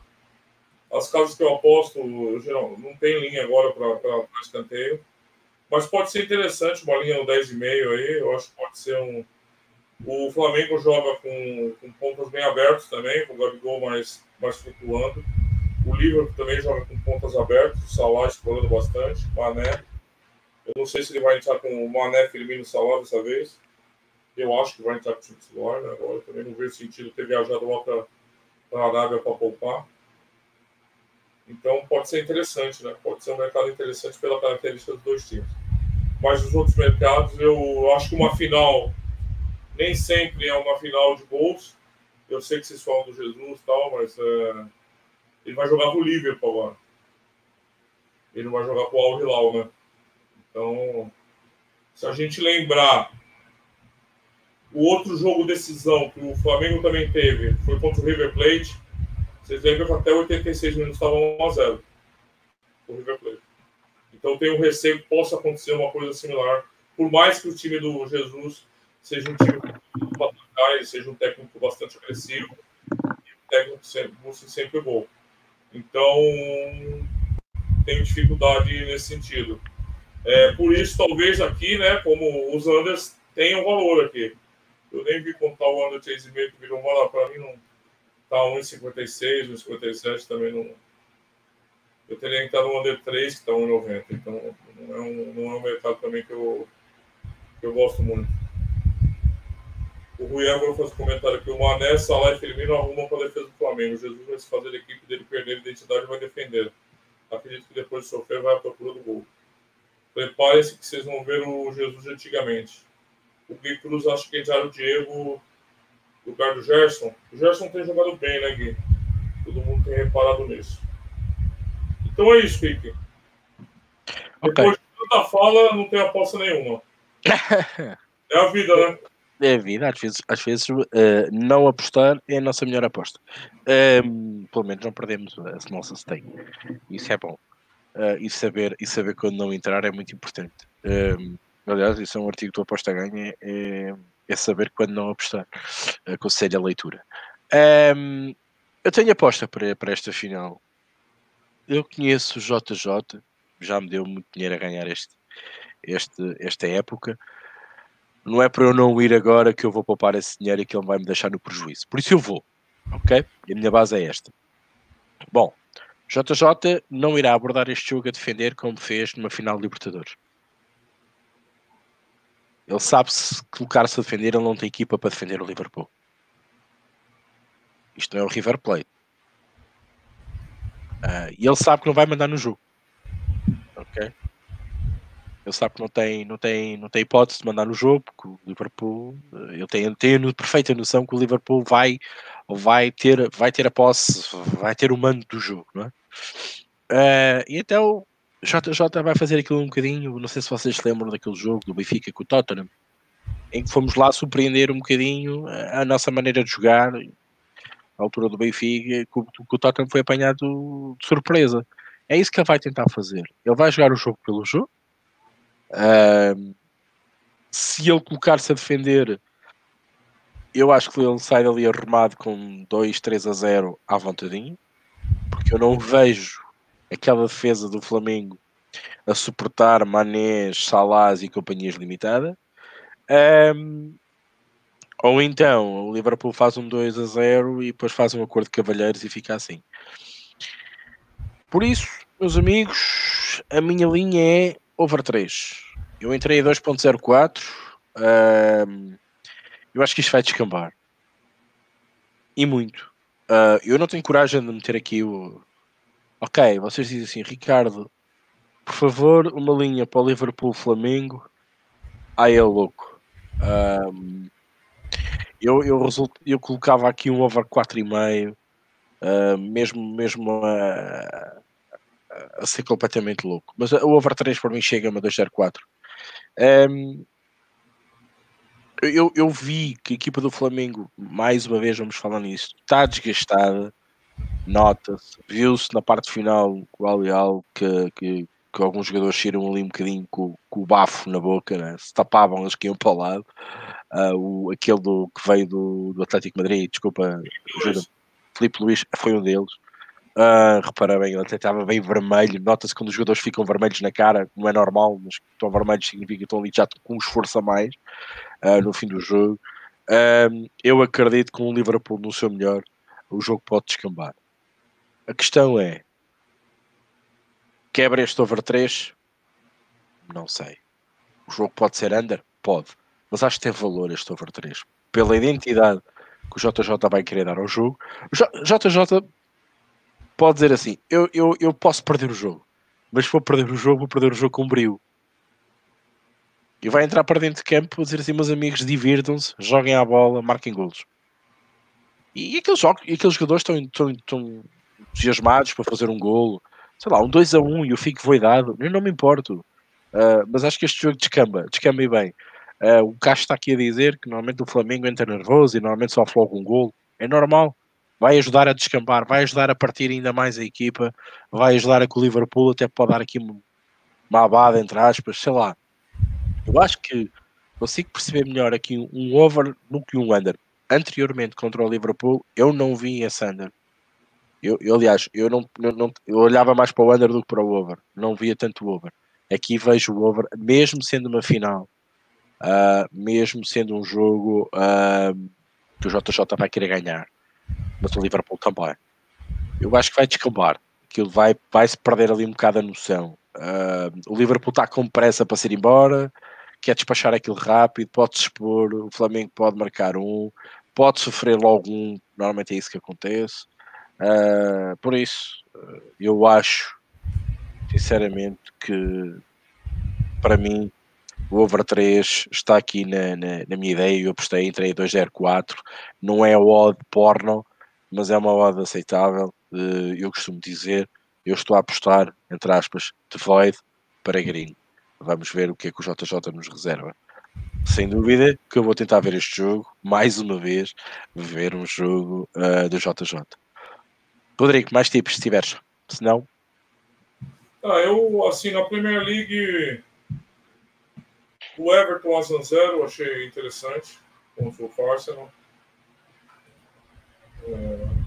as casas que eu aposto geral, não tem linha agora para escanteio. Mas pode ser interessante uma linha no 10,5 aí. Eu acho que pode ser um. O Flamengo joga com, com pontas bem abertos também, com o Gabigol mais, mais flutuando. O Liverpool também joga com pontas abertas, o Salah explorando bastante, Mané. Eu não sei se ele vai entrar com o Mané, Firmino e Salah dessa vez. Eu acho que vai entrar com o time titular, né? Agora também não vejo sentido ter viajado lá para a Arábia para poupar. Então pode ser interessante, né? Pode ser um mercado interessante pela característica dos dois times. Mas os outros mercados, eu acho que uma final nem sempre é uma final de gols. Eu sei que vocês falam do Jesus e tal, mas é... ele vai jogar com o Liverpool agora. Ele não vai jogar com o Al Hilal, né? Então, se a gente lembrar o outro jogo decisão que o Flamengo também teve foi contra o River Plate. Vocês lembram que até 86 minutos estava 1 a 0 o River Plate. Então tenho receio que possa acontecer uma coisa similar, por mais que o time do Jesus seja um time para seja um técnico bastante agressivo, e o técnico sempre, busca sempre bom. Então tenho dificuldade nesse sentido. É, por isso, talvez aqui, né, como os Anders tenham valor aqui. Eu nem vi contar o Under 3,5 que virou uma para mim, não tá 1,56, 1,57 também não eu teria que estar no Under 3, que está 1,90. Então, não é, um, não é um mercado também que eu, que eu gosto muito. O Rui Évora faz um comentário que o Mané, Salah e Firmino arrumam para a defesa do Flamengo. Jesus vai se fazer a equipe dele perder a identidade e vai defender. Acredito que depois de sofrer vai à procura do gol. Prepare-se que vocês vão ver o Jesus de antigamente. O Gui Cruz acha que entraram o Diego no lugar do Gerson. O Gerson tem jogado bem, né, Gui? Todo mundo tem reparado nisso. Então é isso, Rick. Okay. Depois de tanta fala, não tem aposta nenhuma. é a vida, né? É a vida, às vezes, às vezes uh, não apostar é a nossa melhor aposta. Um, pelo menos não perdemos a nossa stake. Isso é bom. Uh, e, saber, e saber quando não entrar é muito importante. Um, aliás, isso é um artigo do Aposta Ganha, é, é saber quando não apostar. Aconselho a leitura. Um, eu tenho aposta para, para esta final eu conheço o JJ, já me deu muito dinheiro a ganhar este, este, esta época. Não é para eu não ir agora que eu vou poupar esse dinheiro e que ele vai me deixar no prejuízo. Por isso eu vou, ok? E a minha base é esta. Bom, JJ não irá abordar este jogo a defender como fez numa final de Libertadores. Ele sabe se colocar-se a defender, ele não tem equipa para defender o Liverpool. Isto não é o River Plate. Uh, e ele sabe que não vai mandar no jogo. Ok? Ele sabe que não tem, não tem, não tem hipótese de mandar no jogo, porque o Liverpool, eu tenho, tenho perfeita noção que o Liverpool vai, vai, ter, vai ter a posse, vai ter o mando do jogo, não é? Uh, e então JJ vai fazer aquilo um bocadinho, não sei se vocês se lembram daquele jogo do Benfica com o Tottenham, em que fomos lá surpreender um bocadinho a nossa maneira de jogar, à altura do Benfica, o, que o Tottenham foi apanhado de surpresa. É isso que ele vai tentar fazer. Ele vai jogar o jogo pelo jogo. Se ele colocar-se a defender, eu acho que ele sai dali arrumado com 2, 3 a 0 à vontadinha, porque eu não vejo aquela defesa do Flamengo a suportar Manés, Salás e companhias limitadas. Um, ou então o Liverpool faz um 2 a 0 e depois faz um acordo de cavalheiros e fica assim. Por isso, meus amigos, a minha linha é over 3. Eu entrei a 2.04. Uh, eu acho que isto vai descambar. E muito. Uh, eu não tenho coragem de meter aqui o. Ok, vocês dizem assim, Ricardo, por favor, uma linha para o Liverpool Flamengo. Ai, é louco. Um, eu, eu, result, eu colocava aqui um over 4,5, uh, mesmo, mesmo a, a, ser completamente louco. Mas o over 3 para mim chega-me a 2,04. Um, eu, eu vi que a equipa do Flamengo, mais uma vez vamos falar nisso, está desgastada, nota-se, viu-se na parte final com o Alial que, que, que, alguns jogadores tiram ali um bocadinho com, com o bafo na boca, né? se tapavam, eles que iam para o lado. Uh, o, aquele do, que veio do, do Atlético Madrid, desculpa, ajuda Felipe Luís foi um deles. Uh, repara bem, ele até estava bem vermelho. Nota-se quando os jogadores ficam vermelhos na cara, não é normal, mas estão vermelhos significa que estão ali já com um esforço a mais uh, no fim do jogo. Uh, eu acredito que com o Liverpool no seu melhor, o jogo pode descambar. A questão é: quebra este over 3? Não sei. O jogo pode ser under? Pode. Mas acho que tem valor este over 3. Pela identidade que o JJ vai querer dar ao jogo. O JJ pode dizer assim: eu, eu, eu posso perder o jogo, mas se for perder o jogo, vou perder o jogo com brilho. E vai entrar para dentro de campo dizer assim: meus amigos, divirtam-se, joguem à bola, marquem golos. E, aqueles, e aqueles jogadores estão, estão, estão entusiasmados para fazer um golo, sei lá, um 2 a 1 e eu fico voidado, eu não me importo. Uh, mas acho que este jogo descamba, descamba e bem. Uh, o Castro está aqui a dizer que normalmente o Flamengo entra nervoso e normalmente sofre um golo. É normal vai ajudar a descampar, vai ajudar a partir ainda mais a equipa, vai ajudar a que o Liverpool até pode dar aqui uma abada, entre aspas, sei lá. Eu acho que consigo perceber melhor aqui um over do que um under. Anteriormente contra o Liverpool, eu não vi esse under. Eu, eu aliás, eu não, não, eu olhava mais para o under do que para o over. Não via tanto o over. Aqui vejo o over, mesmo sendo uma final, uh, mesmo sendo um jogo uh, que o JJ vai querer ganhar mas o Liverpool também. Eu acho que vai descambar. Aquilo vai, vai se perder ali um bocado a noção. Uh, o Liverpool está com pressa para se ir embora, quer despachar aquilo rápido, pode se expor, o Flamengo pode marcar um, pode sofrer logo um, normalmente é isso que acontece. Uh, por isso, eu acho, sinceramente, que para mim o over 3 está aqui na, na, na minha ideia. Eu apostei em 204, não é odd porno, mas é uma odd aceitável. Eh, eu costumo dizer, eu estou a apostar, entre aspas, de Void para Green. Vamos ver o que é que o JJ nos reserva. Sem dúvida que eu vou tentar ver este jogo, mais uma vez, ver um jogo uh, do JJ. Rodrigo, mais tipos se tiveres. Se não. Ah, eu, assim, na Premier League, o Everton a 0 achei interessante contra o Arsenal. É...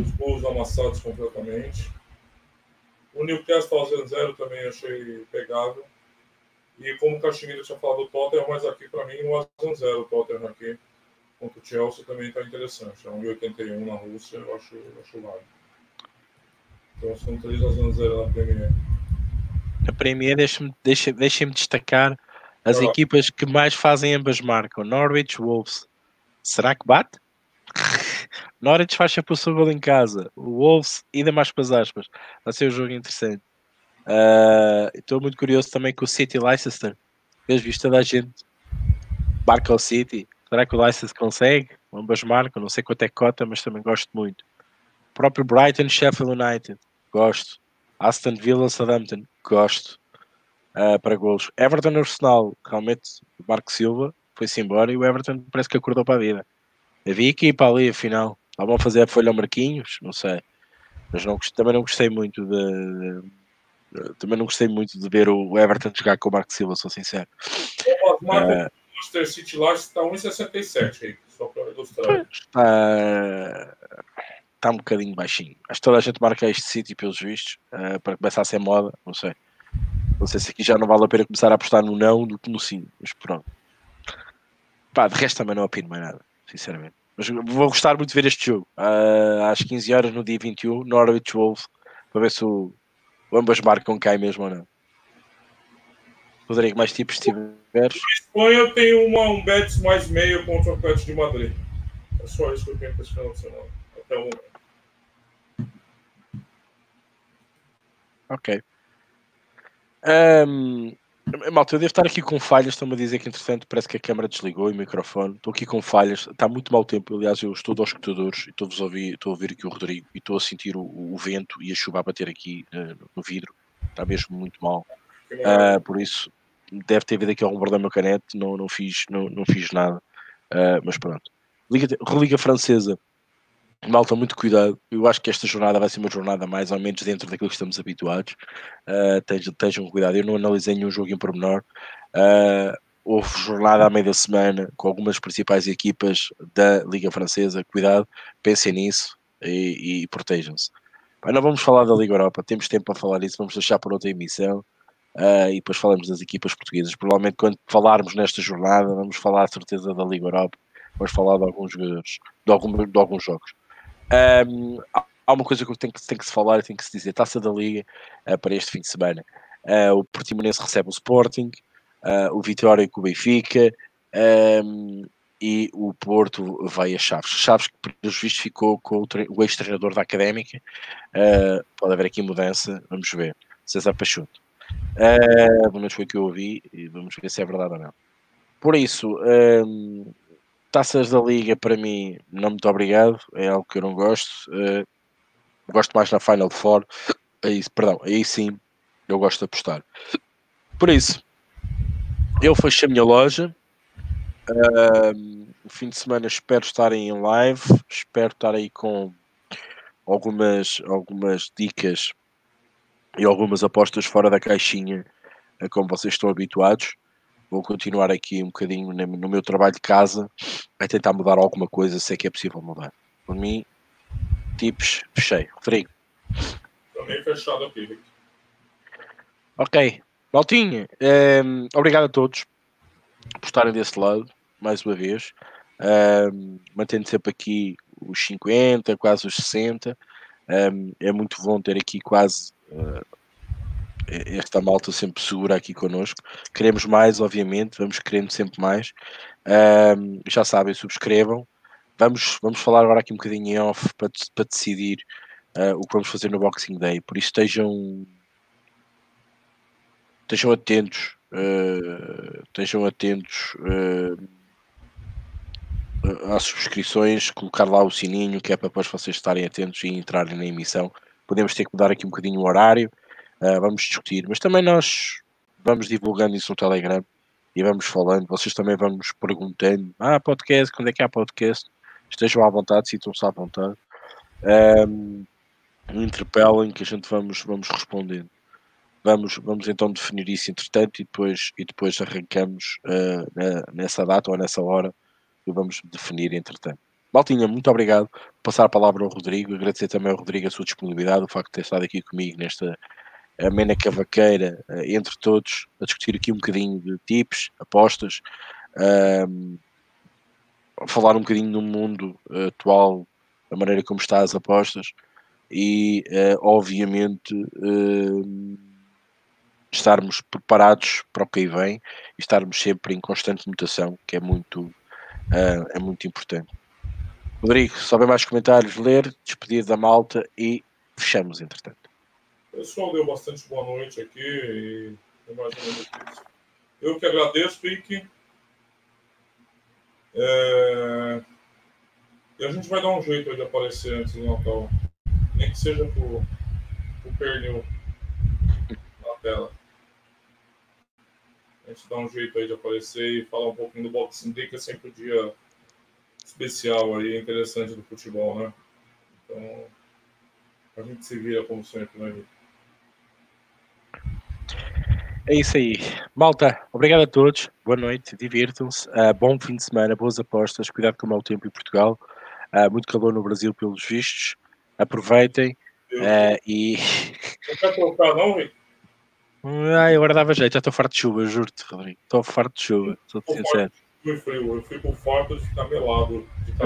Os gols amassados completamente. O Newcastle a 0 também achei pegável. E como o Caxemira tinha falado do Tottenham, mas aqui para mim o a 0 o Tottenham aqui contra o Chelsea também está interessante. É 1,81 na Rússia, eu acho, acho válido. Então são 3 a 0 na Premier. Na Premier, deixa-me deixa, deixa destacar as equipas que mais fazem ambas marcam. Norwich Wolves. Será que bate? Norwich faz sempre gol em casa. O Wolves, ainda mais para as aspas. Vai ser um jogo interessante. Uh, estou muito curioso também com o City Leicester. Tens visto toda a gente marca o City. Será que o Leicester consegue? Ambas marcam. Não sei quanto é cota, mas também gosto muito. O próprio Brighton Sheffield United. Gosto. Aston Villa Southampton. Gosto. Uh, para golos. Everton Arsenal. Realmente, o Marco Silva foi-se embora e o Everton parece que acordou para a vida. Havia equipa ali, afinal. Estavam a fazer a folha ao Marquinhos, não sei. Mas não, também não gostei muito de, de, Também não gostei muito de ver o Everton jogar com o Marco Silva, sou sincero. O Manchester uh, City lá está 1,67, só para ilustrar. Está, está um bocadinho baixinho. Acho que toda a gente marca este City pelos vistos, uh, para começar a ser moda, não sei. Não sei se aqui já não vale a pena começar a apostar no não do que no sim, mas pronto. Pá, de resto também não opino mais nada, sinceramente. Mas vou gostar muito de ver este jogo. Uh, às 15 horas no dia 21, Norwich Wolves, para ver se o, ambas marcam cai mesmo ou não. Rodrigo, mais tipos tiveres? Espanha tem uma, um Betis mais meio contra o Atlético de Madrid. É só isso que eu tenho para esse final de semana. Até o momento. Ok. Um, malta, eu devo estar aqui com falhas. Estão-me a dizer que, entretanto, parece que a câmera desligou e o microfone. Estou aqui com falhas. Está muito mau tempo. Aliás, eu estou aos escutadores e estou-vos a ouvir, estou a ouvir aqui o Rodrigo e estou a sentir o, o vento e a chuva a bater aqui uh, no vidro. Está mesmo muito mal. Uh, por isso, deve ter havido aqui algum problema canete. Não, não, fiz, não, não fiz nada. Uh, mas pronto. Liga, Religa Francesa malta, muito cuidado. Eu acho que esta jornada vai ser uma jornada mais ou menos dentro daquilo que estamos habituados. Uh, tenham, tenham cuidado. Eu não analisei nenhum jogo em pormenor. Uh, houve jornada à meia da semana com algumas principais equipas da Liga Francesa. Cuidado, pensem nisso e, e protejam-se. Não vamos falar da Liga Europa, temos tempo para falar isso, vamos deixar para outra emissão. Uh, e depois falamos das equipas portuguesas. Provavelmente quando falarmos nesta jornada, vamos falar de certeza da Liga Europa, vamos falar de alguns jogadores, de, algum, de alguns jogos. Um, há uma coisa que tem que, tem que se falar e tem que se dizer: taça da Liga uh, para este fim de semana. Uh, o Portimonense recebe o Sporting, uh, o Vitória com o Benfica um, e o Porto vai a Chaves. Chaves que, pelos vistos, ficou com o, o ex-treinador da Académica. pode haver aqui mudança, vamos ver. César Pachuto. Uh, pelo menos foi o que eu ouvi e vamos ver se é verdade ou não. Por isso, um, Taças da Liga, para mim, não muito obrigado. É algo que eu não gosto. Uh, gosto mais na Final Four. Aí, perdão, aí sim eu gosto de apostar. Por isso, eu fechei a minha loja. Uh, fim de semana espero estar em live. Espero estar aí com algumas, algumas dicas e algumas apostas fora da caixinha, como vocês estão habituados vou continuar aqui um bocadinho no meu trabalho de casa a tentar mudar alguma coisa, se é que é possível mudar. Por mim, tips, fechei. Rodrigo. Também fechado aqui, Ok. Maltinha, um, ehm, obrigado a todos por estarem desse lado, mais uma vez. Um, ehm, mantendo sempre aqui os 50, quase os 60. Um, ehm, é muito bom ter aqui quase uh, esta malta sempre segura aqui connosco. Queremos mais, obviamente, vamos querendo sempre mais. Um, já sabem, subscrevam. Vamos, vamos falar agora aqui um bocadinho em off para, para decidir uh, o que vamos fazer no Boxing Day. Por isso estejam, estejam atentos. Uh, estejam atentos uh, às subscrições, colocar lá o sininho, que é para depois vocês estarem atentos e entrarem na emissão. Podemos ter que mudar aqui um bocadinho o horário Uh, vamos discutir, mas também nós vamos divulgando isso no Telegram e vamos falando. Vocês também vão nos perguntando: ah, podcast, quando é que há podcast? Estejam à vontade, sintam-se à vontade. Um, interpelem que a gente vamos, vamos respondendo. Vamos, vamos então definir isso entretanto e depois, e depois arrancamos uh, na, nessa data ou nessa hora e vamos definir entretanto. Maltinha, muito obrigado passar a palavra ao Rodrigo, agradecer também ao Rodrigo a sua disponibilidade, o facto de ter estado aqui comigo nesta, a Mena Cavaqueira, eh, entre todos, a discutir aqui um bocadinho de tips, apostas, um, falar um bocadinho do mundo uh, atual, da maneira como está as apostas e, uh, obviamente, uh, estarmos preparados para o que aí vem e estarmos sempre em constante mutação, que é muito, é muito importante. Rodrigo, só bem mais comentários, ler, despedir da malta e fechamos, entretanto. O pessoal deu bastante boa noite aqui e mais. Eu que agradeço, Rick. É... E a gente vai dar um jeito de aparecer antes do Natal. Nem que seja por, por pernil na tela. A gente dá um jeito aí de aparecer e falar um pouquinho do Boxing Day, que é sempre um dia especial aí, interessante do futebol, né? Então, a gente se vira como sempre, né, Rick? É isso aí. Malta, obrigado a todos. Boa noite, divirtam-se. Uh, bom fim de semana, boas apostas. Cuidado com o mau tempo em Portugal. Uh, muito calor no Brasil, pelos vistos. Aproveitem. Uh, e. Não quer colocar, não, Rick? Ai, agora dava jeito. Já estou farto de chuva, juro-te, Rodrigo. Estou farto de chuva, sou sincero. fui frio, eu fico farto de ficar melado de.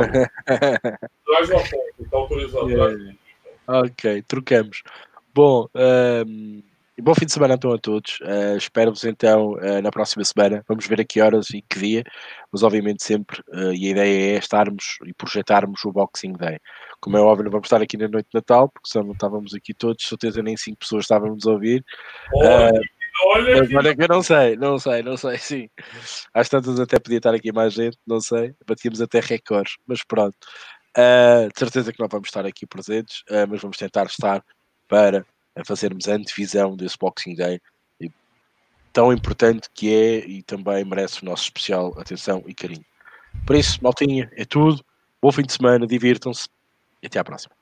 Traz uma foto, tá autorizado. Yeah. Ok, trocamos. Bom, um, bom fim de semana então a todos. Uh, Espero-vos então uh, na próxima semana. Vamos ver a que horas e que dia, mas obviamente sempre. Uh, e a ideia é estarmos e projetarmos o Boxing Day. Como é óbvio, não vamos estar aqui na noite de Natal, porque senão não estávamos aqui todos, certeza nem cinco pessoas estávamos a ouvir. Olha, olha, mas olha que eu não sei, não sei, não sei, sim. Às tantas até podia estar aqui mais gente, não sei. Batíamos até recordes, mas pronto. De certeza que não vamos estar aqui presentes, mas vamos tentar estar para fazermos a antevisão desse Boxing Day tão importante que é e também merece o nosso especial atenção e carinho. Por isso, maltinha, é tudo. Bom fim de semana, divirtam-se e até à próxima.